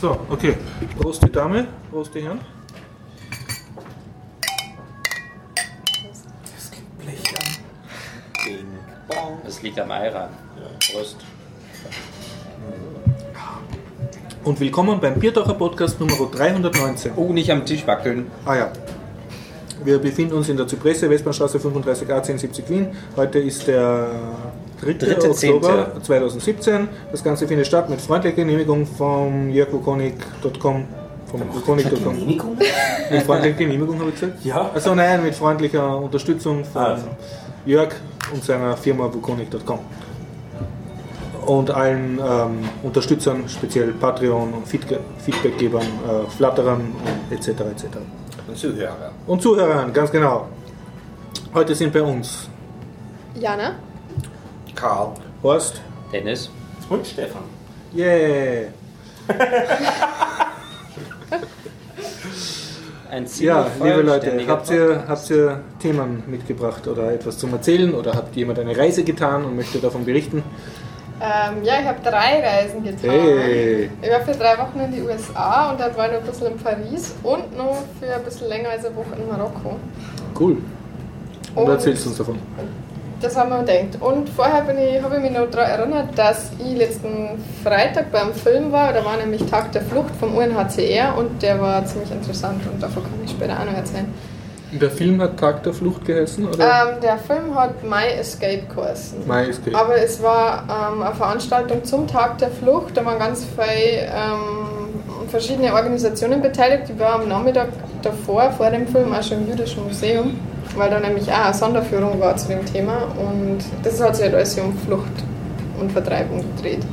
So, okay. Prost die Dame, Prost die Herren. Das gibt Blech an. Ding, bong. Das liegt am Ayran. Prost. Und willkommen beim Biertaucher Podcast Nummer 319. Oh, nicht am Tisch wackeln. Ah ja. Wir befinden uns in der Zypresse, Westbahnstraße 35a 1070 Wien. Heute ist der 3. Dritte, Oktober 2017. Das Ganze findet statt mit freundlicher Genehmigung vom jörgwokonik.com. Vom wokonik.com. Genehmigung? Mit freundlicher Genehmigung habe ich gesagt? Ja. Also nein, mit freundlicher Unterstützung von Also. Jörg und seiner Firma wokonik.com. Und allen ähm, Unterstützern, speziell Patreon und Feedge- Feedbackgebern, äh, Flatterern und etc. etc. Und Zuhörer. Und Zuhörern, ganz genau. Heute sind bei uns Jana? Karl. Horst, Dennis. Und Stefan. yeah, Ein ja, liebe Leute, habt ihr, habt ihr Themen mitgebracht oder etwas zum Erzählen oder habt jemand eine Reise getan und möchte davon berichten? Ähm, ja, ich habe drei Reisen getan. Hey, Ich war für drei Wochen in die USA und dann war ich noch ein bisschen in Paris und noch für ein bisschen länger als eine Woche in Marokko. cool. Und, Und- erzählst uns davon. Das haben wir gedacht. Und vorher ich, habe ich mich noch daran erinnert, dass ich letzten Freitag beim Film war. Da war nämlich Tag der Flucht vom UNHCR und der war ziemlich interessant und davon kann ich später auch noch erzählen. Der Film hat Tag der Flucht geheißen, oder? Ähm, der Film hat My Escape geheißen. My Escape. Aber es war ähm, eine Veranstaltung zum Tag der Flucht. Da waren ganz viele ähm, verschiedene Organisationen beteiligt. Ich war am Nachmittag davor, vor dem Film, auch schon im Jüdischen Museum, weil da nämlich auch eine Sonderführung war zu dem Thema. Und das hat sich halt alles um Flucht und Vertreibung gedreht.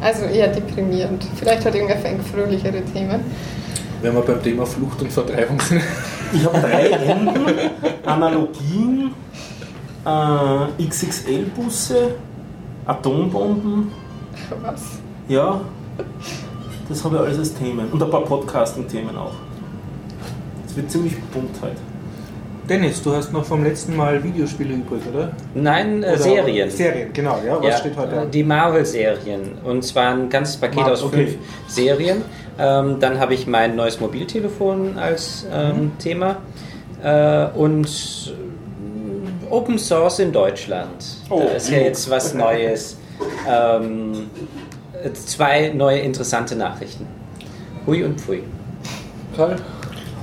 Also eher deprimierend. Vielleicht hat irgendwer fröhlichere Themen. Wenn wir beim Thema Flucht und Vertreibung sind. Ich habe drei Enden, Analogien, äh, XXL-Busse, Atombomben. Was? Ja, das habe ich alles als Themen. Und ein paar Podcasting-Themen auch. Es wird ziemlich bunt heute. Dennis, du hast noch vom letzten Mal Videospiele übrig, oder? Nein, äh, Oder Serien. Serien, genau, ja. Was Ja, steht heute äh, an? Die Marvel-Serien. Und zwar ein ganzes Paket Mar- aus okay. fünf Serien. Ähm, dann habe ich mein neues Mobiltelefon als ähm, Mhm. Thema. Äh, und äh, Open Source in Deutschland. Oh, da ist ja jetzt was Neues. Ähm, äh, zwei neue interessante Nachrichten. Hui und Pfui. Karl?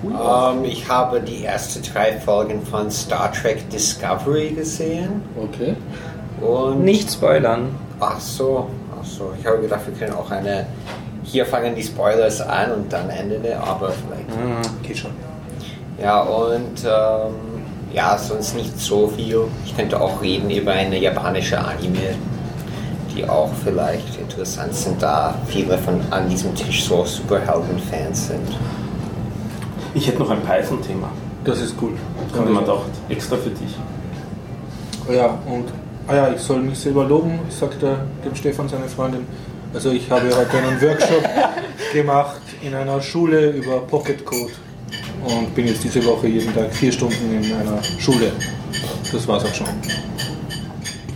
Ähm, ich habe die ersten drei Folgen von Star Trek Discovery gesehen. Okay. Und Nicht spoilern. ach so, ach so. Ich habe gedacht, wir können auch eine. Hier fangen die Spoilers an und dann Ende, aber vielleicht. Geht schon. Ja, und ähm, ja, sonst nicht so viel. Ich könnte auch reden über eine japanische Anime, die auch vielleicht interessant sind, da viele von an diesem Tisch so Superhelden-Fans sind. Ich hätte noch ein Python-Thema. Das ist cool. Habe ich mir gedacht, extra für dich. Ja, und ah ja, ich soll mich selber loben, sagt er dem Stefan, seine Freundin. Also ich habe heute einen Workshop gemacht in einer Schule über Pocket Code und bin jetzt diese Woche jeden Tag vier Stunden in einer Schule. Das war's auch schon.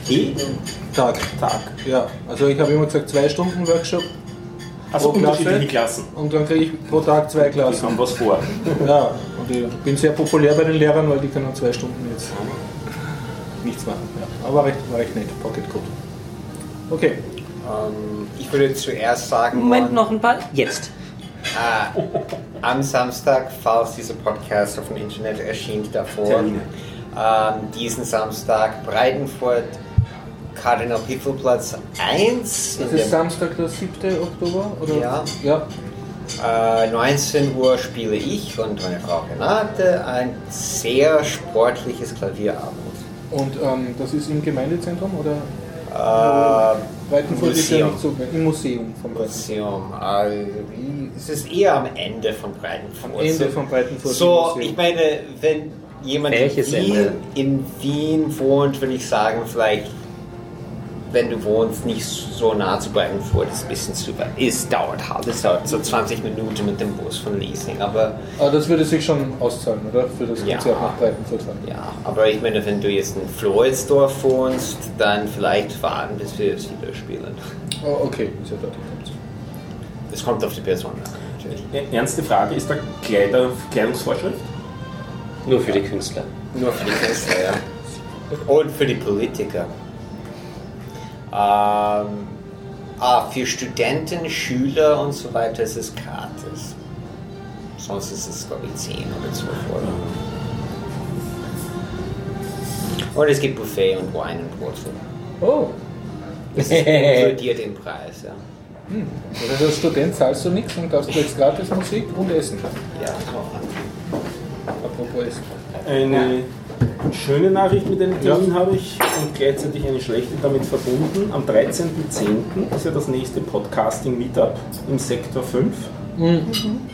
Jeden Tag. Tag. Ja, also ich habe immer gesagt zwei Stunden Workshop Also Pro Klasse? unterschiedliche Klassen. und dann kriege ich pro Tag zwei Die Klassen. haben was vor. Ja, und ich bin sehr populär bei den Lehrern, weil die können zwei Stunden jetzt nichts machen. Ja, aber recht, war recht nett, Pocket Code. Okay. Ähm, ich würde zuerst sagen. Moment, noch ein paar. Jetzt. Ah, am Samstag, falls dieser Podcast auf dem Internet erschien davor, ähm, diesen Samstag Breitenfurt, Kardinal Platz 1. Das ist Samstag, der 7. Oktober? Oder? Ja. ja. Äh, 19 Uhr spiele ich und meine Frau Renate ein sehr sportliches Klavierabend. Und ähm, das ist im Gemeindezentrum oder? Äh, Breitenfurt ist ja Museum. nicht so im Museum von Breitenfurt. Museum. Äh, es ist eher am Ende von Breitenfurt. Am Ende So- von Breitenfurt. So, ich meine, wenn jemand in Wien, in Wien wohnt, würde ich sagen, vielleicht, wenn du wohnst, nicht so nah zu Breitenfurt, ist ein bisschen zu weit. Es dauert halt, es dauert so 20 Minuten mit dem Bus von Leasing, aber Aber das würde sich schon auszahlen, oder? Für das Ja. Konzert nach Breitenfurt fahren. ja, aber ich meine, wenn du jetzt in Floridsdorf wohnst, dann vielleicht warten, bis wir es wieder spielen. Oh, okay, ist ja dort. Es kommt auf die Person an, Ernste Frage, ist da Kleider, Kleidungsvorschrift? Nur für die Künstler. Nur für die Künstler, ja. Und für die Politiker. Ähm, ah, für Studenten, Schüler und so weiter ist es gratis. Sonst ist es, glaube ich, 10 oder 12 Euro. Und es gibt Buffet und Wein und Brotsuppe. Oh. Das ist inkludiert im Preis, ja. Also als Student zahlst du nichts und darfst du jetzt gratis Musik und Essen. Ja, Apropos Essen. Eine schöne Nachricht mit dem Termin habe ich und gleichzeitig eine schlechte damit verbunden. Am 13.10. ist ja das nächste Podcasting-Meetup im Sektor 5.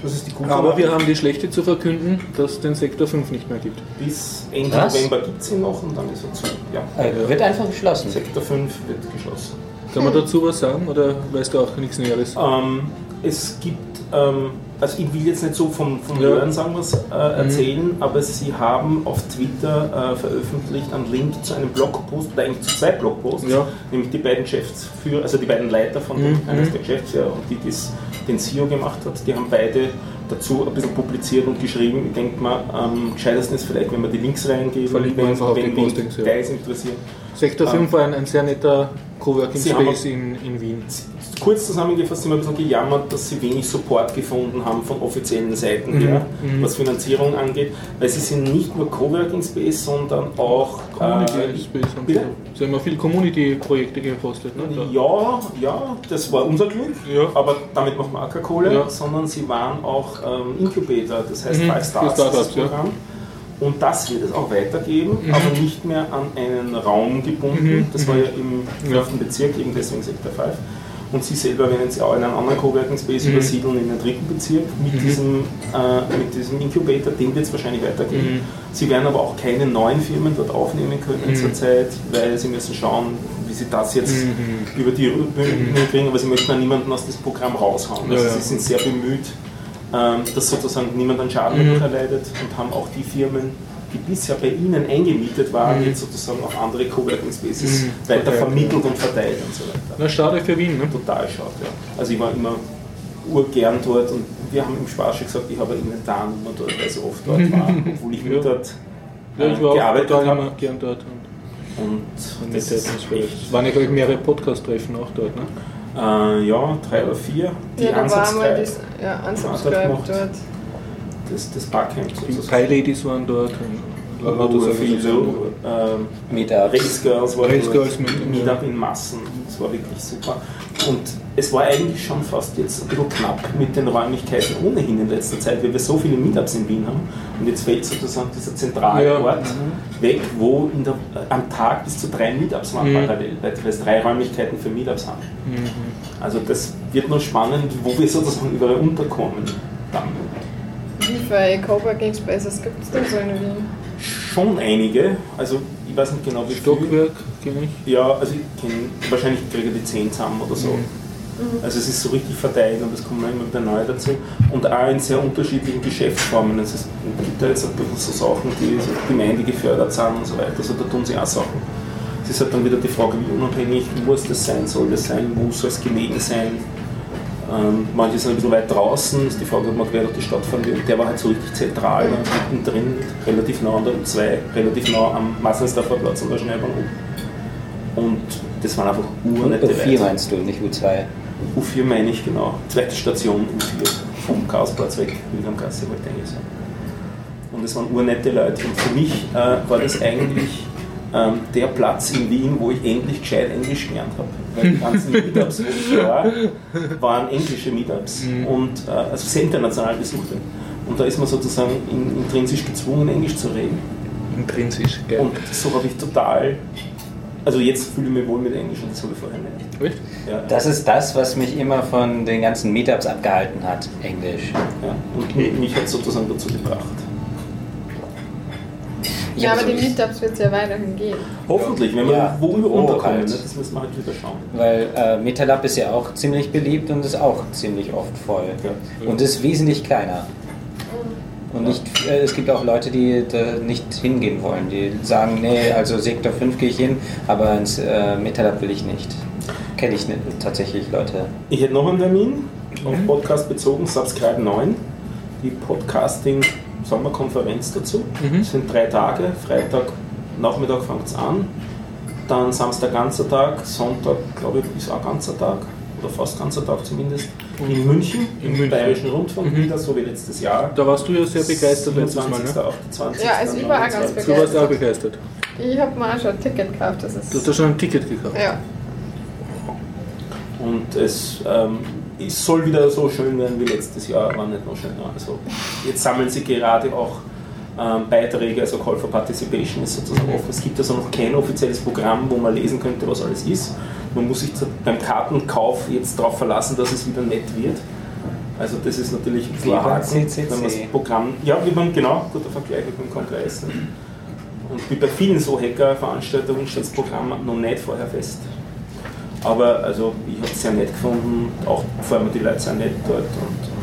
Das ist die gute Aber wir Nachricht. haben die schlechte zu verkünden, dass es den Sektor 5 nicht mehr gibt. Bis Ende Was? November gibt es ihn noch und dann ist er zu. Ja. Äh, wird einfach geschlossen. Sektor 5 wird geschlossen. Kann man dazu was sagen oder weißt du auch nichts Näheres? Ähm, es gibt, ähm, also ich will jetzt nicht so vom, vom Ja. Hören sagen was äh, erzählen, aber sie haben auf Twitter äh, veröffentlicht einen Link zu einem Blogpost, oder eigentlich zu zwei Blogposts, Ja. nämlich die beiden Geschäftsführer, also die beiden Leiter von dem, Mhm. eines der Geschäftsführer und die das, den CEO gemacht hat, die haben beide dazu ein bisschen publiziert und geschrieben. Ich denke mal, am gescheitesten ist vielleicht, wenn wir die Links reingeben, Verlinken wenn, einfach wenn wen Postings, ja. Details interessieren. Sektor Ah. 5 war ein, ein sehr netter Coworking Space in, in Wien. Kurz zusammengefasst wir ein bisschen gejammert, dass sie wenig Support gefunden haben von offiziellen Seiten Mhm, her, mhm. was Finanzierung angeht, weil sie sind nicht nur Coworking Space, sondern auch Community äh, Space haben sie. bitte? Sie haben ja viele Community-Projekte gepostet. Ne? Ja, ja, das war unser Glück, Ja. aber damit machen wir auch keine Kohle, Ja. sondern sie waren auch ähm, Incubator, das heißt Mhm, Five Stars Startups, das ja. Programm. Und das wird es auch weitergeben, Mhm. aber nicht mehr an einen Raum gebunden. Mhm, Das mhm. war ja im Ja. 5. Bezirk, eben deswegen Sektor 5. Und sie selber werden sie auch in einen anderen Coworking Space Mhm. übersiedeln in den dritten Bezirk mit, Mhm. diesem, äh, mit diesem Incubator, den wird es wahrscheinlich weitergeben. Mhm. Sie werden aber auch keine neuen Firmen dort aufnehmen können Mhm. zurzeit, weil sie müssen schauen, wie sie das jetzt Mhm. über die Bühne kriegen, aber sie möchten auch niemanden aus diesem Programm raushauen. Ja, Also ja. sie sind sehr bemüht, ähm, dass sozusagen niemand einen Schaden Mhm. erleidet und haben auch die Firmen, die bisher bei ihnen eingemietet waren, Mhm. jetzt sozusagen auf andere Coworking Spaces Mhm. weiter vermittelt und verteilt und so weiter. Na, schade für Wien. Ne? Total schade, ja. Also ich war immer urgern dort und wir haben im Spaß schon gesagt, ich habe Inventarnummer dort, weil ich so oft dort war, obwohl ich nur dort Ja, ich äh, war auch gearbeitet total habe. immer gern dort. Und Und und das nette ist echt, Es waren ja, glaube ich, mehrere Podcast-Treffen auch dort. Ne? äh, ja, drei oder vier. Die ja, da war mal das ja, Unsubscribe dort. das, das Barcamp Die sozusagen. Pie Ladies waren dort. Lauter so viele Sachen. ähm, Meetups. Race Girls waren Race Girls mit- Meetup in Massen. Das war wirklich super. Und es war eigentlich schon fast jetzt ein bisschen knapp mit den Räumlichkeiten ohnehin in letzter Zeit, weil wir so viele Meetups in Wien haben. Und jetzt fällt sozusagen dieser zentrale Ja. Ort weg, wo in der, äh, am Tag bis zu drei Meetups waren Mhm. parallel, weil wir jetzt drei Räumlichkeiten für Meetups haben. Mhm. Also das wird noch spannend, wo wir sozusagen überall unterkommen. Dann. Wie viele Coworking Spaces gibt es denn so in Wien? Schon einige, also ich weiß nicht genau wie. Stockwerk kenne ich. Ja, also ich kenne, wahrscheinlich kriege ich die 10 zusammen oder so. Also es ist so richtig verteilt und es kommen immer wieder neue dazu. Und auch in sehr unterschiedlichen Geschäftsformen. Also es gibt da jetzt ein bisschen so Sachen, die so Gemeinde gefördert sind und so weiter. Also da tun sie auch Sachen. Es ist halt dann wieder die Frage, wie unabhängig muss das sein, soll das sein, wo soll es gelegen sein. Ähm, manche sind ein bisschen weit draußen, ist die Frage, ob man quer durch die Stadt fahren will. Und der war halt so richtig zentral, da mittendrin, relativ nah an der U2, relativ nah am Massensdorfer Platz an der Schnellbahnhof. Und das waren einfach urnette U4 Leute. meinst du, nicht U2. U4 meine ich genau. Zweite Station U4 vom Chaosplatz weg, Wilhelmgasse wollte ich eigentlich sagen. Und es waren urnette Leute. Und für mich äh, war das eigentlich ähm, der Platz in Wien, wo ich endlich gescheit Englisch gelernt habe. Weil die ganzen Meetups, wo ich war, waren englische Meetups und äh, also sehr international besuchte. Und da ist man sozusagen in, intrinsisch gezwungen, Englisch zu reden. Intrinsisch, geil. Und so habe ich total, also jetzt fühle ich mich wohl mit Englisch und das habe ich vorher nicht. Ja, Das ist das, was mich immer von den ganzen Meetups abgehalten hat, Englisch. Ja, und mi- mich hat sozusagen dazu gebracht. Ja, aber die so- Meetups wird es ja weiterhin geben. Hoffentlich, wenn wir Ja, wo wir wo unterkommen, halt. ne, das müssen wir halt wieder schauen. Weil äh, MetaLab ist ja auch ziemlich beliebt und ist auch ziemlich oft voll. Ja. Und ist wesentlich kleiner. Und nicht, äh, es gibt auch Leute, die da nicht hingehen wollen. Die sagen, nee, also Sektor 5 gehe ich hin, aber ins äh, MetaLab will ich nicht. Kenne ich nicht, tatsächlich Leute. Ich hätte noch einen Termin, auf Podcast bezogen, Subscribe 9, die Podcasting Sommerkonferenz dazu. Mhm. Es sind drei Tage, Freitag Nachmittag fängt es an, dann Samstag ganzer Tag, Sonntag glaube ich ist auch ganzer Tag oder fast ganzer Tag zumindest, in München, im München. Bayerischen Rundfunk Mhm. wieder, so wie letztes Jahr. Da warst du ja sehr begeistert letztes Mal, 27., ne? 28., Ja, also ich war auch ganz 29.. Du warst auch Begeistert. begeistert. Ich habe mir auch schon ein Ticket gekauft. Das Du ist. hast ja schon ein Ticket gekauft. Ja. Und es, ähm, es soll wieder so schön werden wie letztes Jahr, war nicht noch schöner. Also jetzt sammeln sie gerade auch ähm, Beiträge, also Call for Participation ist sozusagen offen. Es gibt also noch kein offizielles Programm, wo man lesen könnte, was alles ist. Man muss sich beim Kartenkauf jetzt darauf verlassen, dass es wieder nett wird. Also das ist natürlich ein bisschen Haken, wenn man das Programm, ja, wie beim, genau, guter Vergleich mit dem Kongress. ne? Und wie bei vielen so Hacker-Veranstaltungen steht das Programm noch nicht vorher fest. Aber also ich habe es sehr nett gefunden, auch vor allem die Leute sehr nett dort. Und,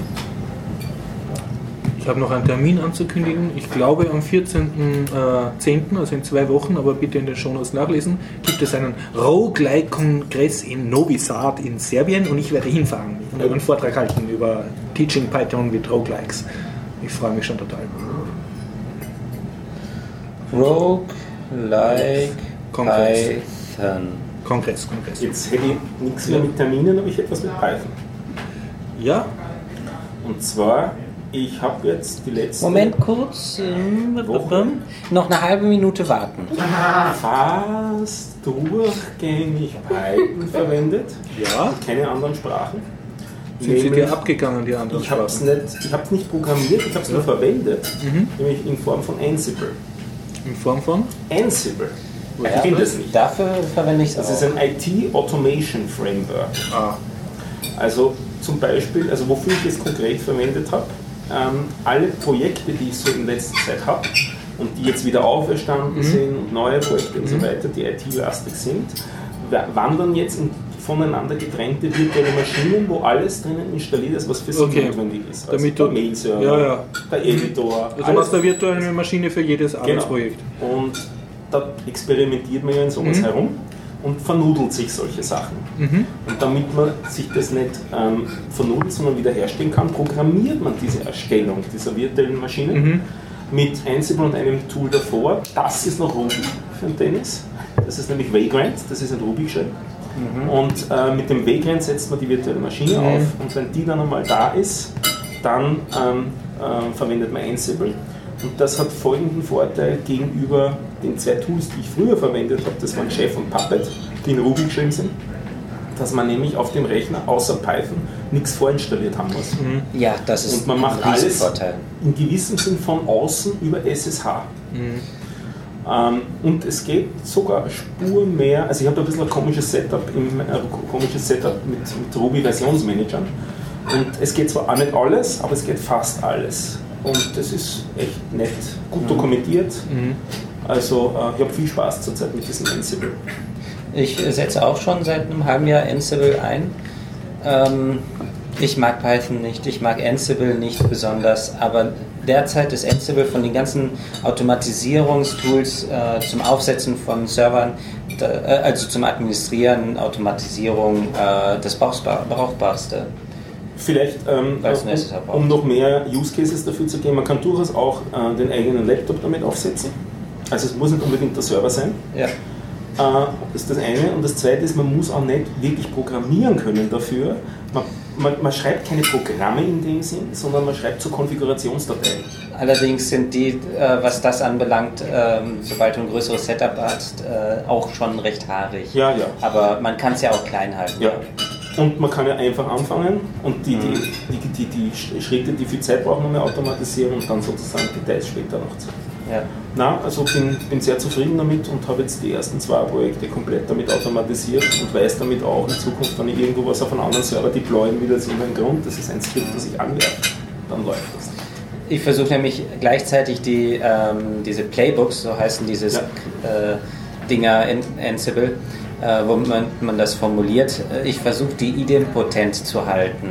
Ich habe noch einen Termin anzukündigen. Ich glaube am 14.10., also in zwei Wochen, aber bitte in den Shownotes nachlesen, gibt es einen Roguelike-Kongress in Novi Sad in Serbien und ich werde hinfahren und einen Vortrag halten über Teaching Python with Roguelikes. Ich freue mich schon total. Rogue like Kongress. Python. Kongress, Kongress. jetzt hätte ich nichts mehr mit Terminen, aber ich hätte was mit Python. Ja, Und zwar, ich habe jetzt die letzten Moment kurz. ähm, Woche. Noch eine halbe Minute warten. fast durchgängig Python verwendet. ja. Keine anderen Sprachen. Sind sie Nämlich- dir abgegangen, die anderen Ich habe es Sprachen? nicht, ich hab's nicht programmiert, ich habe es nur verwendet, nämlich in Form von Ansible. In Form von? Ansible. Nicht. Dafür verwende ich es Das auch. ist ein IT-Automation Framework. Ah, Also zum Beispiel, also wofür ich es konkret verwendet habe, ähm, alle Projekte, die ich so in letzter Zeit habe und die jetzt wieder auferstanden sind und neue Projekte und so weiter, die IT-lastig sind, wa- wandern jetzt in voneinander getrennte virtuelle Maschinen, wo alles drinnen installiert ist, was für sie Okay. notwendig ist. Also Damit der Mail-Server, Ja, ja. der Editor, also alles machst du eine virtuelle Maschine für jedes Genau. Arbeitsprojekt. Und da experimentiert man ja in sowas Mhm. herum und vernudelt sich solche Sachen. Mhm. Und damit man sich das nicht ähm, vernudelt, sondern wiederherstellen kann, programmiert man diese Erstellung dieser virtuellen Maschine Mhm. mit Ansible und einem Tool davor. Das ist noch Ruby für den Tennis. Das ist nämlich Vagrant, das ist ein Ruby geschrieben. Und äh, mit dem Vagrant setzt man die virtuelle Maschine auf und wenn die dann einmal da ist, dann ähm, äh, verwendet man Ansible. Und das hat folgenden Vorteil gegenüber den zwei Tools, die ich früher verwendet habe, das waren Chef und Puppet, die in Ruby geschrieben sind, dass man nämlich auf dem Rechner außer Python nichts vorinstalliert haben muss. Ja, das ist Und man macht ein alles Riesenvorteil. in gewissem Sinn von außen über SSH. Ähm, und es geht sogar eine Spur mehr, also ich habe da ein bisschen ein komisches Setup, im, ein komisches Setup mit, mit Ruby Versionsmanagern. Und es geht zwar auch nicht alles, aber es geht fast alles. Und das ist echt nett, gut dokumentiert. Also äh, ich habe viel Spaß zurzeit mit diesem Ansible. Ich setze auch schon seit einem halben Jahr Ansible ein. Ähm, ich mag Python nicht, ich mag Ansible nicht besonders, aber derzeit ist Ansible von den ganzen Automatisierungstools äh, zum Aufsetzen von Servern, da, äh, also zum Administrieren, Automatisierung, äh, das Brauchbar Brauchbarste. Vielleicht, ähm, um, um noch mehr Use Cases dafür zu geben, man kann durchaus auch äh, den eigenen Laptop damit aufsetzen. Also es muss nicht unbedingt der Server sein. Ja. Äh, das ist das eine. Und das zweite ist, man muss auch nicht wirklich programmieren können dafür. Man, man, man schreibt keine Programme in dem Sinn, sondern man schreibt so Konfigurationsdateien. Allerdings sind die, äh, was das anbelangt, ähm, sobald du ein größeres Setup hast, äh, auch schon recht haarig. Ja, ja. Aber man kann es ja auch klein halten. Ja. Und man kann ja einfach anfangen und die, die, die, die, die Schritte, die viel Zeit brauchen, noch mehr automatisieren und dann sozusagen Details später noch zu. Ja. Na, also bin, bin sehr zufrieden damit und habe jetzt die ersten zwei Projekte komplett damit automatisiert und weiß damit auch in Zukunft, wenn ich irgendwo was auf einen anderen Server deployen will, das ist immer ein Grund, das ist ein Skript, das ich anwerfe, dann läuft das. Ich versuche nämlich gleichzeitig die, ähm, diese Playbooks, so heißen diese Ja. äh, Dinger in Ansible, äh, wo man, man das formuliert. Äh, Ich versuche die idempotent zu halten.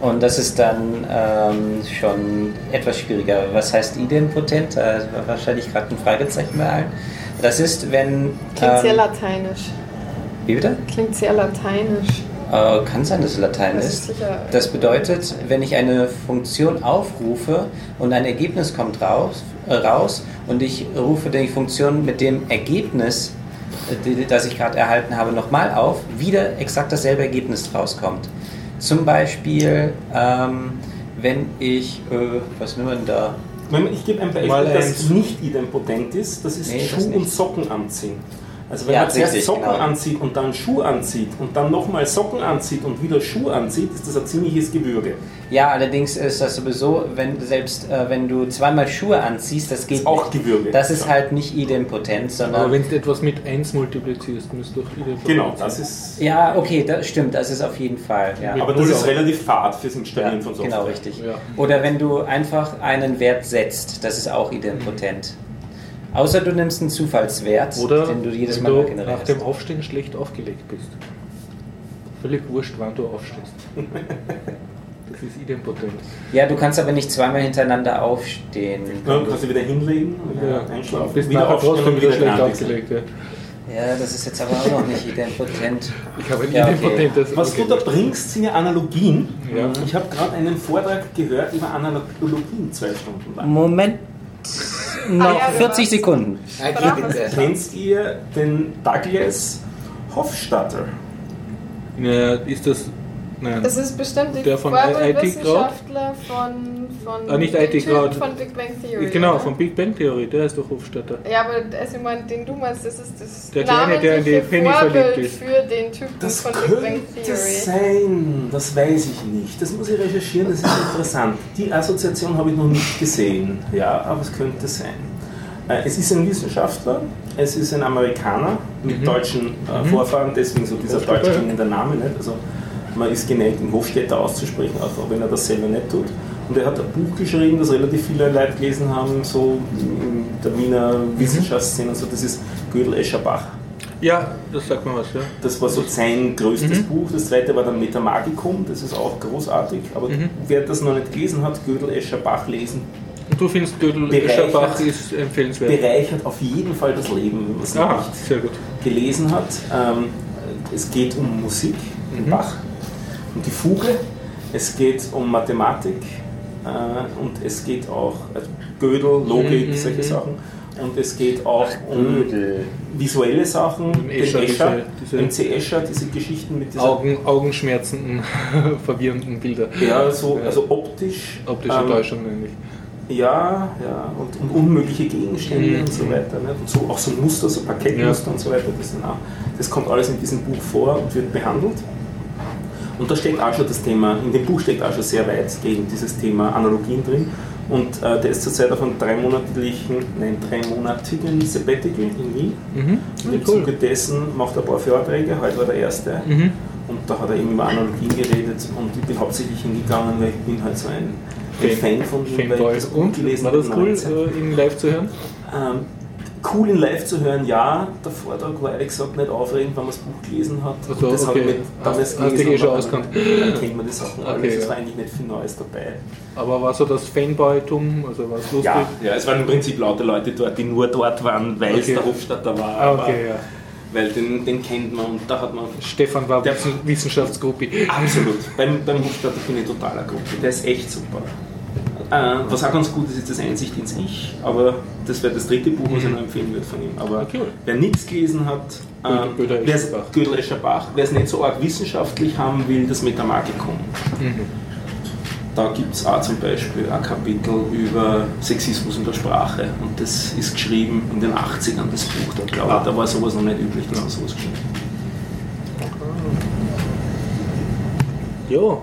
Und das ist dann ähm, schon etwas schwieriger. Was heißt idempotent? Da war wahrscheinlich gerade ein Fragezeichen bei allen. Das ist, wenn. Klingt sehr ähm, lateinisch. wie bitte? Klingt sehr lateinisch. Äh, kann sein, dass es Latein Das ist. ist sicher- Das bedeutet, wenn ich eine Funktion aufrufe und ein Ergebnis kommt raus, äh, raus und ich rufe die Funktion mit dem Ergebnis, äh, das ich gerade erhalten habe, nochmal auf, wieder exakt dasselbe Ergebnis rauskommt. Zum Beispiel, ähm, wenn ich, äh, was nehmen wir denn da? Ich gebe ein Beispiel, das nicht idempotent ist, das ist Nee, Schuh und Socken anziehen. Also wenn Ja, man zuerst Socken genau. anzieht und dann Schuh anzieht und dann nochmal Socken anzieht und wieder Schuh anzieht, ist das ein ziemliches Gewürge. Ja, allerdings ist das sowieso, wenn selbst äh, wenn du zweimal Schuhe anziehst, das geht Ist auch nicht. Gewürge. Das ist Ja. halt nicht idempotent, Aber sondern wenn du etwas mit 1 multiplizierst, müsste doch idempotent Genau, das ist. ja, okay, das stimmt, das ist auf jeden Fall. Ja. Aber das ist relativ fad fürs Installieren Ja, von Software. genau richtig. Ja. Oder wenn du einfach einen Wert setzt, das ist auch idempotent. Außer du nimmst einen Zufallswert, Oder den du jedes Mal du nach generierst. dem Aufstehen schlecht aufgelegt bist. Völlig wurscht, wann du aufstehst. Das ist idempotent. Ja, du kannst aber nicht zweimal hintereinander aufstehen. Ja, kannst du wieder hinlegen und wieder Ja. einschlafen. Bist wieder nachher aufstehen trotzdem und wieder schlecht aufgelegt. Ja. Ja, das ist jetzt aber auch noch nicht idempotent. Ich habe ein Ja, okay. Was okay, du da bringst, sind ja Analogien. Ja. Ich habe gerade einen Vortrag gehört über Analogien zwei Stunden lang. Moment. Noch Ah, ja, 40 was? Sekunden. Okay, bitte. Kennt ihr den Douglas Hofstadter? Ja, ist das. Nein. Das ist bestimmt Der von Wissenschaftler von, von, Ah, nicht IT Crowd. von Big Bang Theory. genau, oder? von Big Bang Theory, der ist doch Hofstadter. Ja, aber also, ich meine, den du meinst, das ist das Der Kleine, der in die Penny verliebt ist. für den Typen Das von Big Bang könnte Theory. sein, das weiß ich nicht. Das muss ich recherchieren, das ist interessant. Die Assoziation habe ich noch nicht gesehen, ja, aber es könnte sein. Äh, Es ist ein Wissenschaftler, es ist ein Amerikaner mit deutschen äh, Vorfahren, deswegen so dieser deutsch klingende Name. Nicht? Also man ist geneigt, den Hofstädter auszusprechen, auch wenn er das selber nicht tut. Und er hat ein Buch geschrieben, das relativ viele Leute gelesen haben, so in der Wiener Wissenschaftsszene. Also das ist Gödel-Escherbach. Ja, das sagt mir was, ja. Das war so sein größtes Mhm. Buch. Das zweite war dann Metamagicum, das ist auch großartig. Aber Mhm. wer das noch nicht gelesen hat, Gödel, Escher, Bach lesen, Und du findest Gödel Bereichert. Escherbach ist empfehlenswert. bereichert auf jeden Fall das Leben, wenn man es Ah, nicht gelesen hat. Ähm, es geht um Musik, Mhm. Bach, um die Fuge, es geht um Mathematik äh, und es geht auch also Gödel, Logik, Mhm, solche mhm. Sachen. Und es geht auch um visuelle Sachen, Im den Escher, Escher, diese- diese- den C. Escher, diese Geschichten mit dieser Augen, augenschmerzenden, verwirrenden Bilder. Ja, so, Ja. also optisch. Optische ähm, Täuschung nämlich. Ja, ja, und, und unmögliche Gegenstände Mhm. und so weiter. Ne? Und so, auch so Muster, so Parkettmuster und so weiter. Das, sind auch, das kommt alles in diesem Buch vor und wird behandelt. Und da steckt auch schon das Thema, in dem Buch steckt auch schon sehr weit gegen dieses Thema Analogien drin. Und äh, der ist zurzeit auf einem dreimonatlichen, nein, dreimonatigen Sabbatical in Wien. Mhm. Und im cool. Zuge dessen macht er ein paar Vorträge, heute war der erste. Mhm. Und da hat er eben über Analogien geredet und ich bin hauptsächlich hingegangen, weil ich bin halt so ein, ein Fan von ihm, weil ich das Buch Und gelesen war das cool, 19. äh, ihn live zu hören? Ähm, cool ihn live zu hören, ja. Der Vortrag war ehrlich gesagt nicht aufregend, wenn man das Buch gelesen hat. Ach so, das habe ich okay. nicht damals Hast- hast gelesen, eh schon auskannt. Dann, kennt man die Sachen alles. Okay, es ja. war eigentlich nicht viel Neues dabei. Aber war so das Fanboy-Tum, also war es lustig? Ja, ja, es waren im Prinzip lauter Leute dort, die nur dort waren, weil es Okay. der Hofstadter war. Ah, okay, ja. Weil den, den kennt man und da hat man Stefan war Der- Wissen- Wissenschaftsgruppe. Absolut. Beim, beim Hofstadter bin ich totaler Gruppe. Der ist echt super. Äh, was auch ganz gut ist, ist das Einsicht ins Ich, aber das wäre das dritte Buch, was ich noch empfehlen würde von ihm. Aber Okay. wer nichts gelesen hat, äh. Gödel Escherbach, wer es nicht so arg wissenschaftlich haben will, das Metamagicum. Mhm. Da gibt es auch zum Beispiel ein Kapitel über Sexismus in der Sprache und das ist geschrieben in den 80ern, das Buch. Da, glaube Ah. ich, da war sowas noch nicht üblich, da haben sowas geschrieben. Jo,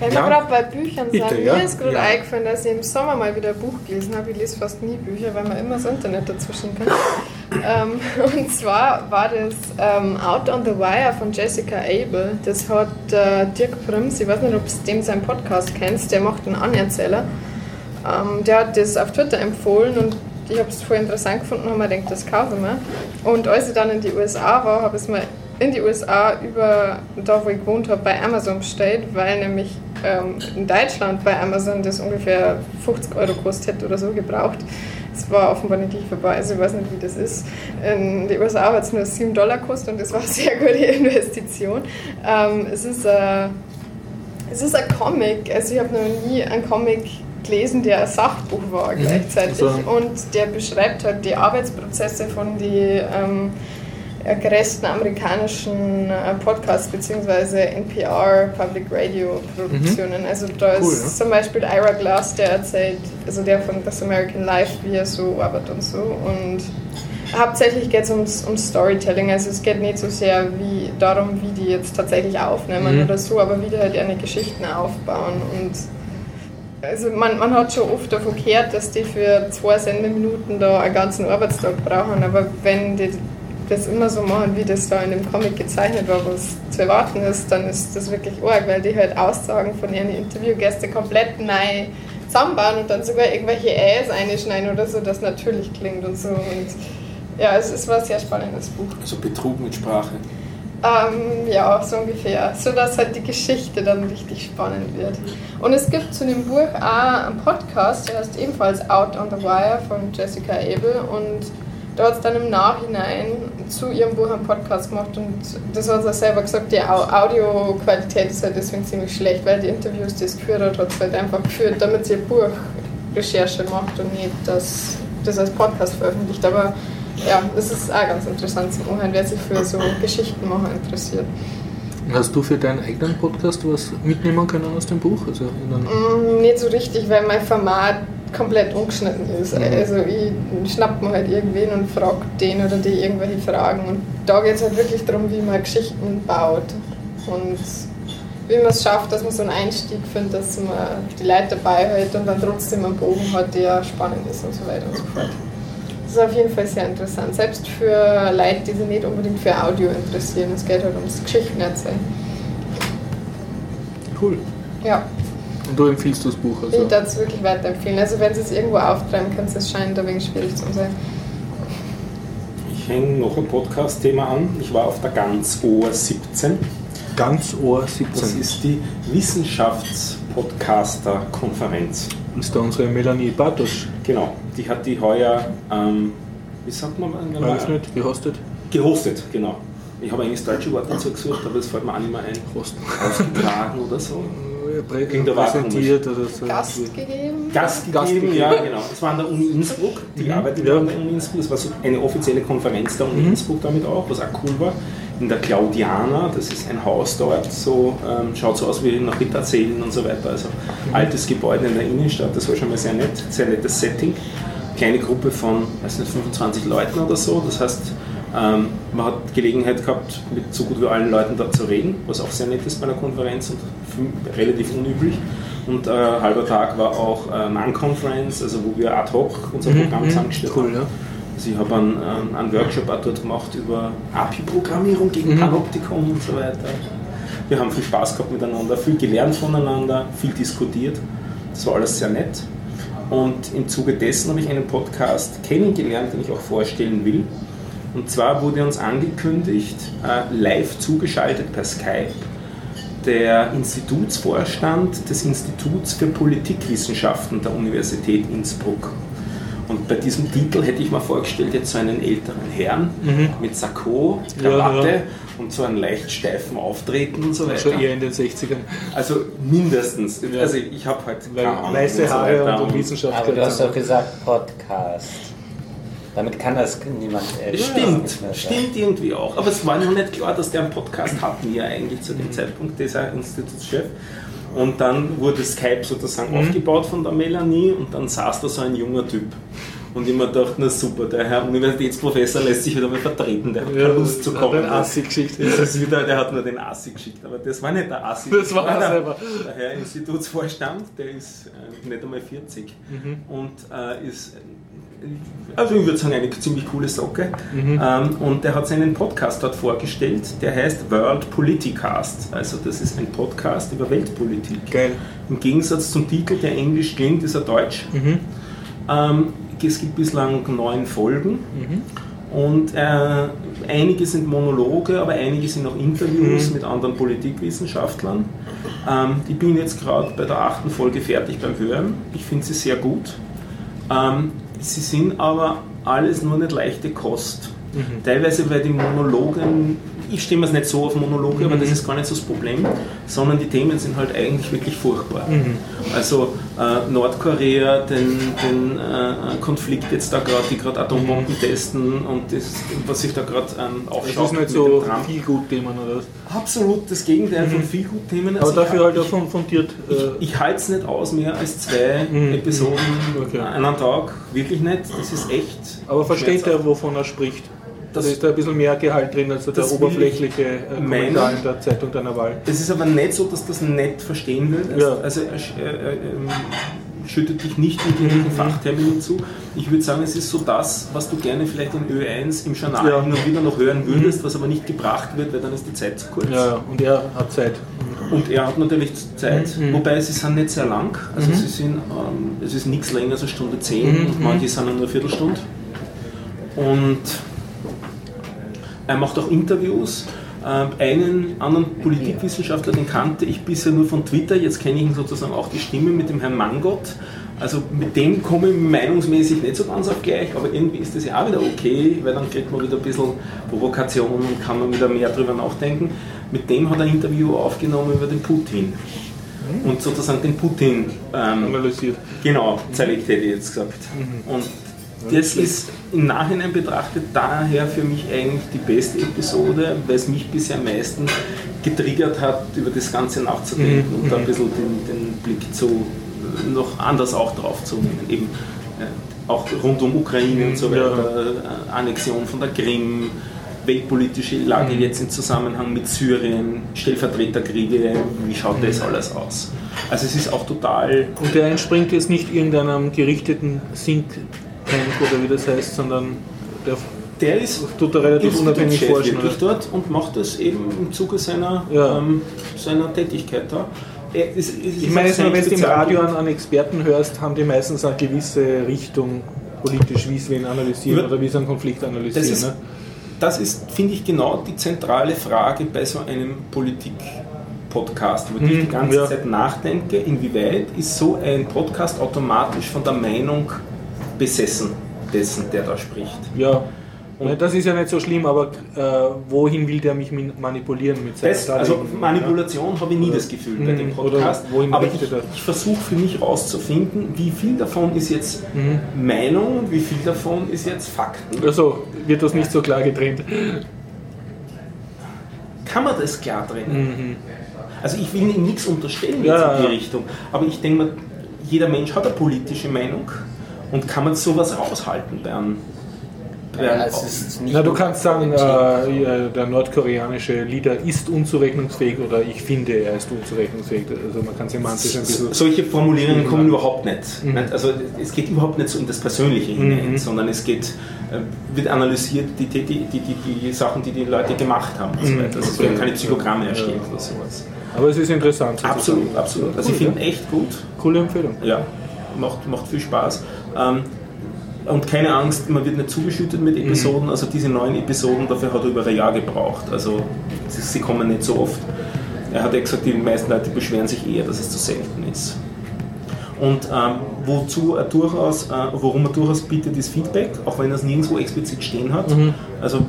Wenn Ja. wir gerade bei Büchern Bitte, sind, ja. mir ist gerade Ja. eingefallen, dass ich im Sommer mal wieder ein Buch gelesen habe. Ich lese fast nie Bücher, weil man immer das Internet dazwischen kann. ähm, und zwar war das ähm, Out on the Wire von Jessica Abel. Das hat äh, Dirk Prims, ich weiß nicht, ob du dem seinen Podcast kennst, der macht einen Anerzähler. Ähm, der hat das auf Twitter empfohlen und ich habe es voll interessant gefunden und habe mir gedacht, das kaufe ich mir. Und als ich dann in die USA war, habe ich es mir in die USA über da, wo ich gewohnt habe, bei Amazon bestellt, weil nämlich ähm, in Deutschland bei Amazon, das ungefähr 50 Euro kostet hätte oder so, gebraucht. Es war offenbar nicht lieferbar, also ich weiß nicht, wie das ist. In den USA hat es nur 7 Dollar gekostet und das war eine sehr gute Investition. Ähm, es ist ein es ist ein Comic, also ich habe noch nie einen Comic gelesen, der ein Sachbuch war mhm. gleichzeitig. Also. Und der beschreibt halt die Arbeitsprozesse von den ähm, größten amerikanischen äh, Podcasts bzw. NPR Public Radio Produktionen. Mhm. Also da ist cool, ja. zum Beispiel Ira Glass, der erzählt, also der von Das American Life, wie er so arbeitet und so. Und hauptsächlich geht es ums, ums Storytelling. Also es geht nicht so sehr wie darum, wie die jetzt tatsächlich aufnehmen mhm. oder so, aber wie die halt ihre Geschichten aufbauen. Und also man, man hat schon oft davon gehört, dass die für zwei Sendeminuten da einen ganzen Arbeitstag brauchen, aber wenn die das immer so machen, wie das da in dem Comic gezeichnet war, was zu erwarten ist, dann ist das wirklich arg, weil die halt Aussagen von ihren Interviewgästen komplett neu zusammenbauen und dann sogar irgendwelche Äs einschneiden oder so, das natürlich klingt und so. Und ja, es, es war ein sehr spannendes Buch. Also Betrug mit Sprache. Ähm, ja, so ungefähr. So dass halt die Geschichte dann richtig spannend wird. Und es gibt zu dem Buch auch einen Podcast, der heißt ebenfalls Out on the Wire von Jessica Abel. Und hat es dann im Nachhinein zu ihrem Buch einen Podcast gemacht. Und das hat sie selber gesagt, die Audioqualität ist halt deswegen ziemlich schlecht, weil die Interviews, die es geführt hat, hat es halt einfach geführt, damit sie ihr Buch Recherche macht und nicht das, das als Podcast veröffentlicht. Aber ja, das ist auch ganz interessant zu hören, wer sich für so Geschichten machen interessiert. Hast du für deinen eigenen Podcast was mitnehmen können aus dem Buch? Also mm, nicht so richtig, weil mein Format komplett ungeschnitten ist. Mhm. Also ich schnapp mir halt irgendwen und frage den oder die irgendwelche Fragen. Und da geht es halt wirklich darum, wie man Geschichten baut. Und wie man es schafft, dass man so einen Einstieg findet, dass man die Leute dabei hält und dann trotzdem einen Bogen hat, der spannend ist und so weiter und so fort. Das ist auf jeden Fall sehr interessant. Selbst für Leute, die sich nicht unbedingt für Audio interessieren. Es geht halt ums Geschichten erzählen. Cool. Ja. Und du empfiehlst das Buch? Also? Ich darf es wirklich weiterempfehlen. Also wenn Sie es irgendwo auftreiben können, es scheint ein wenig schwierig zu sein. Ich hänge noch ein Podcast-Thema an. Ich war auf der Ganzohr 17. Ganzohr 17? Das ist die Wissenschaftspodcaster-Konferenz. Ist da unsere Melanie Bartosch? Genau, die hat die heuer, ähm, wie sagt man? Eröffnet, gehostet? Gehostet, genau. Ich habe eigentlich das deutsche Wort dazu gesucht, aber es fällt mir auch nicht mehr ein. Hosten. Ausgetragen oder so. Klingt präsentiert oder so. Gast gegeben? Gast gegeben, Gast gegeben. ja genau. Es war an der Uni Innsbruck, die mhm. arbeitet ja. an der Uni Innsbruck. Es war so eine offizielle Konferenz der Uni mhm. Innsbruck damit auch, was auch cool war. In der Claudiana, das ist ein Haus dort, so ähm, schaut so aus wie nach Ritterzählen und so weiter. Also mhm. altes Gebäude in der Innenstadt, das war schon mal sehr nett, sehr nettes Setting. Kleine Gruppe von, weiß nicht, 25 Leuten oder so. Das heißt, ähm, man hat Gelegenheit gehabt, mit so gut wie allen Leuten da zu reden, was auch sehr nett ist bei einer Konferenz und relativ unüblich. Und äh, halber Tag war auch äh, Non-Conference, also wo wir ad hoc unser mhm, Programm mhm, zusammengestellt cool, haben. Ja. Also ich habe einen, ähm, einen Workshop auch dort gemacht über API-Programmierung gegen mhm. Panoptikum und so weiter. Wir haben viel Spaß gehabt miteinander, viel gelernt voneinander, viel diskutiert. Das war alles sehr nett. Und im Zuge dessen habe ich einen Podcast kennengelernt, den ich auch vorstellen will. Und zwar wurde uns angekündigt, äh, live zugeschaltet per Skype, der Institutsvorstand des Instituts für Politikwissenschaften der Universität Innsbruck. Und bei diesem Titel hätte ich mir vorgestellt, jetzt so einen älteren Herrn mhm. mit Sakko, Krawatte ja, ja. und so einen leicht steifen Auftreten und so weiter. Schon eher in den 60ern. Also mindestens. Ja. Also ich habe halt weiße Haare und, so und Wissenschaft. Aber du hast doch gesagt Podcast. Damit kann das niemand äh, Stimmt, stimmt irgendwie auch. Aber es war noch nicht klar, dass der einen Podcast hatten, ja eigentlich zu dem mhm. Zeitpunkt, dieser Institutschef. Und dann wurde Skype sozusagen mhm. aufgebaut von der Melanie und dann saß da so ein junger Typ. Und ich mir dachte, na super, der Herr Universitätsprofessor lässt sich wieder mal vertreten, der hat keine Lust zu kommen. Der Assi geschickt. Das ist wieder, der hat nur den Assi geschickt, aber das war nicht der Assi. Das war er selber. Der Herr Institutsvorstand, der ist äh, nicht einmal 40 mhm. und äh, ist also ich würde sagen, eine ziemlich coole Socke. Mhm. Ähm, und der hat seinen Podcast dort vorgestellt, der heißt World Politicast. Also das ist ein Podcast über Weltpolitik. Geil. Im Gegensatz zum Titel, der englisch klingt, ist er deutsch. Mhm. Ähm, es gibt bislang neun Folgen. Mhm. Und äh, einige sind Monologe, aber einige sind auch Interviews mit anderen Politikwissenschaftlern. Ähm, ich bin jetzt gerade bei der achten Folge fertig beim Hören. Ich finde sie sehr gut. Ähm, sie sind aber alles nur nicht leichte Kost. Teilweise bei den Monologen, ich stehe mir es nicht so auf Monologe, aber das ist gar nicht so das Problem, sondern die Themen sind halt eigentlich wirklich furchtbar. Also äh, Nordkorea, den, den äh, Konflikt jetzt da gerade, die gerade Atombomben testen und das, was sich da gerade ähm, Das aufschaut. ist nicht so viel gut Themen oder was. Absolut das Gegenteil von viel gut Themen. Aber Also ich dafür halt auch ich- fun- fundiert. ich, Äh, ich halte es nicht aus, mehr als zwei Mhm. Episoden Okay. einen Tag. Wirklich nicht. Das ist echt. aber versteht er, wovon er spricht? Das- da ist da ein bisschen mehr Gehalt drin als der oberflächliche äh. Kommentar in der Zeitung deiner Wahl. Es ist aber nicht so, dass das nicht verstehen will. Ja. Also er sch- äh, äh, ähm, schüttet dich nicht mit irgendwelchen Fachterminen zu. Ich würde sagen, es ist so das, was du gerne vielleicht in Ö1 im Journal Ja. hin und wieder noch hören würdest, was aber nicht gebracht wird, weil dann ist die Zeit zu kurz. Ja, und er hat Zeit. Und er hat natürlich Zeit, Mhm. wobei sie sind nicht sehr lang. Also sie sind, ähm, es ist nichts länger als eine Stunde zehn Mhm. und manche sind nur eine Viertelstunde. Und er macht auch Interviews. Ähm, Einen anderen Politikwissenschaftler, den kannte ich bisher nur von Twitter, jetzt kenne ich ihn sozusagen auch die Stimme mit dem Herrn Mangott. Also mit dem komme ich meinungsmäßig nicht so ganz auf gleich, aber irgendwie ist das ja auch wieder okay, weil dann kriegt man wieder ein bisschen Provokation und kann man wieder mehr drüber nachdenken. Mit dem hat er ein Interview aufgenommen über den Putin und sozusagen den Putin ähm, Analysiert. Genau, zerlegt hätte ich jetzt gesagt. Und das ist im Nachhinein betrachtet daher für mich eigentlich die beste Episode, weil es mich bisher am meisten getriggert hat, über das Ganze nachzudenken und da ein bisschen den, den Blick zu noch anders auch drauf zu nehmen. Eben äh, auch rund um Ukraine und so Ja. weiter, äh, Annexion von der Krim, weltpolitische Lage jetzt im Zusammenhang mit Syrien, Stellvertreterkriege, wie schaut das alles aus? Also es ist auch total Und der entspringt jetzt nicht irgendeinem gerichteten Think Tank oder wie das heißt, sondern der Der ist tut da relativ unabhängig forschen. wirklich Oder? dort und macht das eben im Zuge seiner, Ja. ähm, seiner Tätigkeit da. Ist- es ist Ich meine, wenn du im. Radio an, an Experten hörst, haben die meistens eine gewisse Richtung politisch, wie sie wen analysieren oder wie sie einen Konflikt analysieren. Das ist, ne? das ist, finde ich, genau die zentrale Frage bei so einem Politik-Podcast, über die ich Mhm, die ganze ja. Zeit nachdenke. Inwieweit ist so ein Podcast automatisch von der Meinung besessen, dessen, der da spricht? Ja. Und- Ja, das ist ja nicht so schlimm, aber äh, wohin will der mich manipulieren mit seinen Das, also Manipulation habe ich nie Oder- das Gefühl bei Mhm. dem Podcast. Aber ich, ich versuche für mich herauszufinden, wie viel davon ist jetzt Mhm. Meinung, wie viel davon ist jetzt Fakten. Ja? Also wird das nicht so klar getrennt. Kann man das klar trennen? Also ich will nichts unterstellen Mhm. Ja, jetzt in die ja. Richtung, aber ich denke mal, jeder Mensch hat eine politische Meinung und kann man sowas raushalten bei einem, bei Ja, Na, du kannst sagen, äh, ja, der nordkoreanische Leader ist unzurechnungsfähig oder ich finde, er ist unzurechnungsfähig. Also man kann semantisch ein bisschen. Solche Formulierungen kommen überhaupt nicht. Mhm. Also es geht überhaupt nicht so in das Persönliche hinein, sondern es geht, äh, wird analysiert die, die, die, die, die Sachen, die die Leute gemacht haben. Und so weiter. Also es werden keine Psychogramme erstellt oder sowas. Aber es ist interessant. Absolut, absolut. Also ich finde echt gut. Coole Empfehlung. Ja, macht, macht viel Spaß. Ähm, und keine Angst, man wird nicht zugeschüttet mit Episoden. Also diese neuen Episoden, dafür hat er über ein Jahr gebraucht. Also sie, sie kommen nicht so oft. Er hat ja gesagt, die meisten Leute beschweren sich eher, dass es zu selten ist. Und ähm, wozu er durchaus, äh, worum er durchaus bittet, ist Feedback, auch wenn er es nirgendwo explizit stehen hat. Also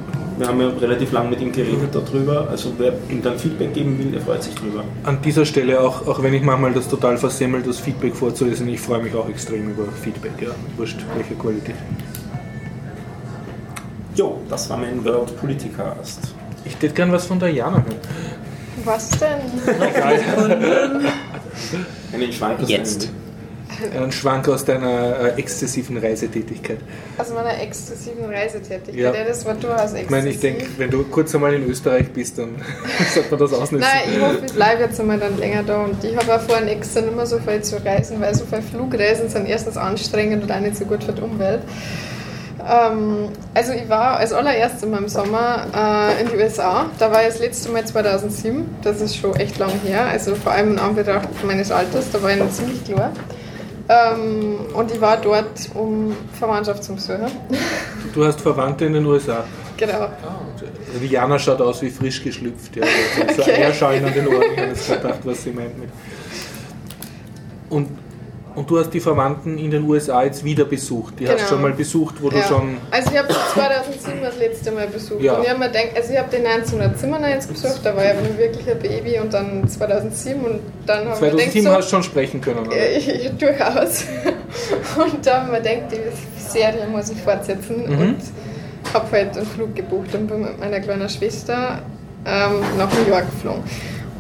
wir haben ja relativ lang mit ihm geredet darüber. Also wer ihm dann Feedback geben will, der freut sich drüber. An dieser Stelle, auch, auch wenn ich manchmal das total versemmelt, das Feedback vorzulesen, ich freue mich auch extrem über Feedback, ja. Wurscht, welche Qualität. Jo, das war mein World Politicast. Ich hätte gern was von der Jana hören. Was denn? Einen Schwank Jetzt. Einen Schwank aus deiner äh, exzessiven Reisetätigkeit. Aus meiner exzessiven Reisetätigkeit. Ja. Ja. das war durchaus exzessiv. Ich meine, ich denke, wenn du kurz einmal in Österreich bist, dann sollte man das ausnutzen. Nein, ich hoffe, ich bleibe jetzt einmal dann länger da und ich habe auch vorhin extra nicht mehr so viel zu reisen, weil so viele Flugreisen sind erstens anstrengend und auch nicht so gut für die Umwelt. Ähm, also ich war als allererstes in meinem Sommer äh, in die USA. Da war ich das letzte Mal 2007. Das ist schon echt lang her. Also vor allem in Anbetracht meines Alters, da war ich noch ziemlich klar. Ähm, und ich war dort, um Verwandtschaft zu besuchen. Du hast Verwandte in den USA. genau. Die Jana schaut aus wie frisch geschlüpft. Ja. Also so Okay. Eierschalen an den Ohren. Ich habe gedacht, was sie meint mit. Und, und du hast die Verwandten in den USA jetzt wieder besucht. Die hast Genau. schon mal besucht, wo du Ja. schon. Also ich habe 2007 das letzte Mal besucht. Ja. Und ich habe mir gedacht, also ich habe den 1997 besucht, da war ich aber wirklich ein Baby und dann 2007 und dann habe ich mir 2007 gedacht, hast du schon sprechen können. Oder? Ja, ja, durchaus. Und da haben wir gedacht, die Serie muss ich fortsetzen Mhm. und habe halt einen Flug gebucht und bin mit meiner kleinen Schwester ähm, nach New York geflogen.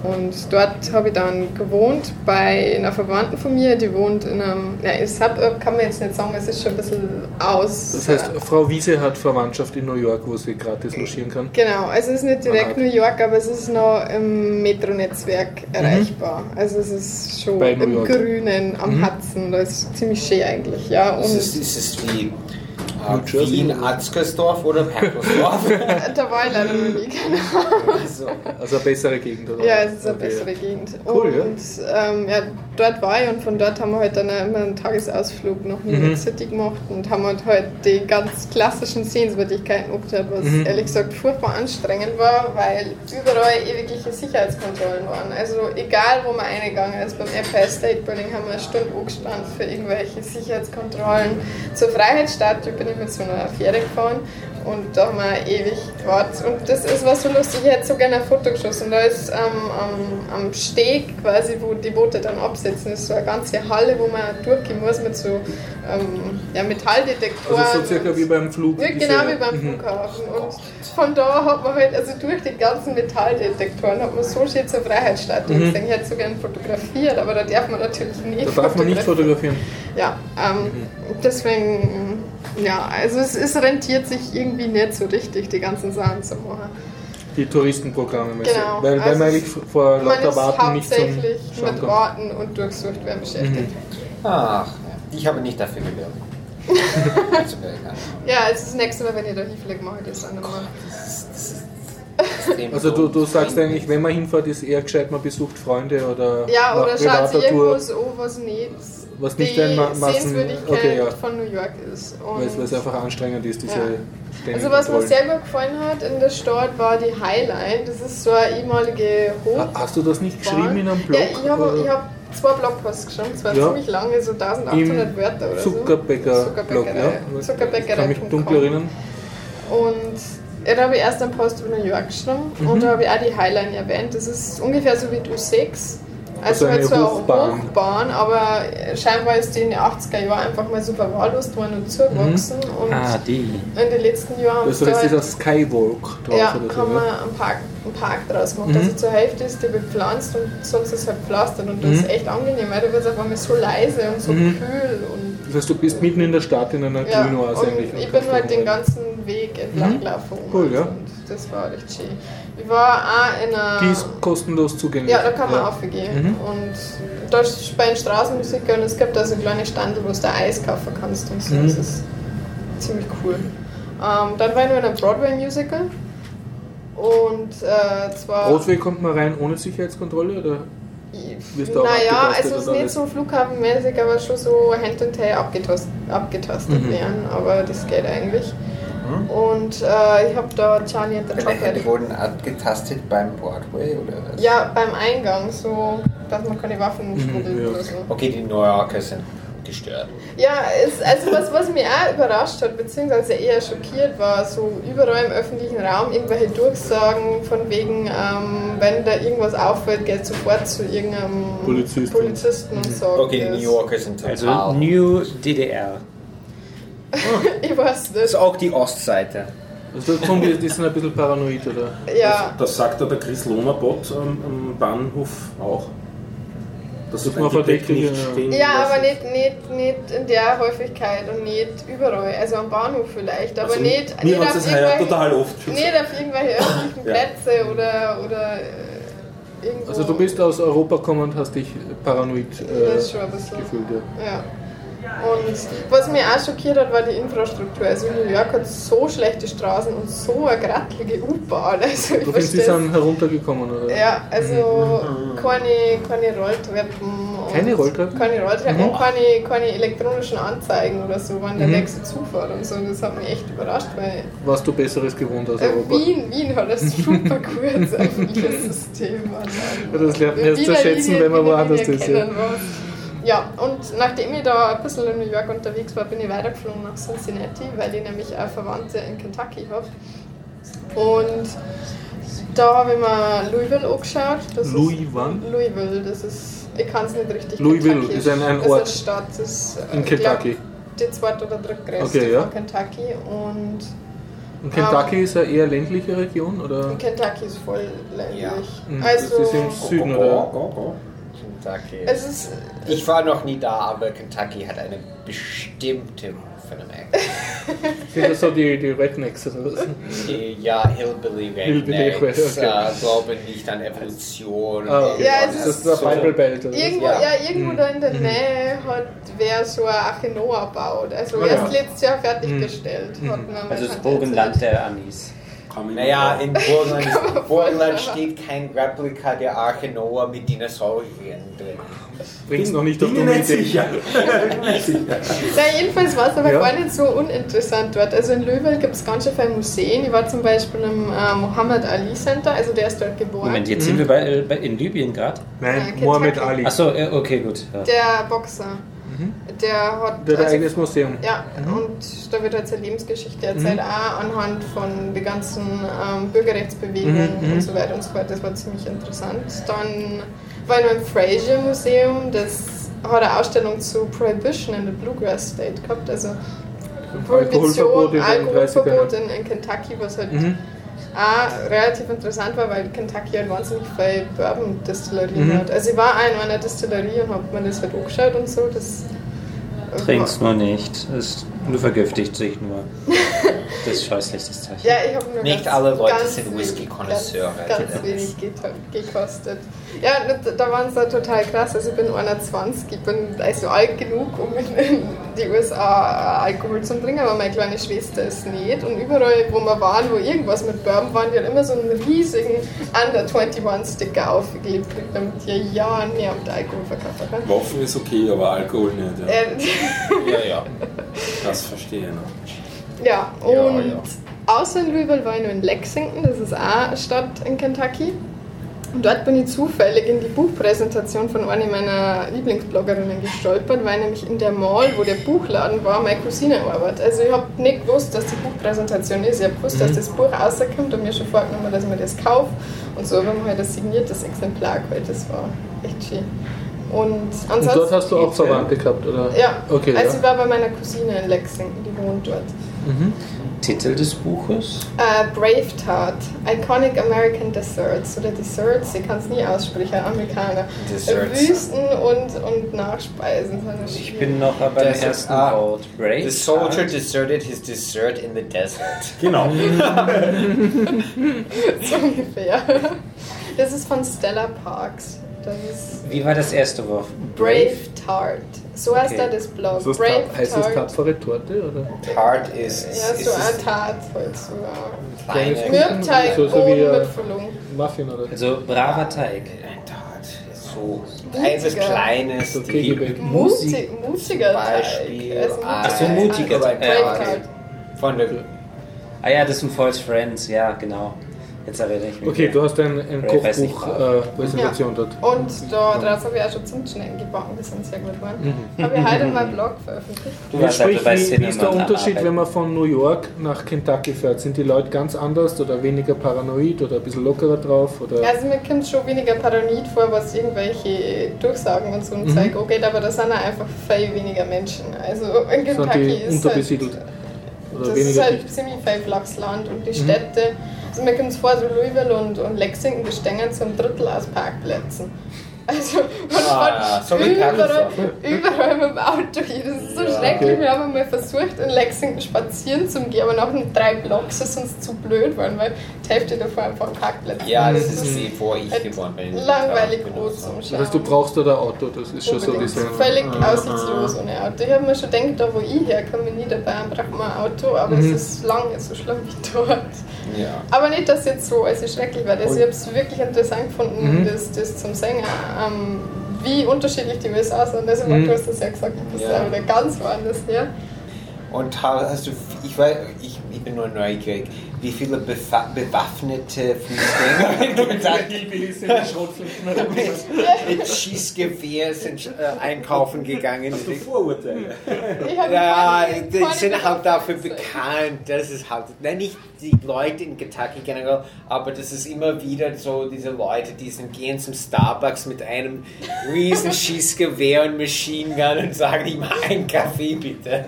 Und dort habe ich dann gewohnt bei einer Verwandten von mir, die wohnt in einem, ja, in Suburb kann man jetzt nicht sagen, es ist schon ein bisschen aus. Das heißt, Frau Wiese hat Verwandtschaft in New York, wo sie gratis logieren kann. Genau, also es ist nicht direkt. New York, aber es ist noch im Metronetzwerk erreichbar. Also es ist schon Mhm. Im. Grünen, am Mhm. Hudson, da ist ziemlich schön eigentlich, ja. Und Ist es, ist es wie New äh, Jersey Wien, oder? Atzgersdorf oder Perkersdorf? da war ich leider noch nie, genau. also, Also eine bessere Gegend, oder? Ja, es ist eine Okay. bessere Gegend. Cool, ja. und ähm, ja, dort war ich und von dort haben wir halt dann auch immer einen Tagesausflug nach New York Mhm. City gemacht und haben halt, halt die ganz klassischen Sehenswürdigkeiten angeschaut, was Mhm. ehrlich gesagt furchtbar anstrengend war, weil überall ewigliche Sicherheitskontrollen waren. Also egal wo man reingegangen ist, beim Empire State Building haben wir eine Stunde angestanden für irgendwelche Sicherheitskontrollen. Zur Freiheitsstatue bin ich mit so einer Fähre gefahren und da haben wir ewig gewartet. Und das ist was so lustig, ich hätte so gerne ein Foto geschossen. Da ist ähm, am, am Steg quasi, wo die Boote dann absetzen, ist so eine ganze Halle, wo man durchgehen muss mit so ähm, ja, Metalldetektoren. Also so circa wie beim Flug. Ja, diese- genau wie beim Mhm. Flughafen. Und von da hat man halt, also durch die ganzen Metalldetektoren hat man so schön zur Freiheitsstatue Mhm. gesehen. Ich hätte so gerne fotografiert, aber da darf man natürlich nicht Da darf man nicht fotografieren. Ja, ähm, deswegen, ja, also es, es rentiert sich irgendwie nicht so richtig, die ganzen Sachen zu machen. Die Touristenprogramme. mäßig. Genau, Weil, weil also man eigentlich vor lauter ist Warten nicht zum hauptsächlich Schauen mit. Warten und Durchsucht werden beschäftigt. ach, ja. ich habe nicht dafür. Also, ja, Ja, also das nächste Mal, wenn ihr da hinfliegt, mache ich das auch nochmal. ist- ist Also du, du sagst so- eigentlich, wenn man hinfährt, ist eher gescheit, man besucht Freunde oder Ja, oder schaut irgendwas an, was nicht, Was nicht die Ma- Massen- Sehenswürdigkeit okay, ja. von New York ist. Weil es- einfach anstrengend ist, diese Ja. ständigen also was mir sehr gut gefallen hat in der Stadt war die Highline. Das ist so eine ehemalige. Ha- Hast du das nicht geschrieben in einem Blog? Ja, ich habe hab zwei Blogposts geschrieben, zwei Ja. ziemlich lange, so 1800 Wörter oder Zuckerbäcker-Blog, so. ja. Zuckerbäckerei. Ich kann mich dunkel erinnern. Und ja, da habe ich erst einen Post über New York geschrieben Mhm. und da habe ich auch die Highline erwähnt. Das ist ungefähr so wie du 6 Also, Also eine halt Hochbahn. Hochbahn. aber scheinbar ist die in den 80er Jahren einfach mal so verwahrlost worden und zugewachsen. Und Ah, die. in den letzten Jahren Also sie ist da dieser Skywalk drauf ja, oder so. haben wir einen Park, einen Park draus gemacht. Mhm. Also zur Hälfte ist die bepflanzt und sonst ist halt pflastert und das Mhm. ist echt angenehm, weil da wird es auf einmal so leise und so Mhm. kühl und Das heißt, du bist mitten in der Stadt in einer ja, Grünoase eigentlich. ich bin halt den ganzen Weg entlang Mhm. gelaufen. Cool, ja. Und das war echt schön. Ich war auch in einer... Die ist kostenlos zugänglich. ja, da kann man aufgehen. Mhm. Und da spielen Straßenmusiker und es gibt da so kleine Stände, wo du da Eis kaufen kannst und so. Mhm. Das ist ziemlich cool. Ähm, dann war ich noch in einem Broadway-Musical. Und äh, zwar. Broadway kommt man rein ohne Sicherheitskontrolle? Oder? Naja, also es ist und nicht so flughafenmäßig, aber schon so Hand and Tail abgetastet, abgetastet Mhm. werden. Aber das geht eigentlich. Und äh, ich habe da Charlie and the Die Chocolate. wurden abgetastet beim Broadway oder was? Ja, beim Eingang, so dass man keine Waffen schmuggelt Mhm, ja. oder so. Okay, die New Yorker sind gestört. Ja, es, also was, was mich auch überrascht hat, beziehungsweise eher schockiert war, so überall im öffentlichen Raum irgendwelche Durchsagen von wegen, ähm, wenn da irgendwas auffällt, geht sofort zu irgendeinem Polizist. Polizisten und sagt Okay, die. New Yorker sind total. Also New DDR. Ich weiß das nicht. ist auch die Ostseite. Also die, die sind ein bisschen paranoid, oder? Ja, Das sagt ja der Chris Lohnerbot am, am Bahnhof auch. Dass Das man verdächtige, nicht ja. stehen ja aber nicht, nicht, nicht in der Häufigkeit und nicht überall. Also am Bahnhof vielleicht, aber Also, nicht, Mir nicht, auf es heuer irgendwelche, total oft nicht auf irgendwelche öffentlichen Ja. Plätze oder, oder äh, irgendwo. Also du bist aus Europa gekommen und hast dich paranoid äh, Das ist schon ein bisschen. gefühlt, ja. Ja. Und was mich auch schockiert hat, war die Infrastruktur. Also New York hat so schlechte Straßen und so eine grattelige U-Bahn. Also ich Du findest, die verstehe sind heruntergekommen, oder? Ja, also keine, keine Rolltreppen Keine Rolltreppen? Keine Rolltreppen Mhm. und keine, keine elektronischen Anzeigen oder so, wann der Mhm. nächste Zug fährt und so. Das hat mich echt überrascht, weil Warst du Besseres gewohnt als äh, Europa? Wien, Wien hat ein super gutes öffentliches System. Das lernt man erst zu schätzen, Linie- wenn man woanders ist, ja. Ja, und nachdem ich da ein bisschen in New York unterwegs war, bin ich weitergeflogen nach Cincinnati, weil ich nämlich auch Verwandte in Kentucky habe. Und da habe ich mir Louisville angeschaut. Das Louis ist, wann? Louisville, das ist, ich kann es nicht richtig Louisville Kentucky ist ein- ein Das Ort ist eine Stadt, das ist, äh, In glaub, Kentucky. die zweite oder drittgrößte Okay, ja. von Kentucky. Und Und Kentucky ist eine eher ländliche Region, oder? Kentucky ist voll ländlich. Ja. Mhm, Also, das ist im Süden, oder? Kentucky. es ist Ich war noch nie da, aber Kentucky hat eine bestimmte Amerika. Sind das so die, die Rednecks oder was? Die, ja, Hillbilly Hillbilly Rednecks okay. äh, glauben nicht an Evolution. Ah, okay. Ja, es das ist der so- Bible Belt. Irgendwo, Ja. ja. irgendwo Mhm. da in der Nähe hat wer so ein Arche Noah baut. Also Ah, erst ja. letztes Jahr fertiggestellt. Hat mir meine Also das erzählt. der Amis. Mich Naja, in Burgenland. Burgenland steht kein Replika der Arche Noah mit Dinosauriern drin. Bring's noch nicht auf Bin dumme mir nicht Ideen. sicher. Na, jedenfalls war es aber Ja. gar nicht so uninteressant dort. Also in Louisville gibt es ganz schön viele Museen. Ich war zum Beispiel im äh, Muhammad Ali Center, also der ist dort geboren. Moment, jetzt sind wir bei, äh, bei, in Libyen gerade. Nein, Kentucky. Mohammed Ali. Achso, äh, okay, gut. Ja. Der Boxer. Der hat. Mhm. Der hat ein also- eigenes Museum. Ja, Mhm. und da wird halt seine Lebensgeschichte erzählt, auch anhand von den ganzen ähm, Bürgerrechtsbewegungen Mhm, mhm. und so weiter und so fort. Das war ziemlich interessant. Dann war ich noch im Fraser Museum, das hat eine Ausstellung zu Prohibition in the Bluegrass State gehabt, also Alkoholverbot Prohibition, Alkoholverbot 30ern. in, in Kentucky, was halt Mhm. Auch relativ interessant war, weil Kentucky halt wahnsinnig viele Bourbon-Destillerien Mhm. hat. Also ich war auch in einer Destillerie und habe mir das halt angeschaut und so. Das Trink's nur nicht. Es, du vergiftigst dich nur. Das ist scheußlich, das Zeichen. Ja, ich habe nur Nicht ganz, alle Leute ganz sind Whisky-Konnoisseure. Ganz, ganz wenig get- gekostet. Ja, da- waren dann total krass. Also ich bin 21, ich bin also alt genug, um in, die USA Alkohol zu trinken, aber meine kleine Schwester ist nicht. Und überall, wo wir waren, wo irgendwas mit Bourbon waren, die hat immer so einen riesigen Under 21 Sticker aufgeklebt, damit die ja mit Alkohol verkaufen kann. Waffen ist okay, aber Alkohol nicht. Ja. Äh, Ja, ja. Das verstehe ich noch. Ja, Ja, und ja. außer in Louisville war ich nur in Lexington, das ist auch eine Stadt in Kentucky. Und dort bin ich zufällig in die Buchpräsentation von einer meiner Lieblingsbloggerinnen gestolpert, weil nämlich in der Mall, wo der Buchladen war, meine Cousine arbeitet. Also ich habe nicht gewusst, dass die Buchpräsentation ist. Ich habe gewusst, dass das Buch rauskommt und mir schon vorgenommen, dass ich mir das kaufe. Und so haben wir halt ein signiertes Exemplar geholt. Das war echt schön. Und Und dort hast du auch Verwandte gehabt, oder? Ja, Okay, also ja. ich war bei meiner Cousine in Lexington, die wohnt dort. Mhm. Titel des Buches? Äh, Brave Tart, Iconic American Desserts oder Desserts, ich kann es nie aussprechen, Amerikaner. Desserts. Wüsten und, und Nachspeisen. Ich bin noch beim Das ist- ersten ah, Wort. Brave. The soldier Heart. deserted his dessert in the desert. Genau. so ungefähr. Das ist von Stella Parks. Das ist Wie war das erste Wort? Brave Tart. So heißt Okay. da das Blog. Ist das Brave Tat, heißt das Tart. tapfere Torte? Oder? Tart is, Ja, so ein Tart halt so. Kleine, Kleines- Mürbteig So- so wie, äh, Mitfüllung. Muffin oder? Also braver Teig. Ein Tart ist so Mutiger. Kleines. So Kegelbacon. Mutig, mutiger Beispiel. Teig. Also Ah, Ach so, mutiger ein Teig. Tart Tart. Von der Ah ja, das sind False Friends, ja, genau. Jetzt erinnere ich mich. Okay, wieder. du hast ein, ein Ich weiß nicht, Kochbuch-Präsentation dort. Und da draus habe ich auch schon Zimtschnecken gebacken, die sind sehr gut geworden. Mhm. Habe ich heute in meinem Blog veröffentlicht. Du Wie, sprich, wie, wie ist der Unterschied, Arbeiten. wenn man von New York nach Kentucky fährt? Sind die Leute ganz anders oder weniger paranoid oder ein bisschen lockerer drauf? Oder? Also mir kommt schon weniger Paranoid vor, was irgendwelche Durchsagen und so ein Mhm. Zeug angeht, aber da sind auch einfach viel weniger Menschen. Also in Sind Kentucky die ist unterbesiedelt? halt, Oder das ist halt dicht? ziemlich viel flaches Land und die Mhm. Städte, mir kommt es vor, so Louisville und, und Lexington bestehen zum Drittel aus Parkplätzen. Also man Ah, fährt so überall, überall mit dem Auto hin. Das ist so Ja. schrecklich. Okay. Wir haben mal versucht, in Lexington spazieren zu gehen, aber nach den drei Blocks ist uns zu blöd geworden, weil die Hälfte davon einfach Parkplätze Ja, das ist die, wo ich Halt geboren bin. langweilig groß zum Das Schauen. heißt, du brauchst da ein Auto, das ist schon so Unbedingt. diese. Völlig Ah. aussichtslos ohne Auto. Ich habe mir schon gedacht, da wo ich herkomme, in Niederbayern, braucht man ein Auto, aber Mhm. es ist lange so schlimm wie dort. Ja. Aber nicht, dass jetzt so also schrecklich war. Also ich habe es wirklich interessant gefunden, Mhm. das, das zum Sänger, ähm, wie unterschiedlich die USA sind. Also, Mhm. du hast das ja gesagt, das ist Ja. ja wieder ganz woanders her. Und ha- hast du, ich, weiß, ich, ich bin nur neugierig, wie viele befa- bewaffnete Fußgänger in Kentucky mit, mit Schießgewehr sind äh, einkaufen gegangen Hast du sind? Vorurteile? Ich Ja, die sind halt dafür bekannt, das ist halt, nein, nicht die Leute in Kentucky generell, aber das ist immer wieder so, diese Leute, die sind, gehen zum Starbucks mit einem riesen Schießgewehr und Machine Gun und sagen ihm einen Kaffee bitte.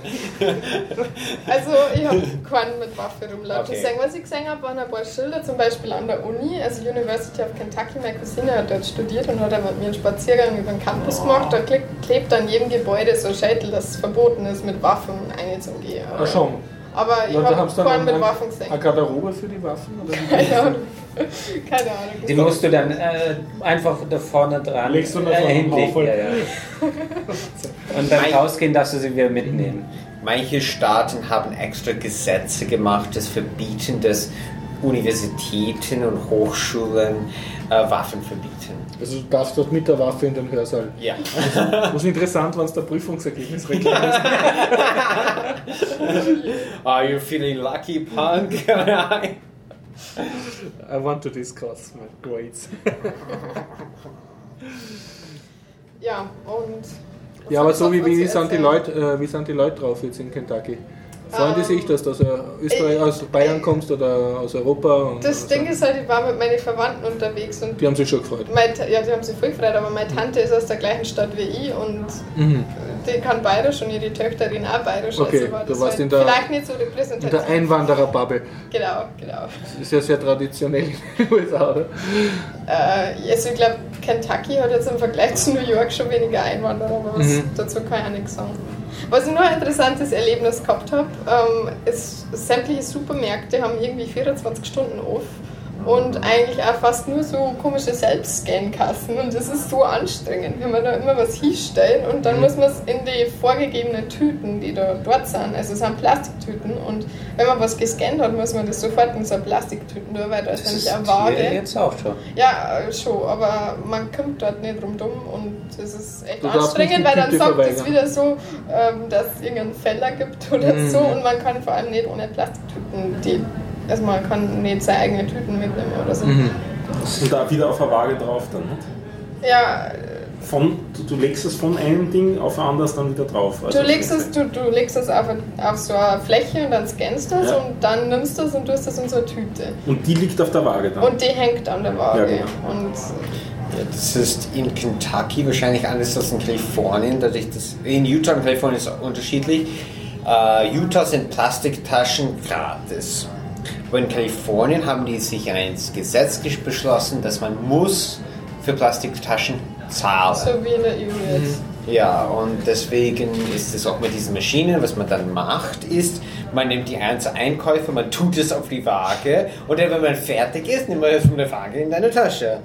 Also ich habe keinen mit Waffe rumlaufen Okay. gesehen. Was ich gesehen habe, waren ein paar Schilder, zum Beispiel an der Uni, also University of Kentucky. Meine Cousine hat dort studiert und hat dann mit mir einen Spaziergang über den Campus gemacht. Da kle- klebt an jedem Gebäude so ein Schädel, dass es verboten ist, mit Waffen einzugehen. Ach schon. Aber ich habe ein- mit Waffen gesehen. Eine Garderobe für die Waffen? Oder? Keine Ahnung. Keine Ahnung. Die musst du dann äh, einfach da vorne dran Legst du äh, hinlegen. Ja, ja. Und beim Mein- Rausgehen darfst du sie wieder mitnehmen. Manche Staaten haben extra Gesetze gemacht, das verbieten, dass Universitäten und Hochschulen äh, Waffen verbieten. Also du darfst dort mit der Waffe in den Hörsaal. Ja. Das ist interessant, wenn es der Prüfungsergebnis ist. Are you feeling lucky, punk? I want to discuss my grades. Ja, und. Ja, aber so wie, wie, sind die Leute, äh, wie sind die Leute drauf jetzt in Kentucky? Freuen die Ähm, sich, dass du aus Österreich, aus Bayern kommst oder aus Europa? Das Ding so? ist halt, ich war mit meinen Verwandten unterwegs und Die haben sich schon gefreut. Meine, ja, die haben sich voll gefreut, aber meine Tante ist aus der gleichen Stadt wie ich und Mhm. die kann bayerisch und ihre Töchterin auch bayerisch. Okay, also du warst halt in der- vielleicht nicht so In der repräsentativ. Einwandererbubble. Genau, genau. Das ist ja sehr traditionell in den USA, oder? Äh, also ich glaube, Kentucky hat jetzt im Vergleich zu New York schon weniger Einwanderer, aber Mhm. dazu kann ich auch nichts sagen. Was ich nur ein interessantes Erlebnis gehabt habe, ähm, ist, sämtliche Supermärkte haben irgendwie 24 Stunden off und eigentlich auch fast nur so komische Selbstscan-Kassen und das ist so anstrengend, wenn man da immer was hinstellt und dann Mhm. muss man es in die vorgegebenen Tüten, die da dort sind, also es sind Plastiktüten und wenn man was gescannt hat, muss man das sofort in so Plastiktüten tun, weil da ist Das nämlich eine Waage. hier jetzt auch schon. Ja, äh, schon, aber man kommt dort nicht drum dumm und es ist echt Du anstrengend, weil dann Tüte sagt es wieder so, ähm, dass es irgendeinen Feller gibt oder Mhm. so und man kann vor allem nicht ohne Plastiktüten die, also man kann nicht seine eigenen Tüten mitnehmen oder so. Mhm. Und da wieder auf eine Waage drauf dann. Nicht? Ja, Von, du, du legst es von einem Ding auf ein anderes dann wieder drauf. Also du legst es, du, du legst es auf, auf so eine Fläche und dann scannst du es Ja. und dann nimmst du es und tust es in so eine Tüte. Und die liegt auf der Waage dann. Und die hängt an der Waage. Ja, genau. Und Ja, das ist in Kentucky wahrscheinlich anders als in Kalifornien. Dadurch, dass in Utah und Kalifornien ist es unterschiedlich. Äh, Utah sind Plastiktaschen gratis. Aber in Kalifornien haben die sich ein Gesetz beschlossen, dass man muss für Plastiktaschen zahlen. so wie in der EU jetzt. Ja, und deswegen ist es auch mit diesen Maschinen, was man dann macht, ist, man nimmt die einzelnen Einkäufe, man tut es auf die Waage und dann, wenn man fertig ist, nimmt man es von der Waage in deine Tasche.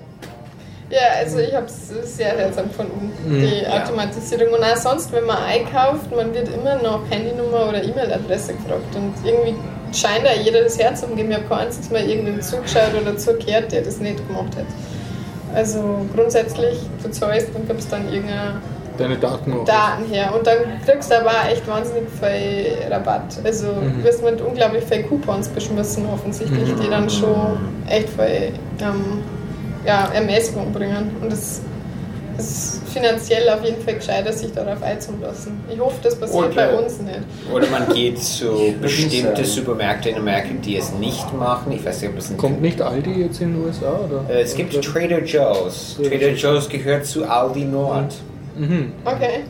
Ja, also ich habe es sehr seltsam gefunden, die Ja. Automatisierung. Und auch sonst, wenn man einkauft, man wird immer noch Handynummer oder E-Mail-Adresse gefragt. Und irgendwie scheint da jeder das Herz umgeben. Ich habe kein einziges Mal irgendwem zugeschaut oder zugehört, der das nicht gemacht hat. Also grundsätzlich, du zahlst und gibst dann irgendeine Deine Daten auch. Daten her. Und dann kriegst du aber echt wahnsinnig viel Rabatt. Also Mhm. wirst mit unglaublich viel Coupons beschmissen offensichtlich, die dann schon echt viel ähm, ja, Ermäßigung bringen. Und es ist finanziell auf jeden Fall gescheiter, sich darauf einzulassen. Ich hoffe, das passiert Und, bei uns nicht. Oder man geht zu bestimmte sagen. Supermärkte in Amerika, die es nicht machen. Ich weiß nicht, ob es ein Kommt nicht Aldi jetzt in den USA? Oder? Äh, Es gibt Trader Joe's. Trader Joe's gehört zu Aldi Nord. Mhm. Okay.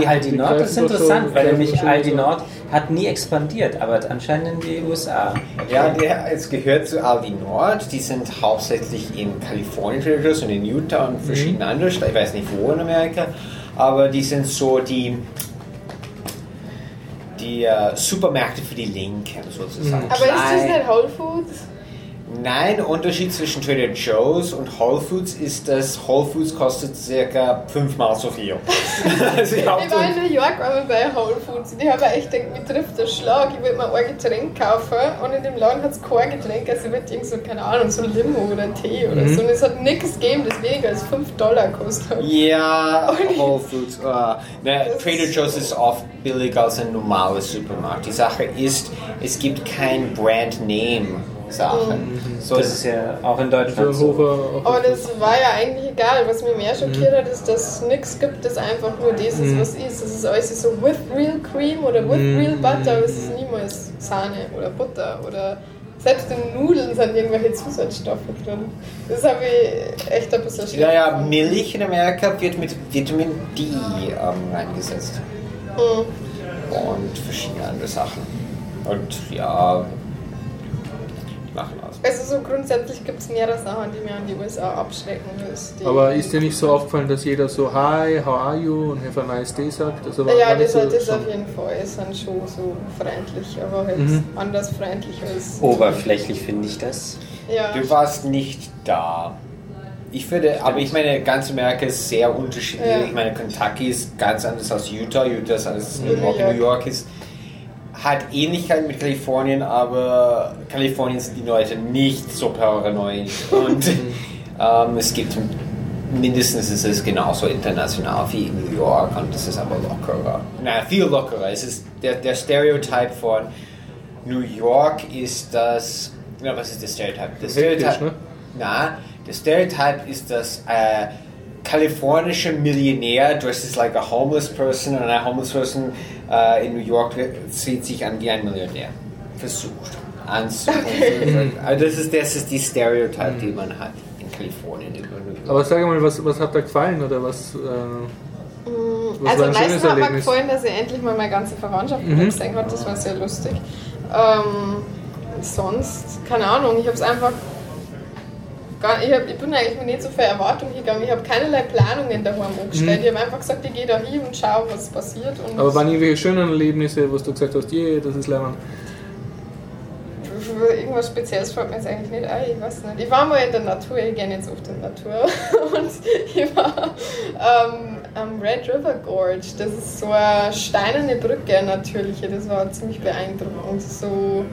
Die Aldi die Nord ist interessant, schon- weil nämlich Aldi. Nord hat nie expandiert, aber anscheinend in die USA. Ja, der, es gehört zu Aldi Nord. Die sind hauptsächlich in Kalifornien und in Utah und verschiedenen anderen Staaten. Ich weiß nicht wo in Amerika. Aber die sind so die, die äh, Supermärkte für die Linken sozusagen. Mhm. Aber ist das nicht Whole Foods? Nein, der Unterschied zwischen Trader Joe's und Whole Foods ist, dass Whole Foods kostet circa fünfmal so viel. also ich war in New York einmal bei Whole Foods und ich habe echt gedacht, mir trifft der Schlag, ich will mir ein Getränk kaufen und in dem Laden hat es kein Getränk, also ich würde so, keine Ahnung, so Limo oder Tee oder mhm. so und es hat nichts gegeben, das weniger als 5 Dollar kostet. Ja, Whole Foods. Uh, na, Trader Joe's ist oft billiger als ein normales Supermarkt. Die Sache ist, es gibt kein Brand Name Sachen. Mhm. So das ist ja auch in Deutschland so. Aber das war ja eigentlich egal. Was mich mehr schockiert hat, ist, dass es nichts gibt, das einfach nur das ist, mhm. was ist. Das ist alles so with real cream oder with mhm. real butter, aber es ist niemals Sahne oder Butter oder selbst in Nudeln sind irgendwelche Zusatzstoffe drin. Das habe ich echt ein bisschen schlecht. Ja, ja, Milch in Amerika wird mit Vitamin D ähm, eingesetzt. Mhm. Und verschiedene andere Sachen. Und ja, machen aus. Also so grundsätzlich gibt es mehrere Sachen, die mir an die USA abschrecken. Aber ist dir nicht so aufgefallen, dass jeder so Hi, how are you und have a nice day sagt? Also ja, das, so, das auf jeden Fall. Es sind schon so freundlich, aber halt mhm. anders freundlich als... Oberflächlich finde ich das. Ja. Du warst nicht da. Ich finde, aber ich meine, ganz Amerika ist sehr unterschiedlich. Ja. Ich meine, Kentucky ist ganz anders als Utah. Utah ist als New York. New York ist hat Ähnlichkeit mit Kalifornien, aber Kalifornien sind die Leute nicht so paranoid. Und ähm, es gibt mindestens ist es genauso international wie New York und es ist aber lockerer. Na, viel lockerer. Es ist der, der Stereotype von New York ist das. Ja, was ist der Stereotype? Der Stereotype. Ne? Na, der Stereotype ist das. Äh, kalifornische Millionär dresses like a homeless person und ein homeless person äh, in New York sieht sich an wie ein Millionär. Versucht. Okay. Also das ist, das ist die Stereotype, die man hat in Kalifornien. Aber sag mal, was, was hat da gefallen oder was... Äh mm, was also meistens hat mir gefallen, dass ich endlich mal meine ganze Verwandtschaft mhm. gesehen habe. Das war sehr lustig. Ähm, sonst, keine Ahnung, ich habe es einfach gar, ich, hab, ich bin eigentlich mit nicht so viel Erwartung gegangen. Ich habe keinerlei Planungen daheim angestellt. Mhm. Ich habe einfach gesagt, ich gehe da hin und schaue, was passiert. Aber waren irgendwelche schönen Erlebnisse, wo du gesagt hast, je, das ist leibend? Irgendwas Spezielles fällt mir jetzt eigentlich nicht ein, ich weiß nicht. Ich war mal in der Natur, ich gehe so oft in der Natur. Und ich war ähm, am Red River Gorge. Das ist so eine steinerne Brücke, natürliche. Das war ziemlich beeindruckend. So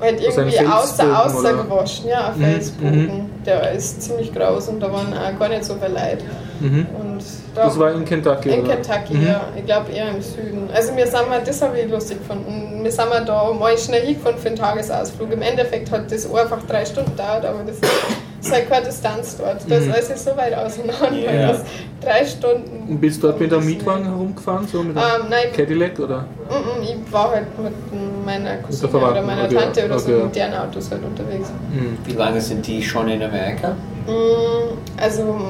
halt irgendwie außer, außer gewaschen, ja, mhm. Felsboden. Mhm. Der ist ziemlich groß und da waren auch gar nicht so viele Leute. Mhm. Und da das war in Kentucky, In oder? Kentucky, mhm. ja. Ich glaube eher im Süden. Also wir sind mal, das habe ich lustig gefunden. Wir sind mal da mal schnell hingefahren für einen Tagesausflug. Im Endeffekt hat das einfach drei Stunden gedauert, aber das ist halt keine Distanz dort. Das mhm. ist alles so weit auseinander. Yeah. drei Stunden. Und bist du dort mit einem Mietwagen herumgefahren? So mit einem um, nein, Cadillac? Oder? Mm, ich war halt mit meiner Cousine oder meiner okay. Tante oder okay. so mit deren Autos halt unterwegs. Mhm. Wie lange sind die schon in Amerika? Mm, also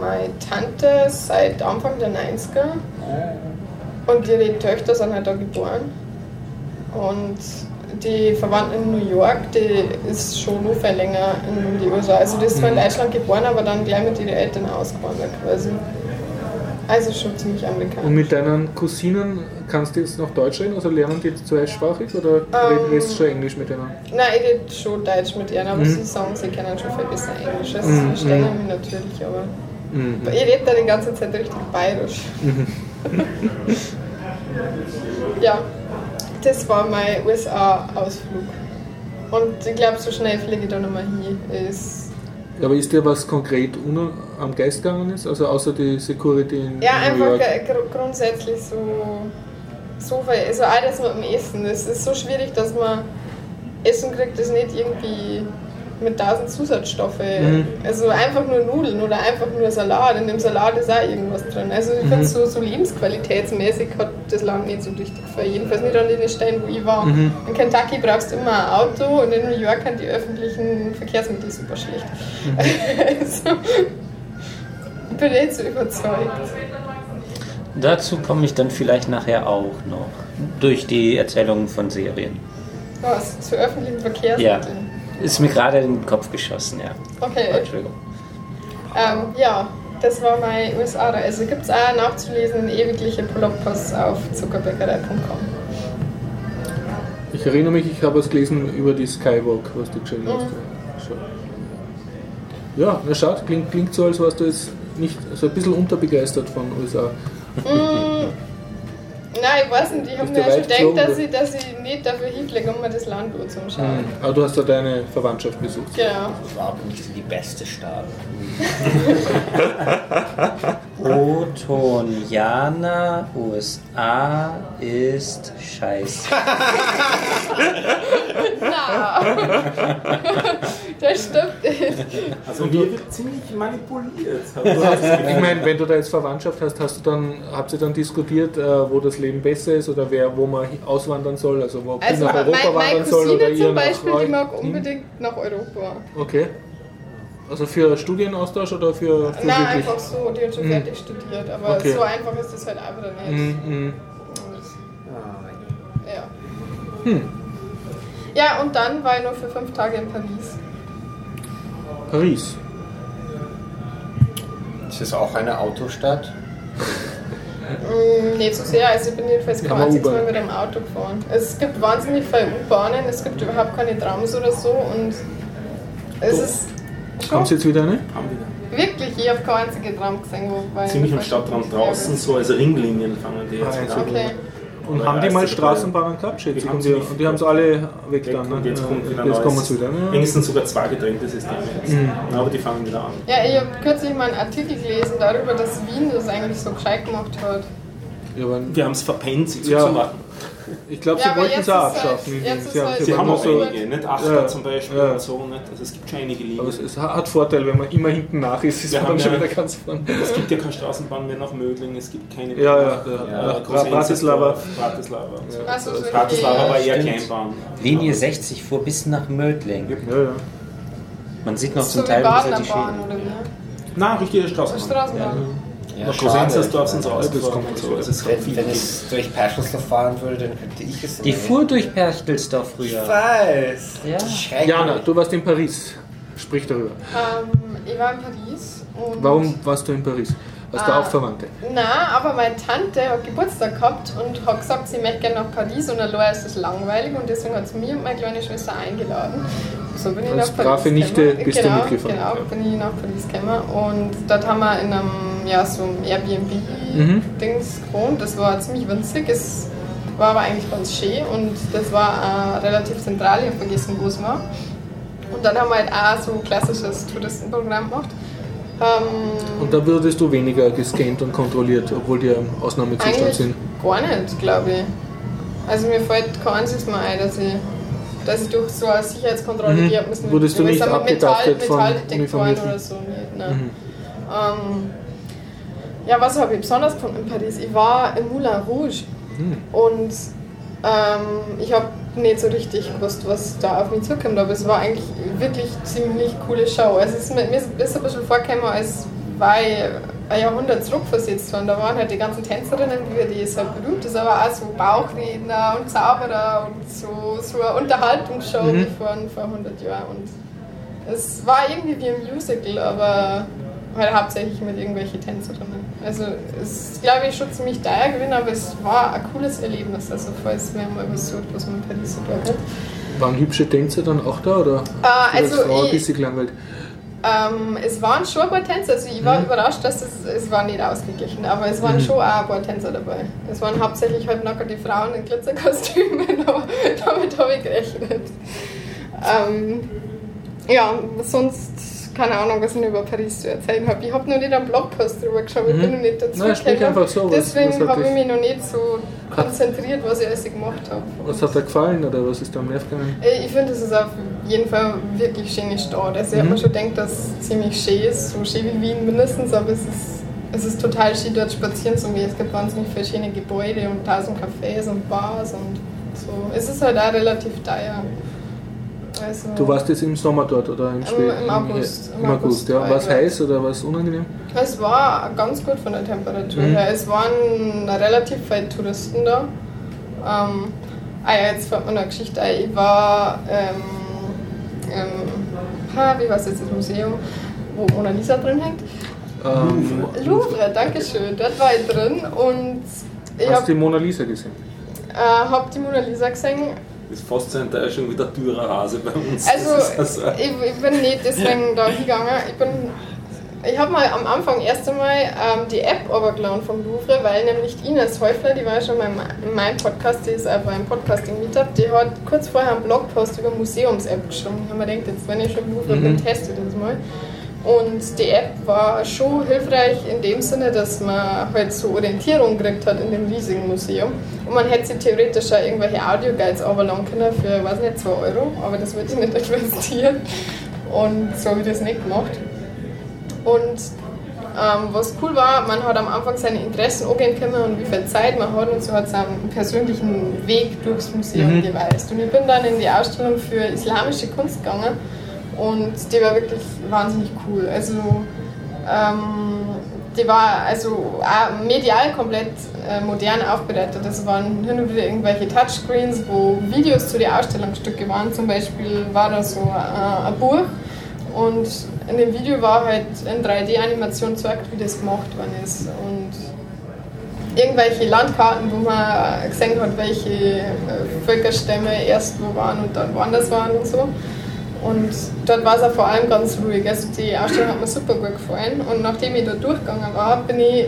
meine Tante seit Anfang der 90er. Ah. Und ihre Töchter sind halt da geboren. Und die Verwandten in New York, die ist schon nur viel länger in die USA. Also die ist zwar in mhm. Deutschland geboren, aber dann gleich mit ihren Eltern ausgewandert quasi. Also schon ziemlich amerikanisch. Und mit deinen Cousinen kannst du jetzt noch Deutsch reden? Also lernen die jetzt zweisprachig oder ähm, redest du schon Englisch mit denen? Nein, ich rede schon Deutsch mit ihnen, aber mhm. sie sagen, sie kennen schon viel besser Englisch. Das mhm. verstehen mhm. mich natürlich, aber mhm. ich rede da die ganze Zeit richtig bayerisch. Mhm. ja das war mein USA-Ausflug. Und ich glaube, so schnell fliege ich da nochmal hin. Ist aber ist dir was konkret am Geist gegangen ist? Also außer die Security in Ja, New einfach gr grundsätzlich so, so viel, also alles mit dem Essen. Es ist so schwierig, dass man Essen kriegt, das nicht irgendwie mit tausend Zusatzstoffe. Mhm. Also einfach nur Nudeln oder einfach nur Salat. In dem Salat ist auch irgendwas drin. Also ich mhm. finde so, so lebensqualitätsmäßig hat das Land nicht so richtig für. Jedenfalls nicht an den Stellen, wo ich war. Mhm. In Kentucky brauchst du immer ein Auto und in New York sind die öffentlichen Verkehrsmittel super schlecht. Mhm. also, ich bin nicht so überzeugt. Dazu komme ich dann vielleicht nachher auch noch. Durch die Erzählungen von Serien. Was? Zu öffentlichen Verkehrsmitteln? Ja. Ist mir gerade in den Kopf geschossen, ja. Okay. Entschuldigung. Ähm, ja, das war mein USA-Reise. Also Gibt es auch nachzulesen ewigliche Blogposts auf zuckerbäckerei.com. Ich erinnere mich, ich habe was gelesen über die Skywalk, was du geschrieben hast. Mhm. Ja, na schaut, klingt, klingt so, als warst du jetzt nicht so ein bisschen unterbegeistert von USA. Mm, Nein, ich weiß nicht, ich habe mir du ja schon gedacht, dass ich, dass ich nicht dafür hinfliege, um mir das Land anzuschauen. Mhm. Aber du hast ja deine Verwandtschaft besucht. Genau. Das war aber nicht die beste Stadt. Otoniana, USA ist scheiße. Na, das stimmt nicht. Also hier wird ziemlich manipuliert. Ich meine, wenn du da jetzt Verwandtschaft hast, hast du dann, habt ihr dann diskutiert, äh, wo das Leben besser ist oder wer, wo man auswandern soll, also wo Also nach Europa mein, wandern soll oder ihr zum nach Beispiel, die mag Hm? unbedingt nach Europa. Okay. Also für Studienaustausch oder für, für Nein, wirklich? einfach so, die hat schon Mhm. fertig studiert, aber Okay. so einfach ist das halt auch wieder nicht. Mhm. Ja. Hm. ja, und dann war ich noch für fünf Tage in Paris. Paris. Ist das auch eine Autostadt? Mm, nicht so sehr, also ich bin jedenfalls kein einziges. Mal mit dem Auto gefahren. Es gibt wahnsinnig viele U-Bahnen, es gibt überhaupt keine Trams oder so und es Doch. ist Kommt jetzt wieder eine? Haben die da. wirklich, ich habe keine einzige Tram gesehen, Ziemlich am Stadtrand draußen, so also Ringlinien fangen die jetzt Ah, wieder an. Okay. Und haben die mal. Straßenbahnen gehabt, schätze Die ich? haben Und die, und die haben sie alle weg Weg dann. und Ne? jetzt kommt wieder jetzt kommen sie wieder. Ne? Wenigstens sogar zwei getrennte Systeme jetzt. Mhm. Aber die fangen wieder an. Ja, ich habe kürzlich mal einen Artikel gelesen darüber, dass Wien das eigentlich so gescheit gemacht hat. Ja, Wir haben es verpennt, sie Ja. zuzumachen. Ich glaube, Ja, sie aber wollten es auch halt- abschaffen. jetzt ist Sie haben- halt- sie haben auch so, einige, nicht Achter Ja. zum Beispiel Ja. und so. Nicht? Also es gibt schon einige Linien. aber es, es hat Vorteil, wenn man immer hinten nach ist, ist man schon ja- wieder ganz vorne. Es gibt ja keine Straßenbahn mehr nach Mödling, es gibt keine Ja, ja, nach, ja. Nach Bratislava. Bratislava. und so. Also so Bratislava war eher. Kleinbahn. Linie 60 fuhr bis nach Mödling. Ja, ja. Man sieht noch so zum wie Teil bisschen die wie? Nein, richtige Straßenbahn. Straßenbahn. Ja, Nach sie das ausgefahren. kommt und so. so. Also es Wenn, wenn es durch Perschelsdorf fahren würde, dann könnte ich es Die fuhr durch Perchtelsdorf früher. Ich weiß. Ja. Jana, du warst in Paris. Sprich darüber. Ähm, ich war in Paris und. Warum warst du in Paris? Hast du Ah. auch Verwandte? Nein, aber meine Tante hat Geburtstag gehabt und hat gesagt, sie möchte gerne nach Paris und allein ist es langweilig und deswegen hat sie mich und meine kleine Schwester eingeladen. So bin ich Als nach Paris brave Nichte gekommen. bist du genau, mitgefahren. Genau, bin ich nach Paris gekommen und dort haben wir in einem, ja, so einem Mhm. Airbnb-Dings gewohnt. Das war ziemlich winzig, es war aber eigentlich ganz schön und das war äh, relativ zentral, ich habe vergessen, wo es war. Und dann haben wir halt auch so ein klassisches Touristenprogramm gemacht. Ähm, Und da würdest du weniger gescannt und kontrolliert, obwohl die im Ausnahmezustand sind. gar nicht, glaube ich. Also mir fällt kein einziges Mal ein, dass ich, dass ich durch so eine Sicherheitskontrolle Mhm. gehen müssen. Wurdest du nicht abgetastet von Metalldetektoren oder so. Nicht, ne. Mhm. ähm, ja, was habe ich besonders gefunden in Paris? Ich war im Moulin Rouge Mhm. und ähm, ich habe nicht so richtig gewusst, was da auf mich zukommt, aber es war eigentlich wirklich ziemlich coole Show. Also es ist mir, mir ist ein bisschen vorgekommen, als war ich ein Jahrhundert zurückversetzt worden. Da waren halt die ganzen Tänzerinnen, wie die ist halt berühmt ist, aber auch so Bauchredner und Zauberer und so, so eine Unterhaltungsshow Mhm. wie vor, vor 100 Jahren. Und es war irgendwie wie ein Musical, aber halt hauptsächlich mit irgendwelchen Tänzerinnen. Also es ist, glaube ich, schon ziemlich teuer gewesen, aber es war ein cooles Erlebnis. Also falls mir mal was sucht, was man in Paris so tut. Waren hübsche Tänzer dann auch da? Oder Äh, also Frau ein ich, bisschen gelangweilt? ähm, es waren schon ein paar Tänzer, also ich war Mhm. überrascht, dass es, es war nicht ausgeglichen, aber es waren Mhm. schon auch ein paar Tänzer dabei. Es waren hauptsächlich halt nackerte Frauen in Glitzerkostümen, aber damit habe ich gerechnet. Ähm, ja, sonst keine Ahnung, was ich über Paris zu erzählen habe. Ich habe noch nicht einen Blogpost drüber geschaut, ich Mhm. bin noch nicht dazu Nein, gekommen. einfach so, Deswegen habe ich mich noch nicht so konzentriert, was ich alles gemacht habe. Was hat dir gefallen oder was ist da am Nerv gegangen? Äh, Ich finde, es ist auf jeden Fall wirklich schöne Stadt. Also ich habe Mhm. mir schon gedacht, dass es ziemlich schön ist, so schön wie Wien mindestens, aber es ist, es ist total schön dort spazieren zu gehen. Es gibt wahnsinnig viele schöne Gebäude und tausend Cafés und Bars und so. Es ist halt auch relativ teuer. Also, Du warst jetzt im Sommer dort oder im, Spä im August. Im, August, ja. war War es heiß oder war es unangenehm? Es war ganz gut von der Temperatur Mhm. her. Es waren relativ viele Touristen da. Ähm, ah ja, jetzt fällt mir eine Geschichte ein. Ich war, ähm, ähm, wie heißt jetzt das Museum, wo Mona Lisa drin hängt? Ähm, Louvre, danke schön. Dort war ich drin und ich hast du die Mona Lisa gesehen? äh, hab die Mona Lisa gesehen. Ist fast so Enttäuschung wie der Dürerhase bei uns. Also, also- ich, ich bin nicht deswegen da hingegangen. Ich bin. Ich habe mal am Anfang erst einmal ähm, die App runtergeladen vom Louvre, weil nämlich Ines Häufler, die war ja schon mal in meinem Podcast, die ist auch beim Podcasting Meetup, die hat kurz vorher einen Blogpost über Museums-App geschrieben. Ich habe mir gedacht, jetzt wenn ich schon im Louvre bin, teste ich das mal. Und die App war schon hilfreich in dem Sinne, dass man halt so Orientierung gekriegt hat in dem riesigen Museum. Und man hätte sich theoretisch auch irgendwelche Audioguides runterladen können für, weiß nicht, 2 Euro, aber das würde ich nicht investieren. Und so habe ich das nicht gemacht. Und ähm, was cool war, man hat am Anfang seine Interessen angehen können und wie viel Zeit man hat und so hat es einen persönlichen Weg durchs Museum geweist. Und ich bin dann in die Ausstellung für islamische Kunst gegangen und die war wirklich wahnsinnig cool. Also ähm, die war also medial komplett äh, modern aufbereitet. Es waren hin und wieder irgendwelche Touchscreens, wo Videos zu den Ausstellungsstücke waren. Zum Beispiel war da so äh, ein Buch und in dem Video war halt in 3D-Animation gezeigt, wie das gemacht worden ist. Und irgendwelche Landkarten, wo man gesehen hat, welche äh, Völkerstämme erst wo waren und dann woanders waren und so. Und dort war es auch vor allem ganz ruhig. Also die Ausstellung hat mir super gut gefallen. Und nachdem ich da durchgegangen war, bin ich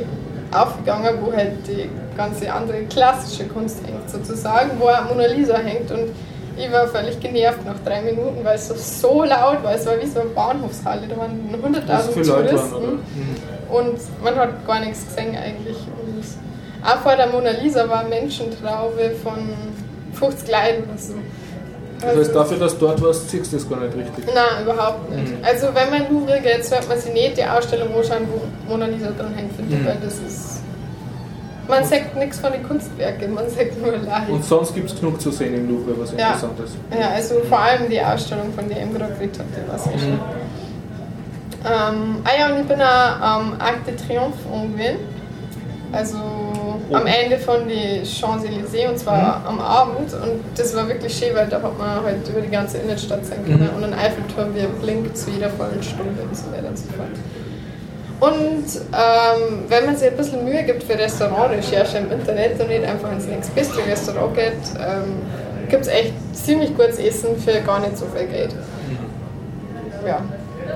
aufgegangen, wo halt die ganze andere klassische Kunst hängt, sozusagen, wo auch Mona Lisa hängt. Und ich war völlig genervt nach drei Minuten, weil es so, so laut war. Es war wie so eine Bahnhofshalle, da waren 100.000 Dass viele Leute Touristen. Mhm. Und man hat gar nichts gesehen eigentlich. Und auch vor der Mona Lisa war Menschentraube von 50 Leuten oder so. Das heißt, dafür, dass du dort warst, siehst du das gar nicht richtig. Nein, überhaupt nicht. Mhm. Also wenn man in Louvre geht, sollte man sich nicht die Ausstellung anschauen, wo Mona Lisa dran hängt, Mhm. weil das ist... Man sagt nichts von den Kunstwerken, man sagt nur Leid. Und sonst gibt es genug zu sehen im Louvre, was Ja. interessant ist. Ja, also vor allem die Ausstellung, von der ich gerade geredet habe, die war sehr schön. Ähm, ah ja, und ich bin auch am Arc de Triomphe umgewesen. Also am Ende von die Champs-Élysées und zwar am Abend. Und das war wirklich schön, weil da hat man halt über die ganze Innenstadt sehen können. Und ein Eiffelturm, wie er blinkt zu jeder vollen Stunde und so weiter und so fort. Und ähm, wenn man sich ein bisschen Mühe gibt für Restaurantrecherche im Internet und nicht einfach ins Next Beste Restaurant geht, ähm, gibt es echt ziemlich gutes Essen für gar nicht so viel Geld. Ja.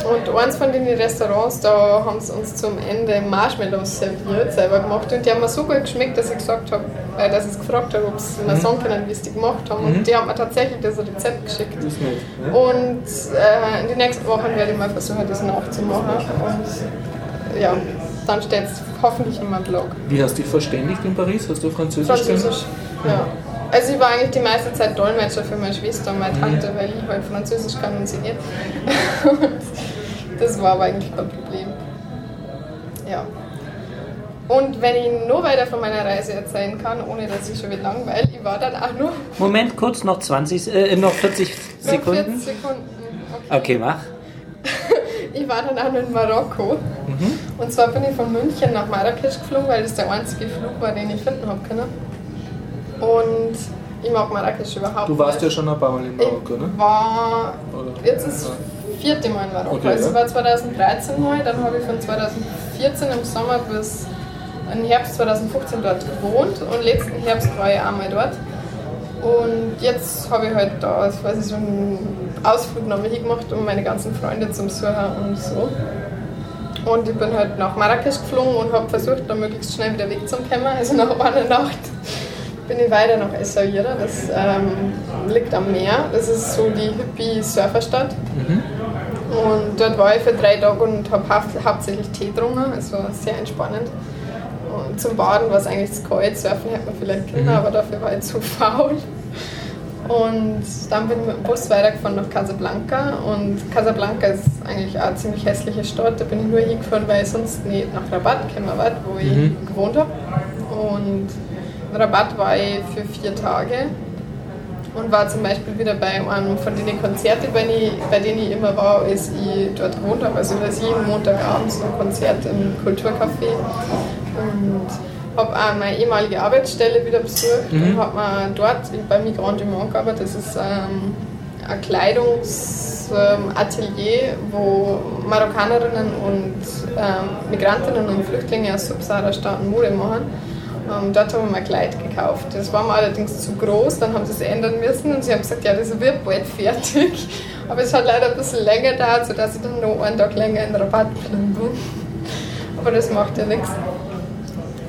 Und eins von den Restaurants, da haben sie uns zum Ende Marshmallows serviert, selber gemacht. Und die haben mir so gut geschmeckt, dass ich gesagt habe, äh, dass ich gefragt habe, ob sie mir sagen können, wie sie die gemacht haben. Und die haben mir tatsächlich das Rezept geschickt. Das. Ne? Und äh, in den nächsten Wochen werde ich mal versuchen, das nachzumachen. Und ja, dann steht es hoffentlich in meinem Blog. Wie hast du dich verständigt in Paris? Hast du Französisch Französisch, ja. Also ich war eigentlich die meiste Zeit Dolmetscher für meine Schwester und meine Tante, weil ich halt Französisch kann und sie nicht. Und das war aber eigentlich kein Problem. Ja. Und wenn ich nur weiter von meiner Reise erzählen kann, ohne dass ich schon wieder langweile, ich war dann auch nur Moment, kurz noch 20, äh, noch 40 nur Sekunden. 40 Sekunden. Okay, mach. Ich war dann auch noch in Marokko. Und zwar bin ich von München nach Marrakesch geflogen, weil das der einzige Flug war, den ich finden habe können. Und ich mag Marrakesch überhaupt Du warst ja nicht. schon ein paar Mal in Marokko, ne? Ich war Oder? jetzt das vierte Mal in Marokko. Okay, also ich ja. war 2013 mal, dann habe ich von 2014 im Sommer bis im Herbst 2015 dort gewohnt und letzten Herbst war ich einmal dort. Und jetzt habe ich halt da also quasi so einen Ausflug noch mal hingemacht, um meine ganzen Freunde zum Suchen und so. Und ich bin halt nach Marrakesch geflogen und habe versucht, da möglichst schnell wieder wegzukommen. Also nach einer Nacht bin ich weiter nach Essaouira. Das ähm, liegt am Meer. Das ist so die Hippie-Surferstadt. Und dort war ich für drei Tage und habe hau hauptsächlich Tee getrunken. Es war sehr entspannend. Und zum Baden war es eigentlich zu kalt. Surfen hätte man vielleicht können, aber dafür war ich zu faul. Und dann bin ich mit dem Bus weitergefahren nach Casablanca. Und Casablanca ist eigentlich eine ziemlich hässliche Stadt. Da bin ich nur hingefahren, weil ich sonst nicht nach Rabat gekommen war, wo ich gewohnt habe. Und in Rabat war ich für vier Tage und war zum Beispiel wieder bei einem von den Konzerten, bei, bei denen ich immer war, als ich dort gewohnt habe. Also da ist jeden Montagabend so ein Konzert im Kulturcafé. Und habe auch meine ehemalige Arbeitsstelle wieder besucht und habe mir dort bei Migrant du Monde gearbeitet. Das ist ähm, ein Kleidungsatelier, wo Marokkanerinnen und ähm, Migrantinnen und Flüchtlinge aus Subsahara-Staaten Mode machen. Ähm, dort haben wir ein Kleid gekauft. Das war mir allerdings zu groß, dann haben sie es ändern müssen und sie haben gesagt, ja, das wird bald fertig. Aber es hat leider ein bisschen länger gedauert, sodass ich dann noch einen Tag länger in Rabatt bin. Aber das macht ja nichts.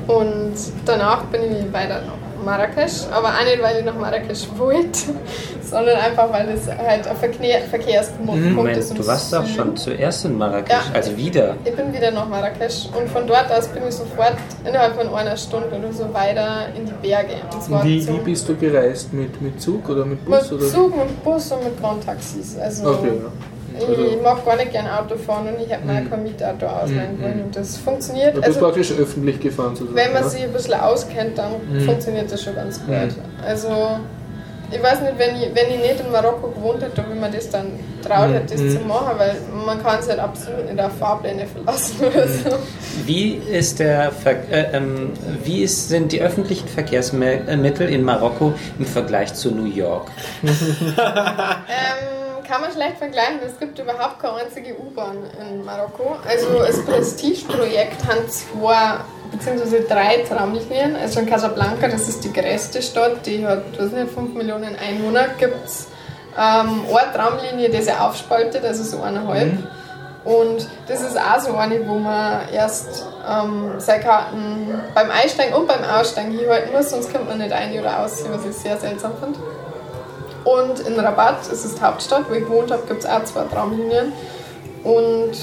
Und danach bin ich weiter nach Marrakesch, aber auch nicht, weil ich nach Marrakesch wollte, sondern einfach, weil es halt ein Verkehr Verkehrspunkt Mhm. Moment, ist. und du warst doch Süden. schon zuerst in Marrakesch, Ja. also wieder. Ich bin wieder nach Marrakesch und von dort aus bin ich sofort innerhalb von einer Stunde oder so weiter in die Berge. Wie, wie bist du gereist? Mit, mit Zug oder mit mit Bus? Oder? Zug, mit Bus und mit Grand-Taxis. Also Okay, ja. Ich Also, mag gar nicht gern Auto fahren und ich hätte mal Mhm. Mietauto ausleihen Mhm. wollen und das funktioniert. du bist Also, praktisch öffentlich gefahren sozusagen. wenn man ja? sich ein bisschen auskennt, dann Mhm. funktioniert das schon ganz gut. Mhm. Also ich weiß nicht, wenn ich, wenn ich nicht in Marokko gewohnt hätte, ob ich mir das dann traut Mhm. hätte, das Mhm. zu machen, weil man kann sich halt absolut nicht auf Fahrpläne verlassen oder Mhm. so. Wie ist der Ver äh, ähm, wie ist, sind die öffentlichen Verkehrsmittel in Marokko im Vergleich zu New York? Ähm, kann man schlecht vergleichen. Es gibt überhaupt keine einzige U-Bahn in Marokko. Also das Prestige-Projekt hat zwei bzw. drei Tramlinien. Also in Casablanca, das ist die größte Stadt, die hat, weiß nicht, 5 Millionen Einwohner, gibt es ähm, eine Tramlinie, die sich aufspaltet, also so eineinhalb. Und das ist auch so eine, wo man erst ähm, seine Karten beim Einsteigen und beim Aussteigen hinhalten muss, sonst kommt man nicht ein oder aus, was ich sehr seltsam finde. Und in Rabat, das ist die Hauptstadt, wo ich gewohnt habe, gibt es auch zwei Tramlinien. Und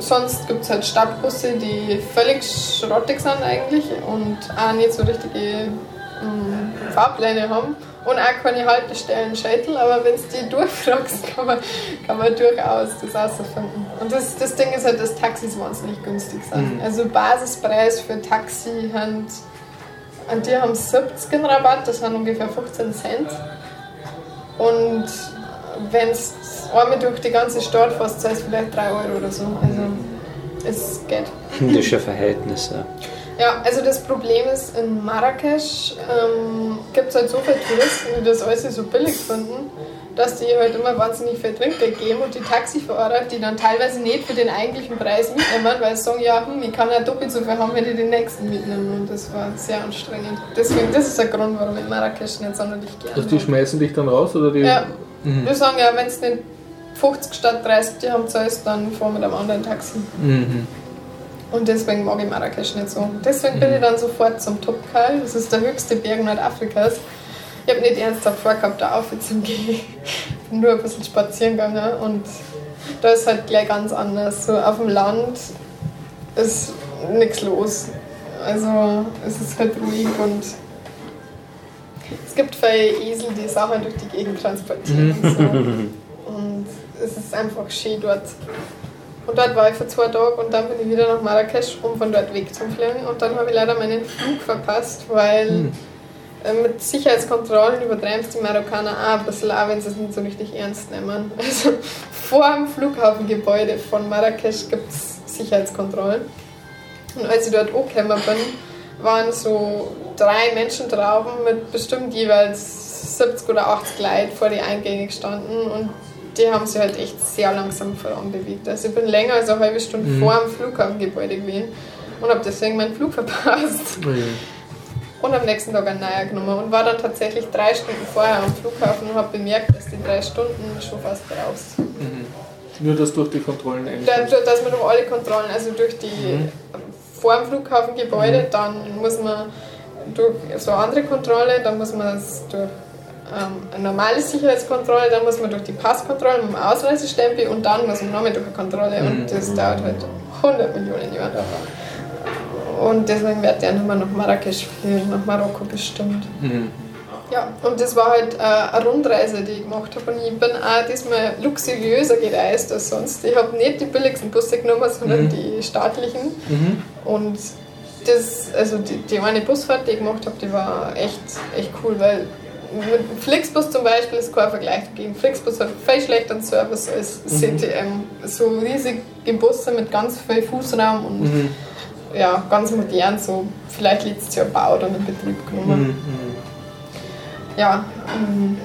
sonst gibt es halt Stadtbusse, die völlig schrottig sind eigentlich und auch nicht so richtige ähm, Fahrpläne haben. Und auch keine Haltestellen Shuttle, aber wenn es die durchfragst, kann man, kann man durchaus das herausfinden. Und das, das Ding ist halt, dass Taxis wahnsinnig günstig sind. Also Basispreis für Taxi haben, und die haben 70 in Rabatt, das sind ungefähr 15 Cent. Und wenn es einmal durch die ganze Stadt fährst, zahlst du vielleicht 3 Euro oder so. Also es geht. Indische Verhältnisse. Ja, also das Problem ist, in Marrakesch ähm, gibt es halt so viele Touristen, die das alles so billig finden, dass die halt immer wahnsinnig viel Trinkgeld geben und die Taxifahrer, die dann teilweise nicht für den eigentlichen Preis mitnehmen, weil sie sagen, ja, hm, ich kann ja doppelt so viel haben, wenn ich den nächsten mitnehme. Und das war sehr anstrengend. Deswegen, das ist der Grund, warum ich Marrakesch nicht sonderlich gerne Also die schmeißen dich dann raus oder die? Ja, Mhm. wir sagen ja, wenn es nicht 50 statt 30 Dirham zahlst, dann fahren wir mit einem anderen Taxi. Mhm. Und deswegen mag ich Marrakesch nicht so. Deswegen bin ich dann sofort zum Topkal. Das ist der höchste Berg Nordafrikas. Ich habe nicht ernsthaft vorgehabt, da auf zu gehen. Ich bin nur ein bisschen spazieren gegangen und da ist halt gleich ganz anders. So auf dem Land ist nichts los. Also es ist halt ruhig und es gibt viele Esel, die Sachen durch die Gegend transportieren. Und, so. und es ist einfach schön dort. Und dort war ich für zwei Tage und dann bin ich wieder nach Marrakesch, um von dort weg zu fliegen. Und dann habe ich leider meinen Flug verpasst, weil äh, mit Sicherheitskontrollen übertreiben die Marokkaner auch ein bisschen, auch wenn sie es nicht so richtig ernst nehmen. Also vor dem Flughafengebäude von Marrakesch gibt es Sicherheitskontrollen. Und als ich dort angekommen bin, waren so drei Menschentrauben mit bestimmt jeweils 70 oder 80 Leuten vor die Eingänge gestanden und die haben sich halt echt sehr langsam voranbewegt. Also ich bin länger als eine halbe Stunde vor dem Flughafengebäude gewesen und habe deswegen meinen Flug verpasst. Je. Und am nächsten Tag einen neuer genommen und war dann tatsächlich drei Stunden vorher am Flughafen und habe bemerkt, dass die drei Stunden schon fast brauchst. Nur das durch die Kontrollen eigentlich. Da, dass man durch alle Kontrollen, also durch die vor dem Flughafengebäude, dann muss man durch so eine andere Kontrolle, dann muss man durch ähm, eine normale Sicherheitskontrolle, dann muss man durch die Passkontrolle mit dem Ausreisestempel und dann muss man nochmal durch eine Kontrolle und das dauert halt 100 Millionen Jahre. Und deswegen wird der nicht mehr nach Marrakesch fliegen, nach Marokko bestimmt. Mhm. Ja, und das war halt äh, eine Rundreise, die ich gemacht habe. Und ich bin auch diesmal luxuriöser gereist als sonst. Ich habe nicht die billigsten Busse genommen, sondern die staatlichen. Mhm. Und das, also die, die eine Busfahrt, die ich gemacht habe, die war echt, echt cool, weil mit Flixbus zum Beispiel ist kein Vergleich dagegen. Flixbus hat viel schlechteren Service als CTM. So riesige Busse mit ganz viel Fußraum und Mhm. Ja, ganz modern, so vielleicht letztes Jahr gebaut und in Betrieb genommen. Mhm. Ja, ähm,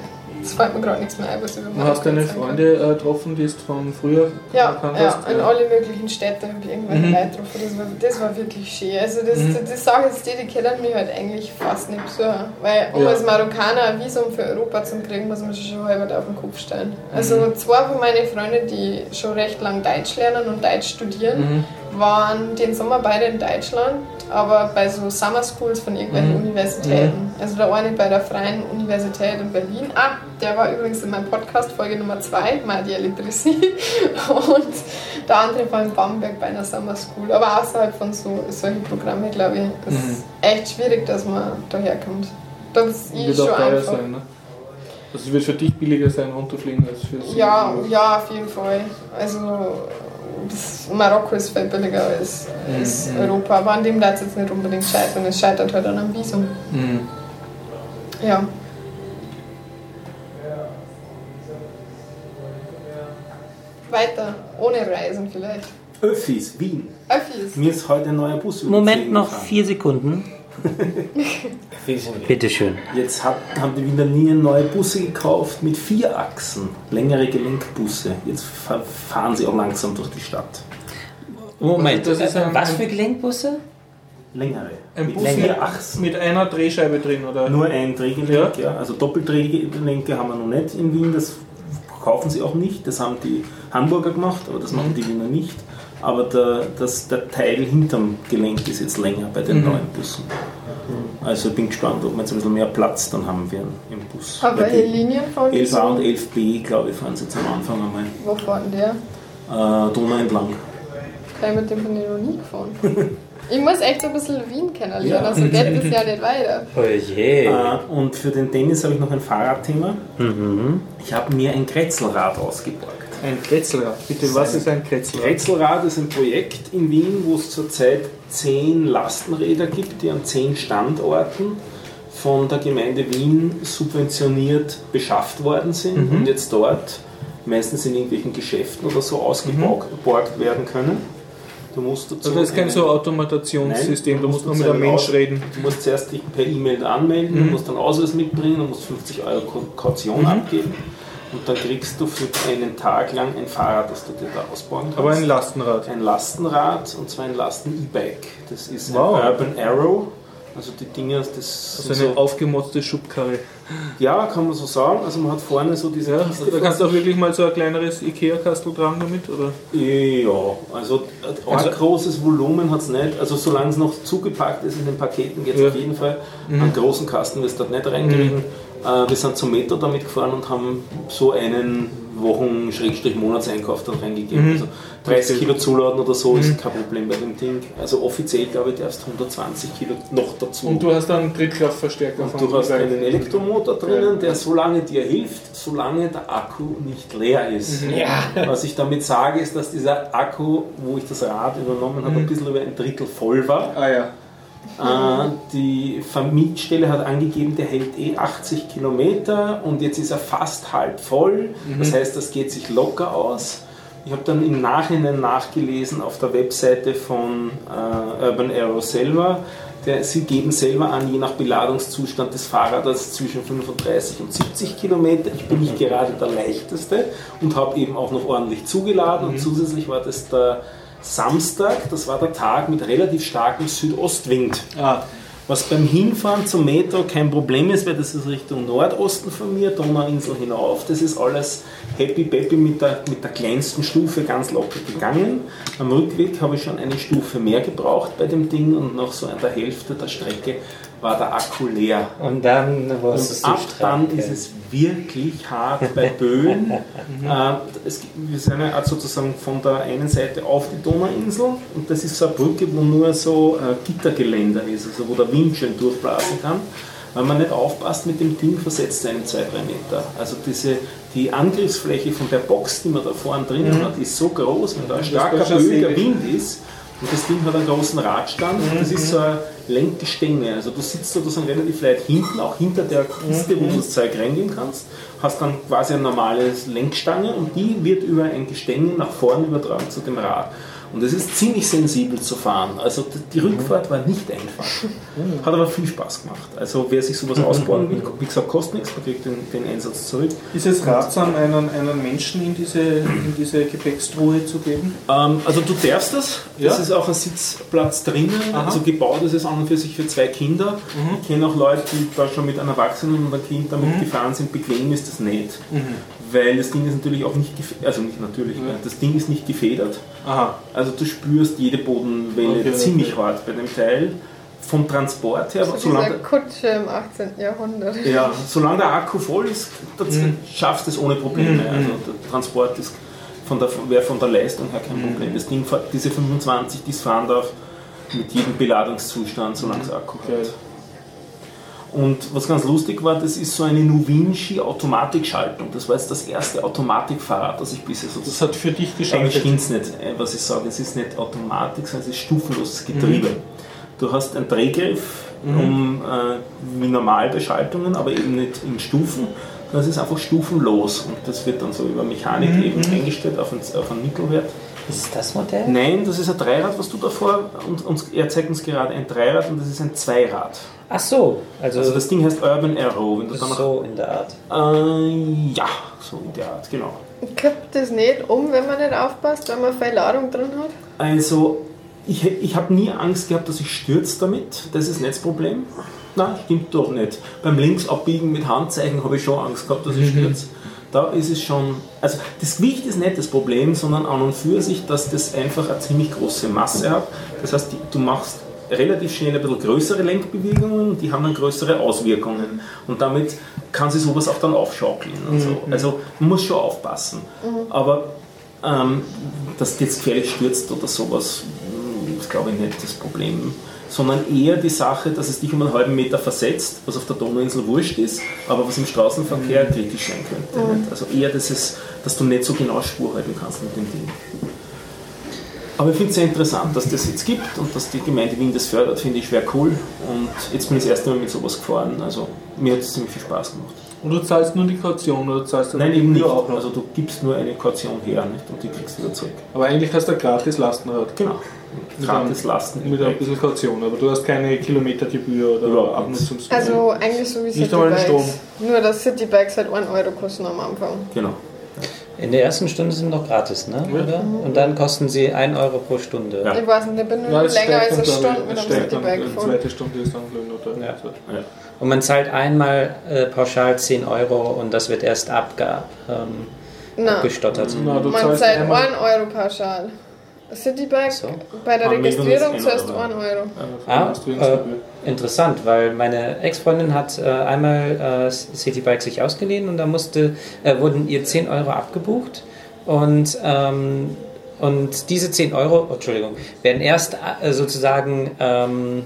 Es fällt mir gerade nichts mehr ein, was ich über Du hast deine erzählen kann. Freunde äh, getroffen, die du von früher Ja, gekannt ja, hast? in alle möglichen Städte habe ich irgendwann Mhm. Leute getroffen. Das war, das war wirklich schön. Also das, Mhm. die Sache ist die, die kennen mich halt eigentlich fast nicht besuchen. Weil um Ja. als Marokkaner ein Visum für Europa zu kriegen, muss man sich schon halber auf den Kopf stellen. Also Mhm. zwei von meinen Freunden, die schon recht lang Deutsch lernen und Deutsch studieren, Mhm. Waren den Sommer beide in Deutschland, aber bei so Summer Schools von irgendwelchen Mhm. Universitäten. Also der eine bei der Freien Universität in Berlin. Ah, der war übrigens in meinem Podcast, Folge Nummer 2, Madi Elitrissi. Und der andere war in Bamberg bei einer Summer School. Aber außerhalb von so, solchen Programmen, glaube ich, ist Mhm. echt schwierig, dass man daherkommt. Da ist eh Wird schon auch teuer einfach. sein, ne? Also es wird für dich billiger sein, runterzufliegen als für sie. Ja, ja, auf jeden Fall. Also das Marokko ist viel billiger als, als Mhm. Europa, aber an dem darf es jetzt nicht unbedingt scheitern. Es scheitert halt an einem Visum. Mhm. Ja. Weiter, ohne Reisen vielleicht. Öffis, Wien. Öffis. Mir ist heute ein neuer Bus über Moment 10 noch vier Sekunden. Bitteschön. Jetzt hat, haben die Wiener Linien neue Busse gekauft mit vier Achsen, längere Gelenkbusse. Jetzt fa- fahren sie auch langsam durch die Stadt. Moment, das ist ein- was für Gelenkbusse? Längere. Ein mit Bus vier mit, Achsen. mit einer Drehscheibe drin, oder? Nur ein Drehgelenk, ja. Also Doppeldrehgelenke haben wir noch nicht in Wien, das kaufen sie auch nicht. Das haben die Hamburger gemacht, aber das machen die Wiener nicht. Aber der, das, der Teil hinterm Gelenk ist jetzt länger bei den Mhm. neuen Bussen. Also ich bin gespannt, ob wir jetzt ein bisschen mehr Platz dann haben werden im Bus. Aber welche die Linien fahren die 11a und so? 11b, glaube ich, fahren sie jetzt am Anfang einmal. Wo fahren der? Äh, Donau entlang. Kann ich mit dem bin ich noch nie gefahren. Ich muss echt ein bisschen Wien kennenlernen, Ja. also geht das ja nicht weiter. Oh je. Äh, und für den Dennis habe ich noch ein Fahrradthema. Mhm. Ich habe mir ein Kretzelrad ausgeborgt. Ein Kretzelrad. Bitte, was ist ein Kretzelrad? Kretzelrad ist ein Projekt in Wien, wo es zurzeit zehn Lastenräder gibt, die an zehn Standorten von der Gemeinde Wien subventioniert beschafft worden sind und jetzt dort meistens in irgendwelchen Geschäften oder so ausgeborgt werden können. Du musst dazu Also das ist kein so Automationssystem, Nein, du musst nur mit einem Mensch reden. Du musst zuerst dich per E-Mail anmelden, du musst dann Ausweis mitbringen, du musst 50 Euro Kaution abgeben und dann kriegst du für einen Tag lang ein Fahrrad, das du dir da ausbauen kannst. Aber ein Lastenrad. Ein Lastenrad und zwar ein Lasten-E-Bike. Das ist Wow. ein Urban Arrow. Also die Dinge, das Also eine so, aufgemotzte Schubkarre. ja, kann man so sagen. Also man hat vorne so diese Ja, also da kannst du auch wirklich mal so ein kleineres Ikea-Kastel tragen damit, oder? Ja, also ein Also- großes Volumen hat es nicht. Also solange es noch zugepackt ist in den Paketen, geht es Ja. auf jeden Fall. Einen großen Kasten wirst du dort nicht reinkriegen. Mhm. Äh, wir sind zum Metro damit gefahren und haben so einen Wochen-Monatseinkauf dann reingegeben. Mhm. Also 30 Okay. Kilo zuladen oder so ist kein Problem bei dem Ding. Also offiziell glaube ich, darfst 120 Kilo noch dazu. Und du hast dann einen Trittkraftverstärker Und von du hast einen Elektromotor drinnen, der so lange dir hilft, solange der Akku nicht leer ist. Ja. Was ich damit sage, ist, dass dieser Akku, wo ich das Rad übernommen habe, ein bisschen über ein Drittel voll war. Ah ja. Äh, die Vermietstelle hat angegeben, der hält eh 80 Kilometer und jetzt ist er fast halb voll. Das heißt, das geht sich locker aus. Ich habe dann im Nachhinein nachgelesen auf der Webseite von äh, Urban Arrow selber. Der, sie geben selber an, je nach Beladungszustand des Fahrrades zwischen 35 und 70 Kilometer. Ich bin nicht gerade der leichteste und habe eben auch noch ordentlich zugeladen. Und zusätzlich war das der Samstag, das war der Tag mit relativ starkem Südostwind. Ah, Was beim Hinfahren zum Metro kein Problem ist, weil das ist Richtung Nordosten von mir, Donauinsel hinauf. Das ist alles happy peppy mit der, mit der kleinsten Stufe ganz locker gegangen. Am Rückweg habe ich schon eine Stufe mehr gebraucht bei dem Ding und noch so an der Hälfte der Strecke war der Akku leer. Und dann wurdest du ab dann ist es wirklich hart bei Böen. äh, es, wir sind ja auch sozusagen von der einen Seite auf die Donauinsel und das ist so eine Brücke, wo nur so äh, Gittergeländer ist, also wo der Wind schön durchblasen kann. Wenn man nicht aufpasst mit dem Ding, versetzt es einen 2-3 Meter. Also diese, die Angriffsfläche von der Box, die man da vorne drinnen hat, ist so groß, wenn da ein starker böiger Wind ist, und das Ding hat einen großen Radstand. Das ist so eine Lenkgestänge. Also du sitzt sozusagen relativ weit hinten, auch hinter der Kiste, wo du das Zeug reingeben kannst. Hast dann quasi eine normale Lenkstange und die wird über ein Gestänge nach vorne übertragen zu dem Rad. Und es ist ziemlich sensibel zu fahren. Also die- Rückfahrt war nicht einfach. Hat aber viel Spaß gemacht. Also wer sich sowas ausbauen will, wie gesagt, kostet nichts, man kriegt den, den Einsatz zurück. Ist es ratsam, einen, einen Menschen in diese, in diese Gepäckstruhe zu geben? Ähm, also du darfst das. Ja? Das ist auch ein Sitzplatz drinnen. Aha. Mhm. Also gebaut ist es an und für sich für zwei Kinder. Ich kenne auch Leute, die da schon mit einem Erwachsenen und einem Kind damit gefahren sind. Bequem ist das nicht. Weil das Ding ist natürlich auch nicht gefedert. Also nicht natürlich, ne? das Ding ist nicht gefedert. Aha. Also du spürst jede Bodenwelle Okay, ziemlich okay. hart bei dem Teil. Vom Transport her, So solange, diese Kutsche im 18. Jahrhundert. ja, solange der Akku voll ist, das schaffst du es ohne Probleme. Also der Transport ist von der, wäre von der Leistung her kein Problem. Das Ding, fährt- diese 25, die es fahren darf, mit jedem Beladungszustand, solange es Akku Geil. hat. Und was ganz lustig war, das ist so eine Nuvinci Automatikschaltung. Das war jetzt das erste Automatikfahrrad, das ich bisher so Das hat für dich Eigentlich geschaltet. stimmt es nicht, äh, was ich sage. Es ist nicht Automatik, sondern es ist stufenloses Getriebe. Du hast einen Drehgriff, um, äh, wie normal bei Schaltungen, aber eben nicht in Stufen. Das ist einfach stufenlos und das wird dann so über Mechanik eben eingestellt auf einen, auf einen Mittelwert. Ist das Modell? Nein, das ist ein Dreirad, was du davor, und, und er zeigt uns gerade ein Dreirad und das ist ein Zweirad. Ach so, also, Also das Ding heißt Urban Aero. Wenn du dann so in der Art. äh, ja, so in der Art, genau. Kippt das nicht um, wenn man nicht aufpasst, wenn man viel Ladung drin hat? Also, ich, ich habe nie Angst gehabt, dass ich stürze damit. Das ist nicht das Problem. Nein, stimmt doch nicht. Beim Linksabbiegen mit Handzeichen habe ich schon Angst gehabt, dass ich stürze. Da ist es schon. Also, das Gewicht ist nicht das Problem, sondern an und für sich, dass das einfach eine ziemlich große Masse hat. Das heißt, du machst relativ schnell ein bisschen größere Lenkbewegungen, die haben dann größere Auswirkungen. Und damit kann sich sowas auch dann aufschaukeln. Und so. Also, man muss schon aufpassen. Aber ähm, dass jetzt gefährlich stürzt oder sowas, mh, ist glaube ich nicht das Problem. Sondern eher die Sache, dass es dich um einen halben Meter versetzt, was auf der Donauinsel wurscht ist, aber was im Straßenverkehr kritisch sein könnte. Nicht? Also eher, dass, es, dass du nicht so genau Spur halten kannst mit dem Ding. Aber ich finde es sehr interessant, dass das jetzt gibt und dass die Gemeinde Wien das fördert, finde ich schwer cool. Und jetzt bin ich das erste Mal mit sowas gefahren. Also mir hat es ziemlich viel Spaß gemacht. Und du zahlst nur die Kaution oder zahlst du Nein, die eben nicht. Auch noch? Also du gibst nur eine Kaution her nicht? und die kriegst du wieder zurück. Aber eigentlich hast du ein gratis Lastenrad. Genau. Gratis Lasten. Mit ein bisschen Kaution, aber du hast keine Kilometergebühr oder Überhaupt Abnutzungsgebühr. Also eigentlich so wie Nicht einmal den Citybikes. Nur dass Citybikes halt 1 Euro kosten am Anfang. Genau. In der ersten Stunde sind noch gratis, ne? Oder? Und dann kosten sie 1 Euro pro Stunde. Ja. Ich weiß nicht, ich bin nur ja, länger als eine Stunde mit einem Citybike die zweite Stunde ist dann blöd oder Ja. Ja. Und man zahlt einmal äh, pauschal 10 Euro und das wird erst abge, ähm, abgestottert. Na, du man zahlt einmal 1 Euro pauschal. Citybike So. bei der Registrierung zuerst Euro. 1 Euro. Ah, äh, interessant, weil meine Ex-Freundin hat äh, einmal äh, Citybike sich ausgeliehen und da musste, äh, wurden ihr 10 Euro abgebucht und, ähm, und diese 10 Euro, oh, Entschuldigung, werden erst äh, sozusagen ähm,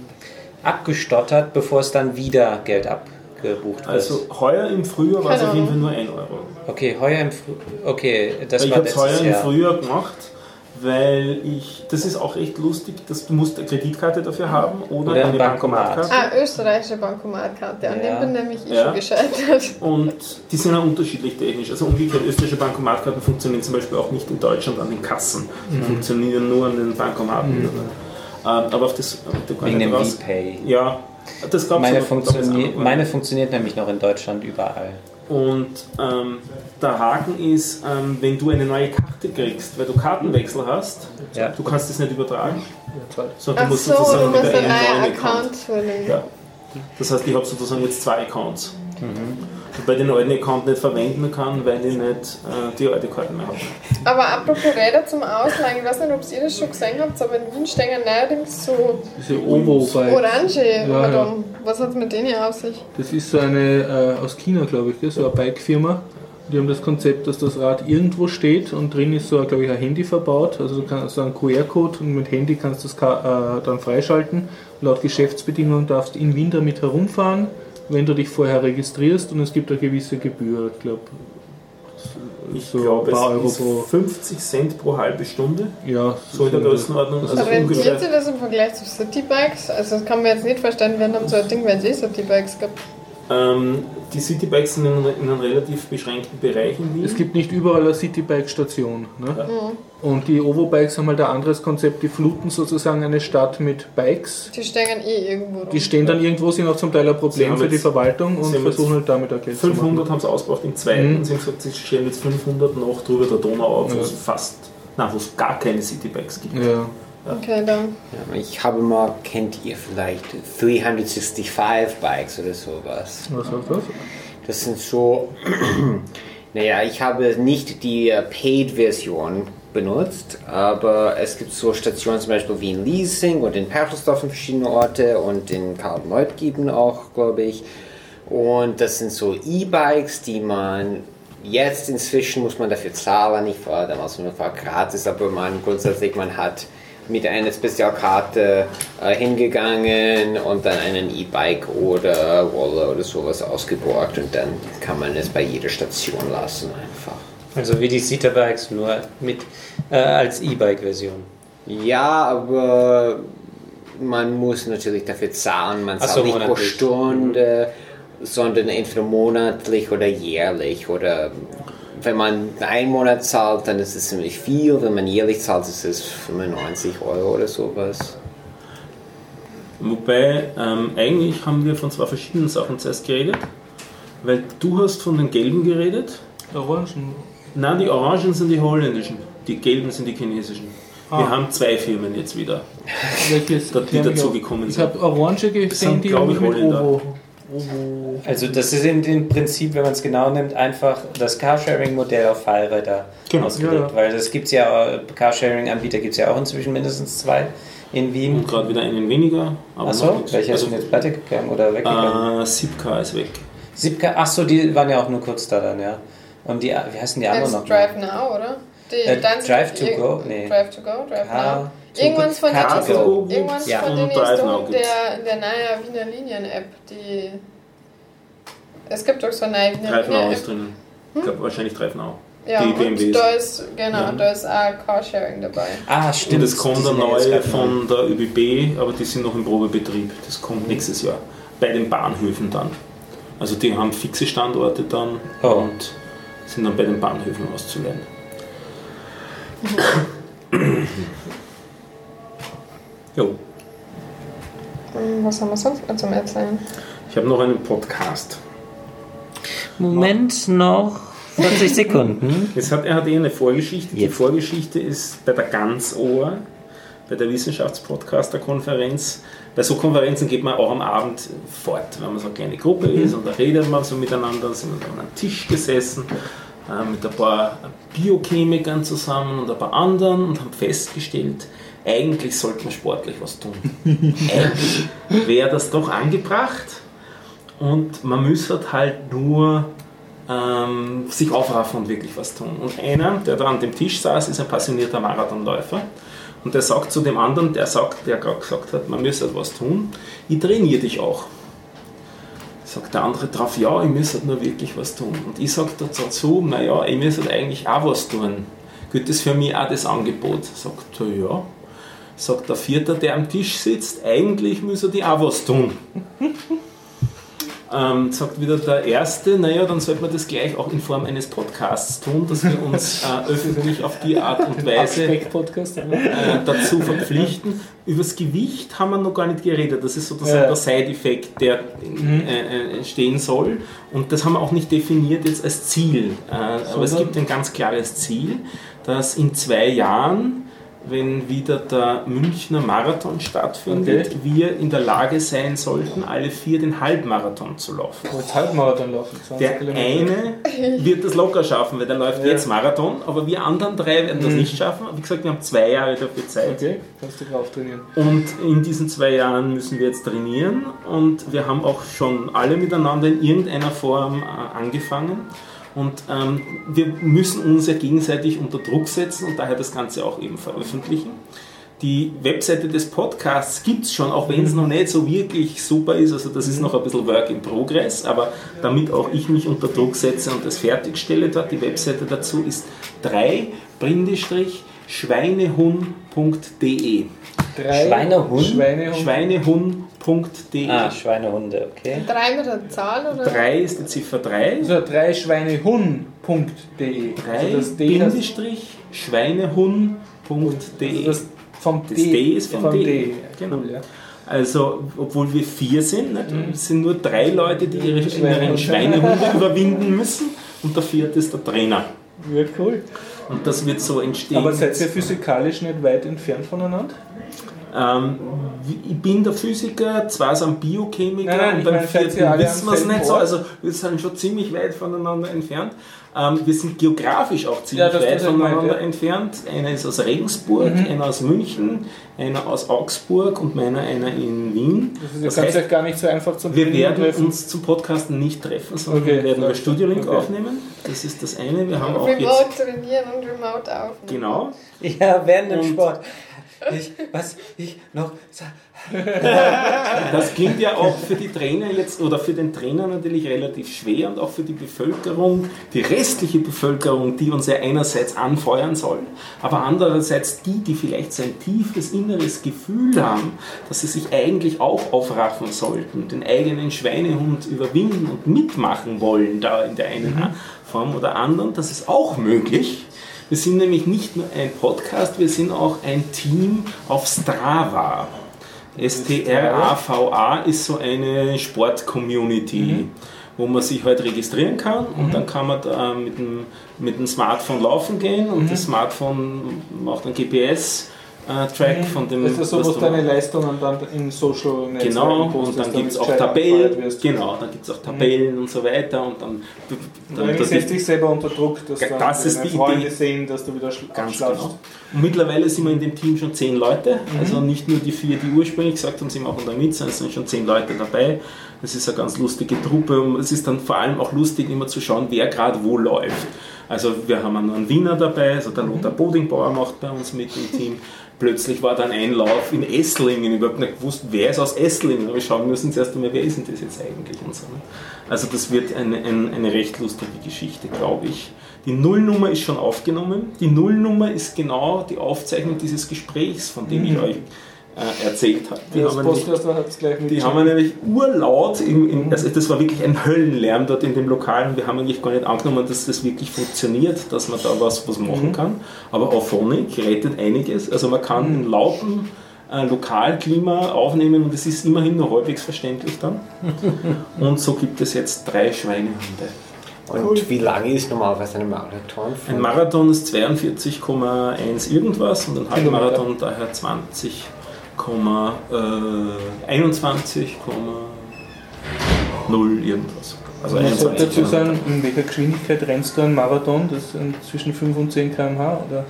abgestottert, bevor es dann wieder Geld abgebucht wird. Also heuer im Frühjahr war es auf jeden Fall nur 1 Euro. okay, heuer im Früh okay, das ich war habe es heuer im Jahr. Frühjahr gemacht, weil ich, das ist auch echt lustig, dass du musst eine Kreditkarte dafür haben oder, Oder ein eine Bankomat. Bankomatkarte. Ah, österreichische Bankomatkarte. An Ja. dem bin nämlich ich Ja. schon gescheitert. Und die sind auch unterschiedlich technisch. Also umgekehrt, österreichische Bankomatkarten funktionieren zum Beispiel auch nicht in Deutschland an den Kassen. Die Mhm. funktionieren nur an den Bankomaten. Ähm, aber auf das Wegen dem. VPay. Ja, das gab Meine, funktioni meine funktioniert nämlich noch in Deutschland überall. Und ähm, der Haken ist, ähm, wenn du eine neue Karte kriegst, weil du Kartenwechsel hast, Ja. du kannst das nicht übertragen, sondern Ach du musst so, du sozusagen musst wieder einen neuen Account. Account füllen. Ja. Das heißt, ich habe sozusagen jetzt zwei Accounts. Mhm. Wobei ich den alten Account nicht verwenden kann, weil ich nicht äh, die alte Karte mehr habe. Aber apropos Räder zum Ausleihen, ich weiß nicht, ob ihr das schon gesehen habt, aber in Wien stehen neuerdings so Diese orange ja. herum. Was hat es mit denen auf sich? Das ist so eine äh, aus China, glaube ich, so eine Bike-Firma. Die haben das Konzept, dass das Rad irgendwo steht und drin ist so, glaube ich, ein Handy verbaut. Also du kannst so einen QR-Code und mit Handy kannst du das äh, dann freischalten. Laut Geschäftsbedingungen darfst du in Wien damit herumfahren, wenn du dich vorher registrierst und es gibt eine gewisse Gebühr. Ich glaube, Ich so glaube, ein paar Euro pro. 50 Cent pro halbe Stunde, Ja, so in der Größenordnung. Also Rentiert ungefähr. sich das im Vergleich zu Citybikes? Also das kann man jetzt nicht verstanden werden, haben so ein Ding, wenn es eh Citybikes gibt. Ähm, die Citybikes sind in, in einem relativ beschränkten Bereich in Wien. Es gibt nicht überall eine Citybike-Station. Ne? Und die Ovo-Bikes haben halt ein anderes Konzept. Die fluten sozusagen eine Stadt mit Bikes. Die stehen eh irgendwo rum. Die stehen dann irgendwo, sind auch zum Teil ein Problem für die Verwaltung und versuchen halt damit auch Geld zu 500 machen. haben sie ausgebracht im zweiten Mhm. und sie haben gesagt, sie stellen jetzt 500 noch drüber der Donau auf, wo Ja. es fast, nein, wo es gar keine Citybikes gibt. Ja. Okay, dann. Ja, ich habe mal, kennt ihr vielleicht 365 Bikes oder sowas? Was heißt das? Das sind so, naja, ich habe nicht die Paid-Version benutzt, aber es gibt so Stationen zum Beispiel wie in Leasing und in Perlsdorf in verschiedene Orte und in Karl-Neutgeben auch, glaube ich. Und das sind so E-Bikes, die man jetzt inzwischen muss man dafür zahlen. Ich war damals nur war gratis, aber man grundsätzlich man hat mit einer Spezialkarte äh, hingegangen und dann einen E-Bike oder Roller oder sowas ausgeborgt und dann kann man es bei jeder Station lassen einfach. Also wie die Citybikes, nur mit äh, als E-Bike-Version. Ja, aber man muss natürlich dafür zahlen. Man zahlt so, nicht pro. Stunde, sondern entweder monatlich oder jährlich. Oder wenn man einen Monat zahlt, dann ist es ziemlich viel. Wenn man jährlich zahlt, ist es 95 Euro oder sowas. Wobei, ähm, eigentlich haben wir von zwei verschiedenen Sachen zuerst geredet, weil du hast von den gelben geredet. Orangen. Nein, die orangen sind die holländischen, die gelben sind die chinesischen. Wir Ah. haben zwei Firmen jetzt wieder. Welches? Da- die kenn ich dazu auch. gekommen Ich sind. habe Orange gesehen, sind, die ich, mit Holländer. Ovo. Also das ist in dem Prinzip, wenn man es genau nimmt, einfach das Carsharing-Modell auf Fahrräder Genau. ausgelegt. Ja, ja. Weil es gibt ja, äh, Carsharing-Anbieter gibt es ja auch inzwischen mindestens zwei in Wien. Und gerade wieder einen weniger. Aber Achso, welche ist also, denn jetzt pleite gegangen oder weggegangen? äh, Sipka ist weg. Siebka, achso, die waren ja auch nur kurz da dann, ja. Und die, wie heißen die anderen noch? Drive Now, oder? Die Äh, Drive to Go? Nee. Drive to Go, Drive Car Now. Irgendwann von go. ist, irgendwann Ja. von Und doch gibt's. der, der neue Wiener Linien-App, die. Es gibt doch so eine Now Linien-App. ist drinnen. Ich glaube wahrscheinlich Now. Ja, die und BMWs. da ist, genau, Ja. da ist auch Carsharing dabei. Ah, stimmt. Und es kommt jetzt neue von der ÖBB, aber die sind noch im Probebetrieb. Das kommt nächstes Jahr. Bei den Bahnhöfen dann. Also die haben fixe Standorte dann Oh. und sind dann bei den Bahnhöfen auszuleihen. Jo, Hm, Was haben wir sonst noch zum Erzählen? ich habe noch einen Podcast. Moment noch 40 Sekunden. Jetzt hat, er hat eh eine Vorgeschichte. Die Jetzt. Vorgeschichte ist bei der Ganzohr, bei der Wissenschaftspodcaster-Konferenz. Bei so Konferenzen geht man auch am Abend fort, wenn man so eine kleine Gruppe ist und da redet man so miteinander, sind wir an einem Tisch gesessen äh, mit ein paar Biochemikern zusammen und ein paar anderen und haben festgestellt, eigentlich sollte man sportlich was tun. eigentlich wäre das doch angebracht und man müsste halt nur ähm, sich aufraffen und wirklich was tun. Und einer, der da an dem Tisch saß, ist ein passionierter Marathonläufer. Und der sagt zu dem anderen, der sagt, der gerade gesagt hat, man müsste was tun, ich trainiere dich auch. Sagt der andere drauf, ja, ich müsste nur wirklich was tun. Und ich sage dazu, naja, ich müsste eigentlich auch was tun. Gilt das für mich auch das Angebot? Sagt er, ja. Sagt der Vierte, der am Tisch sitzt, eigentlich müsste die auch was tun. Ähm, sagt wieder der Erste, naja, dann sollte man das gleich auch in Form eines Podcasts tun, dass wir uns äh, öffentlich auf die Art und Weise äh, dazu verpflichten. Über das Gewicht haben wir noch gar nicht geredet. Das ist sozusagen Ja. der Side-Effekt, der äh, äh, entstehen soll. Und das haben wir auch nicht definiert jetzt als Ziel. Äh, aber es gibt ein ganz klares Ziel, dass in zwei Jahren, wenn wieder der Münchner Marathon stattfindet, Okay. wir in der Lage sein sollten, alle vier den Halbmarathon zu laufen. Jetzt Halbmarathon laufen. 20 Der Kilometer. eine wird das locker schaffen, weil der läuft Ja. jetzt Marathon, aber wir anderen drei werden das Mhm. nicht schaffen. Wie gesagt, wir haben zwei Jahre dafür Zeit. Okay, kannst du drauf trainieren. Und in diesen zwei Jahren müssen wir jetzt trainieren und wir haben auch schon alle miteinander in irgendeiner Form äh, angefangen. Und ähm, wir müssen uns ja gegenseitig unter Druck setzen und daher das Ganze auch eben veröffentlichen. Die Webseite des Podcasts gibt es schon, auch wenn es noch nicht so wirklich super ist. Also das ist noch ein bisschen Work in Progress, aber damit auch ich mich unter Druck setze und das fertigstelle dort, die Webseite dazu ist 3 schweinehund.de Drei Schweinehund? Schweinehund. Schweinehund.de. Ah, Schweinehunde, okay. Drei mit der Zahl oder? 3 ist die Ziffer 3. Also drei Schweinehund.de. Drei Also das D, das, Bindestrich Schweinehund.de. also das vom Das D, D ist vom D. Genau. Genau. ja. Also, obwohl wir vier sind, nicht? es sind nur drei Leute, die ihre Schweinehunde. inneren Schweinehunde überwinden müssen und der vierte ist der Trainer. Ja, cool. Und das wird so entstehen. Aber seid ihr physikalisch nicht weit entfernt voneinander? Ähm, ich bin der Physiker, zwei sind Biochemiker Nein, nein, und beim vierten wissen wir es nicht so. Also wir sind schon ziemlich weit voneinander entfernt. Ähm, wir sind geografisch auch ziemlich Ja, weit voneinander ja. entfernt. Einer ist aus Regensburg, einer aus München, einer aus Augsburg und meiner einer in Wien. Das, ist, Das heißt, euch gar nicht so einfach zum wir werden treffen. uns zum Podcasten nicht treffen, sondern Okay, wir werden über. Studiolink Okay. aufnehmen. Das ist das eine. Wir haben auch jetzt... Remote trainieren und remote aufnehmen. Genau. Ja, während dem Sport. Ich, was ich noch. Das klingt ja auch für die Trainer jetzt oder für den Trainer natürlich relativ schwer und auch für die Bevölkerung, die restliche Bevölkerung, die uns ja einerseits anfeuern soll, aber andererseits die, die vielleicht so ein tiefes inneres Gefühl haben, dass sie sich eigentlich auch aufraffen sollten, den eigenen Schweinehund überwinden und mitmachen wollen, da in der einen Form oder anderen. Das ist auch möglich. Wir sind nämlich nicht nur ein Podcast, wir sind auch ein Team auf Strava. STRAVA ist so eine Sport-Community, wo man sich halt registrieren kann und dann kann man da mit dem, mit dem Smartphone laufen gehen und das Smartphone macht einen GPS-Track von dem. Das ist so, was deine. Leistungen dann in Social Netzwerken Genau, und dann gibt es auch Tabellen, genau, dann gibt es auch Tabellen und so weiter und dann, dann, Dann dann setzt dich selber unter Druck, dass dann das ist die Freunde Idee. sehen, dass du wieder Ganz genau. Und mittlerweile sind wir in dem Team schon zehn Leute. Also nicht nur die vier, die ursprünglich gesagt haben, sie machen da mit, sondern es sind schon zehn Leute dabei. Das ist eine ganz lustige Truppe und es ist dann vor allem auch lustig, immer zu schauen, wer gerade wo läuft. Also wir haben einen Wiener dabei, also der Lothar Bodingbauer macht bei uns mit im Team. Plötzlich war dann ein Lauf in Esslingen. Ich habe überhaupt nicht gewusst, wer ist aus Esslingen. Aber wir schauen müssen zuerst einmal, wer ist denn das jetzt eigentlich und so. ne? Also das wird eine, eine, eine recht lustige Geschichte, glaube ich. Die Nullnummer ist schon aufgenommen. Die Nullnummer ist genau die Aufzeichnung dieses Gesprächs, von dem ich euch äh, erzählt habe. Die Das haben nämlich- hat die haben wir nämlich urlaut, im, im, also das war wirklich ein Höllenlärm dort in dem Lokal und wir haben eigentlich gar nicht angenommen, dass das wirklich funktioniert, dass man da was, was machen kann. Aber Auphonic rettet einiges. Also man kann in lauten äh, Lokalklima aufnehmen und es ist immerhin nur halbwegs verständlich dann. Und so gibt es jetzt drei Schweinehunde. Und wie lange ist normalerweise ein Marathon? Ein Marathon ist 42,1 irgendwas und ein Halbmarathon daher 20, äh, 21,0 irgendwas. Also Man sollte 21. dazu sagen, in welcher Geschwindigkeit rennst du einen Marathon? Das sind zwischen 5 und 10 km/h? Oder?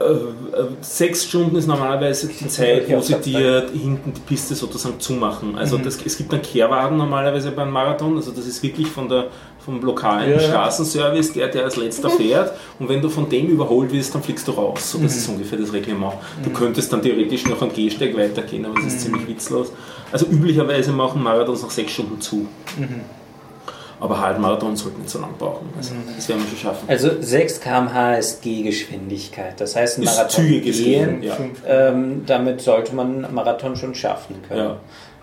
Äh, äh, Sechs Stunden ist normalerweise die Zeit, wo sie dir hinten die Piste sozusagen zumachen. Also Mhm. das, es gibt einen Kehrwagen normalerweise beim Marathon, also das ist wirklich von der, vom lokalen Ja, ja. Straßenservice, der, der als letzter fährt und wenn du von dem überholt wirst, dann fliegst du raus. So, das Mhm. ist ungefähr das Reglement. Du könntest dann theoretisch noch am Gehsteig weitergehen, aber das ist Mhm. ziemlich witzlos. Also üblicherweise machen Marathons nach sechs Stunden zu. Mhm. Aber Halbmarathon sollten nicht so lang brauchen. Also, das werden wir schon schaffen. Also 6 km/h ist Gehgeschwindigkeit. Das heißt, ein Ist Marathon gehen, Gehen, ja. ähm, damit sollte man einen Marathon schon schaffen können. Ja.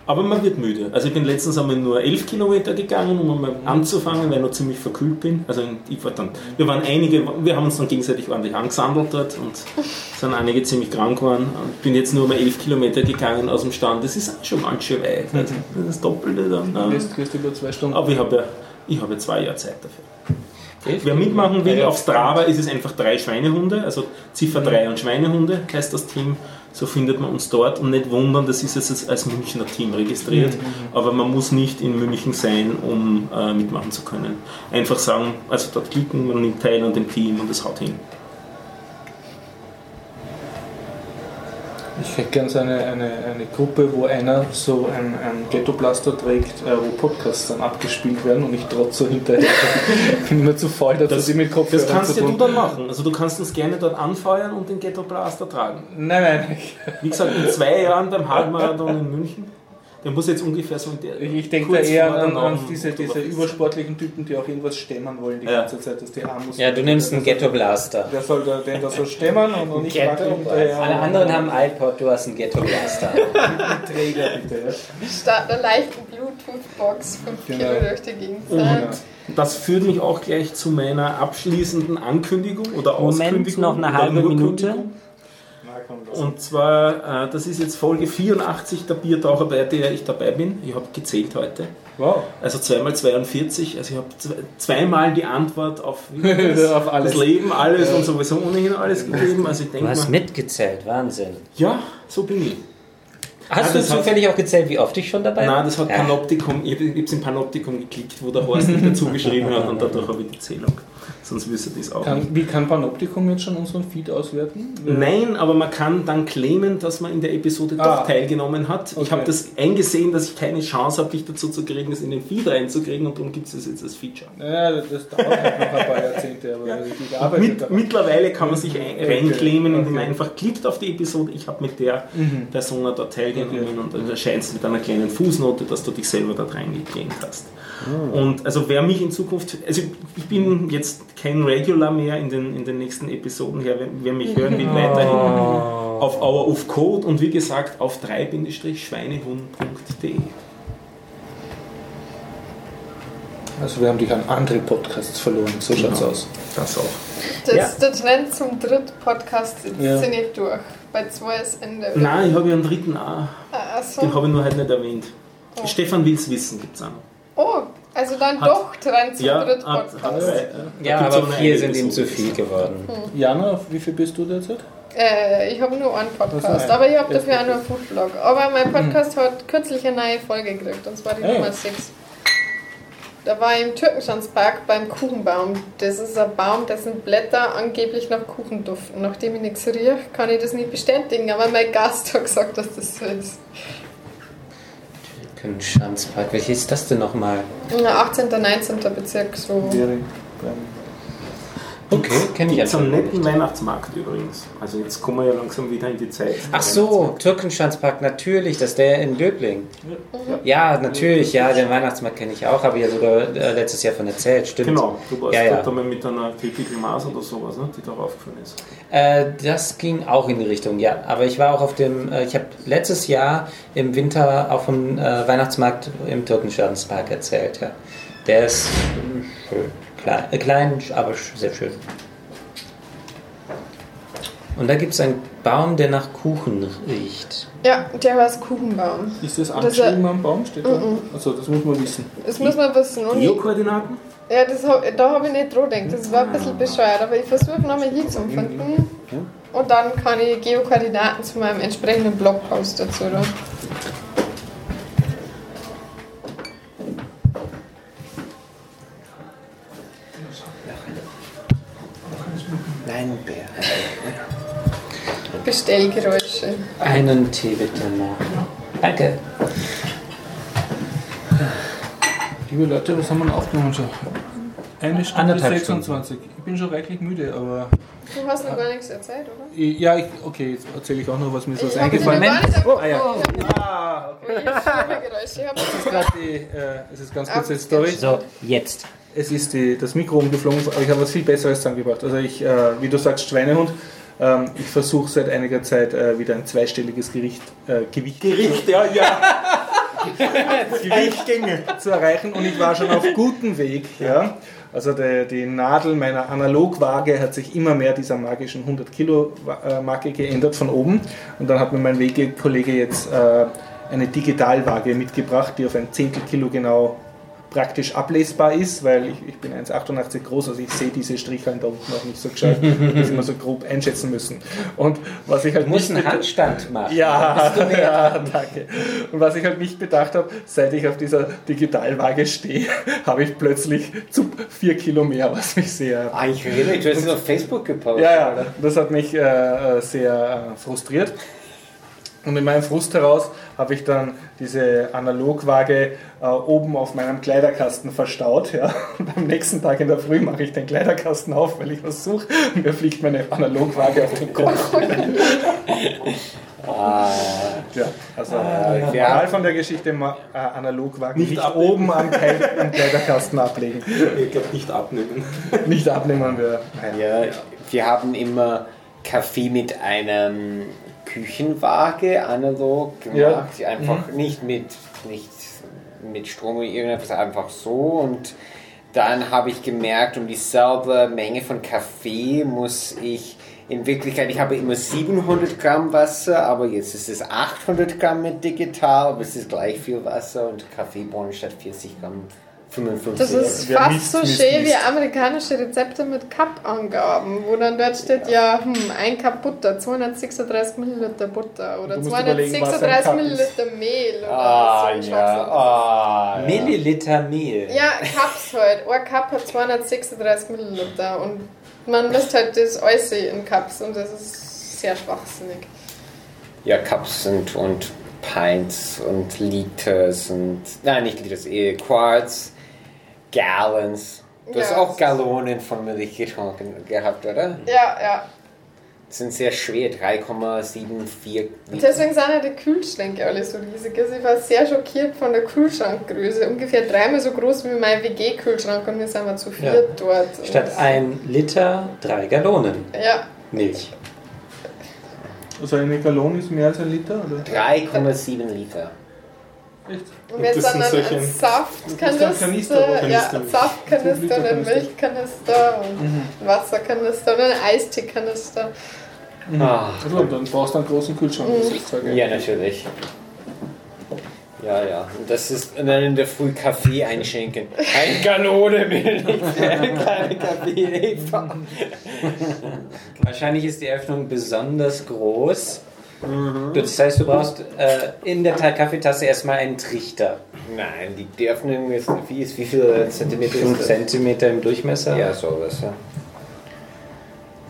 Aber man wird müde. Also ich bin letztens einmal nur 11 Kilometer gegangen, um einmal anzufangen, weil ich noch ziemlich verkühlt bin. Also ich war dann, wir waren einige, wir haben uns dann gegenseitig ordentlich angesandelt dort und sind einige ziemlich krank geworden. Ich bin jetzt nur mal 11 Kilometer gegangen aus dem Stand. Das ist auch schon ganz schön weit. Also das ist das Doppelte dann. Du Ja. gehst, gehst über zwei Stunden. Aber ich habe ja, ich habe ja zwei Jahre Zeit dafür. Wer mitmachen will, auf Strava ist es einfach drei Schweinehunde, also Ziffer 3 und Schweinehunde heißt das Team. So findet man uns dort und nicht wundern, das ist jetzt als Münchner Team registriert, aber man muss nicht in München sein, um äh, mitmachen zu können. Einfach sagen, also dort klicken, man nimmt teil an dem Team und das haut hin. Ich hätte gerne so eine, eine, eine Gruppe, wo einer so ein, ein Ghetto-Blaster trägt, äh, wo Podcasts dann abgespielt werden und ich trotz so hinterher. Ich bin immer zu faul dazu, Das, sie mit Kopfhörern das kannst zu ja du dann machen. Also du kannst uns gerne dort anfeuern und den Ghetto Blaster tragen. Nein, nein. Wie gesagt, in zwei Jahren beim Halbmarathon in München. Der muss jetzt ungefähr so in der. Ich denke da eher der an, an diese, diese übersportlichen Typen, die auch irgendwas stemmen wollen die Ja. ganze Zeit, dass die Arm muss. Ja, du nimmst einen Ghetto Blaster. Der soll da, den da so stemmen und, und ich wackel hinterher. Alle anderen haben ein iPod, du hast einen Ghetto Blaster. einen Träger, bitte. Ja. Statt einer leichten Bluetooth-Box 5 Genau. Kilo durch die Gegend Und das führt mich auch gleich zu meiner abschließenden Ankündigung oder Moment, Auskündigung. noch eine halbe Minute. Komm, das Und zwar, äh, das ist jetzt Folge 84 der Biertaucher, bei der ich dabei bin. Ich habe gezählt heute. wow. Also zweimal 42. Also ich habe zwe- zweimal die Antwort auf, das? Auf alles. das Leben, alles und sowieso ohnehin alles gegeben. Also ich Du denke hast mal, mitgezählt, Wahnsinn. ja, so bin ich. Hast Ja, du das hat- zufällig auch gezählt, wie oft ich schon dabei Nein, das hat Ja. Panoptikum, ich habe es in Panoptikum geklickt, wo der Horst nicht dazu geschrieben hat und dadurch habe ich die Zählung. Sonst wüsste ich das auch nicht. Kann, wie kann Panoptikum jetzt schon unseren Feed auswerten? Nein, aber man kann dann claimen, dass man in der Episode Ah. doch teilgenommen hat. Ich Okay. habe das eingesehen, dass ich keine Chance habe, dich dazu zu kriegen, das in den Feed reinzukriegen und darum gibt es das jetzt als Feature. Ja, das dauert halt noch ein paar Jahrzehnte, aber wenn ich gearbeitet Mit, mittlerweile kann man sich Okay. reinclaimen, indem man Okay. einfach klickt auf die Episode. Ich habe mit der Mhm. Person dort teilgenommen und dann erscheint es mit einer kleinen Fußnote, dass du dich selber dort reingeclaimt hast. Ah. Und also wer mich in Zukunft, also ich bin jetzt kein Regular mehr in den, in den nächsten Episoden her, wer, wer mich hören will, weiterhin Oh. auf Hour of Code und wie gesagt auf 3-schweinehund.de. Also wir haben dich an andere Podcasts verloren, so schaut's Genau. aus. Das auch. Das, Ja. Der Trend zum Dritt-Podcast ist Ja. ziemlich durch. Bei zwei ist Ende. Nein, ich habe ja einen dritten A, Achso. den habe ich nur heute nicht erwähnt. Oh. Stefan will's wissen, gibt es auch noch. Oh, also dann Hat- doch Trend zum Ja, hat, hat. Da Ja, aber vier sind ihm zu viel geworden. Jana, auf wie viel bist du derzeit? Äh, ich habe nur einen Podcast, aber ich habe dafür auch nur einen Foodblog. Aber mein Podcast hat kürzlich eine neue Folge gekriegt, und zwar die Hey. Nummer 6. Da war ich im Türkenschanzpark beim Kuchenbaum. Das ist ein Baum, dessen Blätter angeblich nach Kuchen duften. Nachdem ich nichts rieche, kann ich das nicht bestätigen, aber mein Gast hat gesagt, dass das so ist. Schanzpark, welches ist das denn nochmal? Na, 18. 19. Bezirk, so. Beim Okay, kenne ich einen einfach netten. Weihnachtsmarkt übrigens. Also jetzt kommen wir ja langsam wieder in die Zeit. Ach so, Türkenschanzpark, natürlich, das ist der in Döbling. Ja, natürlich, ja, den Weihnachtsmarkt kenne ich auch, habe ich ja sogar äh, letztes Jahr von erzählt, stimmt. Genau, du warst Ja, ja. dort einmal mit einer Critical Mass oder sowas, ne, die darauf gefallen ist. Äh, das ging auch in die Richtung, ja. Aber ich war auch auf dem, äh, ich habe letztes Jahr im Winter auf dem äh, Weihnachtsmarkt im Türkenschanzpark erzählt, ja. Der ist schön. Klein, äh, klein, aber sehr schön. Und da gibt es einen Baum, der nach Kuchen riecht. Ja, der war das Kuchenbaum. Ist das angeschrieben am Baum? Steht da? Mhm. Also das muss man wissen. Das muss man wissen. Und Geokoordinaten? ja, das da habe ich nicht dran gedacht. Das war ein bisschen bescheuert, aber ich versuche nochmal hier zu finden. Und dann kann ich Geokoordinaten zu meinem entsprechenden Blogpost dazu. Da. Nein, Bär. Bestellgeräusche. Einen Tee bitte noch. Danke. Liebe Leute, was haben wir denn aufgenommen schon? Eine Stunde Anderthalb 26. Ich bin schon reichlich müde, aber. Du hast noch gar nichts erzählt, oder? Ja, ich, okay, jetzt erzähle ich auch noch, was mir so ist eingefallen nicht Oh, ah, ja. Ah, okay. Geräusche. Ich hab Das ist gerade die, äh, es ist ganz kurze Ah, Story. So, jetzt. Es ist die, das Mikro umgeflogen, aber ich habe was viel Besseres zusammengebracht. Also ich, äh, wie du sagst, Schweinehund. Ähm, ich versuche seit einiger Zeit äh, wieder ein zweistelliges Gericht, äh, Gewicht, Gericht, ja, ja. Gewicht zu erreichen und ich war schon auf gutem Weg. Ja. Also die, die Nadel meiner Analogwaage hat sich immer mehr dieser magischen 100 Kilo äh, Marke geändert von oben und dann hat mir mein Wegekollege jetzt äh, eine Digitalwaage mitgebracht, die auf ein Zehntel Kilo genau praktisch ablesbar ist, weil ich, ich bin 1,88 groß, also ich sehe diese Strichlein da unten auch nicht so gescheit, das immer so grob einschätzen müssen. Und was ich halt Du musst nicht einen Handstand machen. ja, ja, danke. Und was ich halt nicht bedacht habe, seit ich auf dieser Digitalwaage stehe, habe ich plötzlich zu vier Kilo mehr, was mich sehr. Ah, ich rede, du hast es auf Facebook gepostet. Ja, ja, das hat mich äh, äh, sehr äh, frustriert. Und in meinem Frust heraus habe ich dann diese Analogwaage äh, oben auf meinem Kleiderkasten verstaut. Ja. Und am nächsten Tag in der Früh mache ich den Kleiderkasten auf, weil ich was suche. Und mir fliegt meine Analogwaage auf den Kopf. Ah, Ja, also ja. Moral von der Geschichte äh, analog wagen. Nicht Nicht, oben am, Kleid am Kleiderkasten ablegen. Ich glaube nicht abnehmen. Nicht abnehmen wir. Nein. ja, wir haben immer Kaffee mit einem Küchenwaage analog gemacht. Ja. Einfach nicht mit, nicht mit Strom oder irgendetwas, einfach so. Und dann habe ich gemerkt, um dieselbe Menge von Kaffee muss ich in Wirklichkeit, ich habe immer 700 Gramm Wasser, aber jetzt ist es 800 Gramm mit digital, aber es ist gleich viel Wasser und Kaffeebohnen statt 40 Gramm 55. Das ist Wer fast misst, so schön wie amerikanische Rezepte mit Cup-Angaben, wo dann dort steht, ja, hm, ein Cup Butter, 236 Milliliter Butter oder Du musst überlegen, was ein 236 Cup Milliliter Mehl oder Ah, so ein ja. Ah, ja. Milliliter Mehl. Ja, Cups halt. Ein Cup hat 236 Milliliter und man misst halt das alles in Cups und das ist sehr schwachsinnig. Ja, Cups und, und Pints und Liters und. Nein, nicht Liters, eh Quarts, Gallons. Du hast Ja, auch das Gallonen von Milch getrunken gehabt, oder? Ja, ja. Die sind sehr schwer, 3,74 Liter. Deswegen sind ja die Kühlschränke alle so riesig. Also ich war sehr schockiert von der Kühlschrankgröße. Ungefähr dreimal so groß wie mein WG-Kühlschrank und wir sind mal zu viert Ja. dort. Statt ein Liter, drei Gallonen Ja, Milch. Also eine Gallon ist mehr als ein Liter, oder? 3,7 Liter. Echt? und jetzt das dann ein, ein ein Saftkanister, Kanister, ja, Kanister. ein Saftkanister und ein. Milchkanister und Mhm. ein Wasserkanister und ein Eisteekanister. Ah, Also, dann brauchst du einen großen Kühlschrank. Das ist zwar geil. ja, natürlich. Ja, ja. Und das ist und dann in der Früh Kaffee einschenken. Eine Gallone Milch, keine Kaffee. Wahrscheinlich ist die Öffnung besonders groß. Das heißt, du brauchst äh, in der Ta- Kaffeetasse erstmal einen Trichter. Nein, die, die Öffnung ist, wie, ist, wie viele Zentimeter 5 ist das? Zentimeter im Durchmesser. Ja, sowas, ja.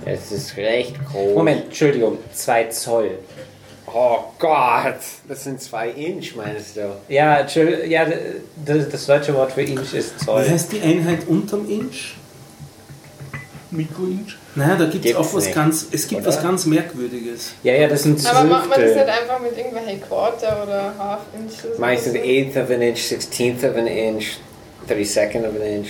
Es ist recht groß. Moment, Entschuldigung, 2 Zoll. Oh Gott, das sind zwei Inch, meinst du? Ja, Entschuldigung, ja, das, das deutsche Wort für Inch ist Wie Zoll. heißt die Einheit unterm Inch? Mikroinch. Naja, da gibt es auch was nicht, ganz, es gibt oder? was ganz Merkwürdiges. Ja, ja, das sind Aber macht man das nicht Zwölftel. einfach mit irgendwelchen Quarter oder Half Inches? Meistens so? eighth of an inch, sixteenth of an inch, thirty second of an inch.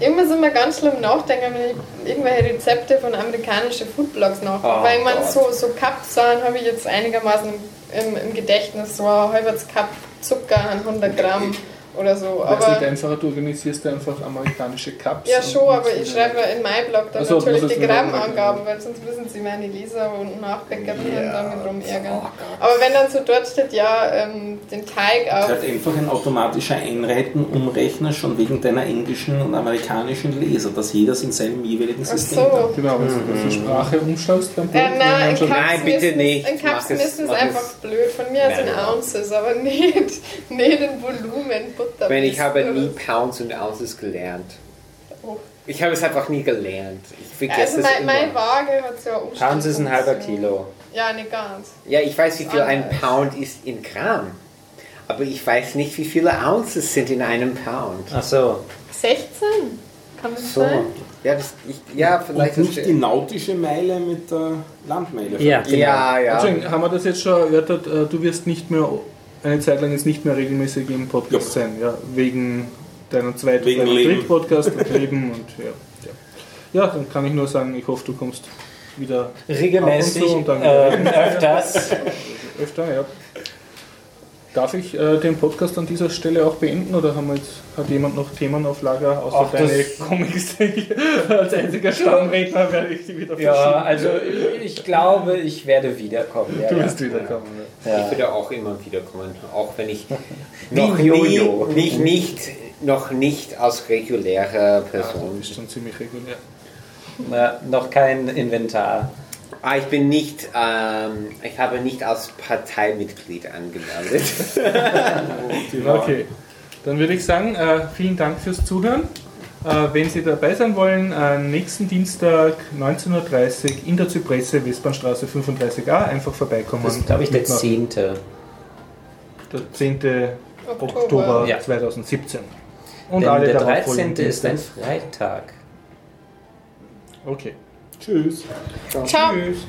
Irgendwann sind wir ganz schlimm nachdenken, wenn ich irgendwelche Rezepte von amerikanischen Foodblogs nachgucke. Oh Weil ich meine, so, so Cup-Sachen habe ich jetzt einigermaßen im, im Gedächtnis. So ein halbes Cup Zucker an 100 Gramm oder so. Aber es liegt einfacher, du organisierst einfach amerikanische Cups. ja, und schon, aber ich schreibe in meinem Blog dann Ach so, du natürlich die es Grammangaben, weil sonst müssen sie meine Leser und Nachbäcker yeah. damit rumärgern. Oh. Aber wenn dann so dort steht, ja, ähm, den Teig auf. Halt einfach ein automatischer Einreiten, Umrechner schon wegen deiner englischen und amerikanischen Leser, dass jeder in seinem jeweiligen Ach System hat. so. Genau, wenn du die Sprache beim Ja, Punkt, nein, dann Nein, bitte Kapsmessen- nicht. Kapsmessen es- ist mach einfach es blöd. Von mir aus in. Ounces, aber nicht, nicht in Volumen. Butter. Wenn ich habe nie Pounds und Ounces gelernt. Oh. Ich habe es einfach nie gelernt. Ich Ja, vergesse also es mein, mein immer. Waage hat ja Umstand. Pounds ist ein halber Kilo. Ja, nicht ganz. Ja, ich weiß, wie viel ein. Pound ist in Gramm. Aber ich weiß nicht, wie viele Ounces sind in einem Pound. Ach so. 16? Kann das So. sein? Ja, das, ich, ja vielleicht. Und nicht die nautische Meile mit der Landmeile. Ja, genau. ja, ja. Entschuldigung, haben wir das jetzt schon erörtert? Äh, Du wirst nicht mehr eine Zeit lang jetzt nicht mehr regelmäßig im Podcast sein, ja, wegen deiner zweiten Wegen deinem Leben. dritten Podcast und Leben und ja, ja. Ja, dann kann ich nur sagen, ich hoffe, du kommst wieder Regelmäßig, Ab und zu und dann- ähm, öfters. öfter, ja. Darf ich äh, den Podcast an dieser Stelle auch beenden oder haben wir jetzt, hat jemand noch Themen auf Lager außer Ach, deine Comics? Als einziger Stammredner werde ich die wieder Ja, verschieben. also ich glaube, ich werde wiederkommen. Ja, Du ja. wirst wiederkommen. Ja. Ich Ja. würde auch immer wiederkommen, auch wenn ich noch, nie, Jojo. nicht, nicht, noch nicht als reguläre Du Person. bist schon ziemlich regulär. Na, noch kein Inventar. Ah, ich bin nicht, ähm, ich habe nicht als Parteimitglied angemeldet. Okay, dann würde ich sagen, äh, vielen Dank fürs Zuhören. Äh, wenn Sie dabei sein wollen, äh, nächsten Dienstag 19.30 Uhr in der Zypresse, Westbahnstraße 35a, einfach vorbeikommen. Das ist, glaube ich, der Mitmachen. 10. Der 10. Oktober, Oktober. Ja. 2017. Und Denn alle der darauffolgenden 13. ist ein. Freitag. Okay. Tschüss. Ciao. Tschüss.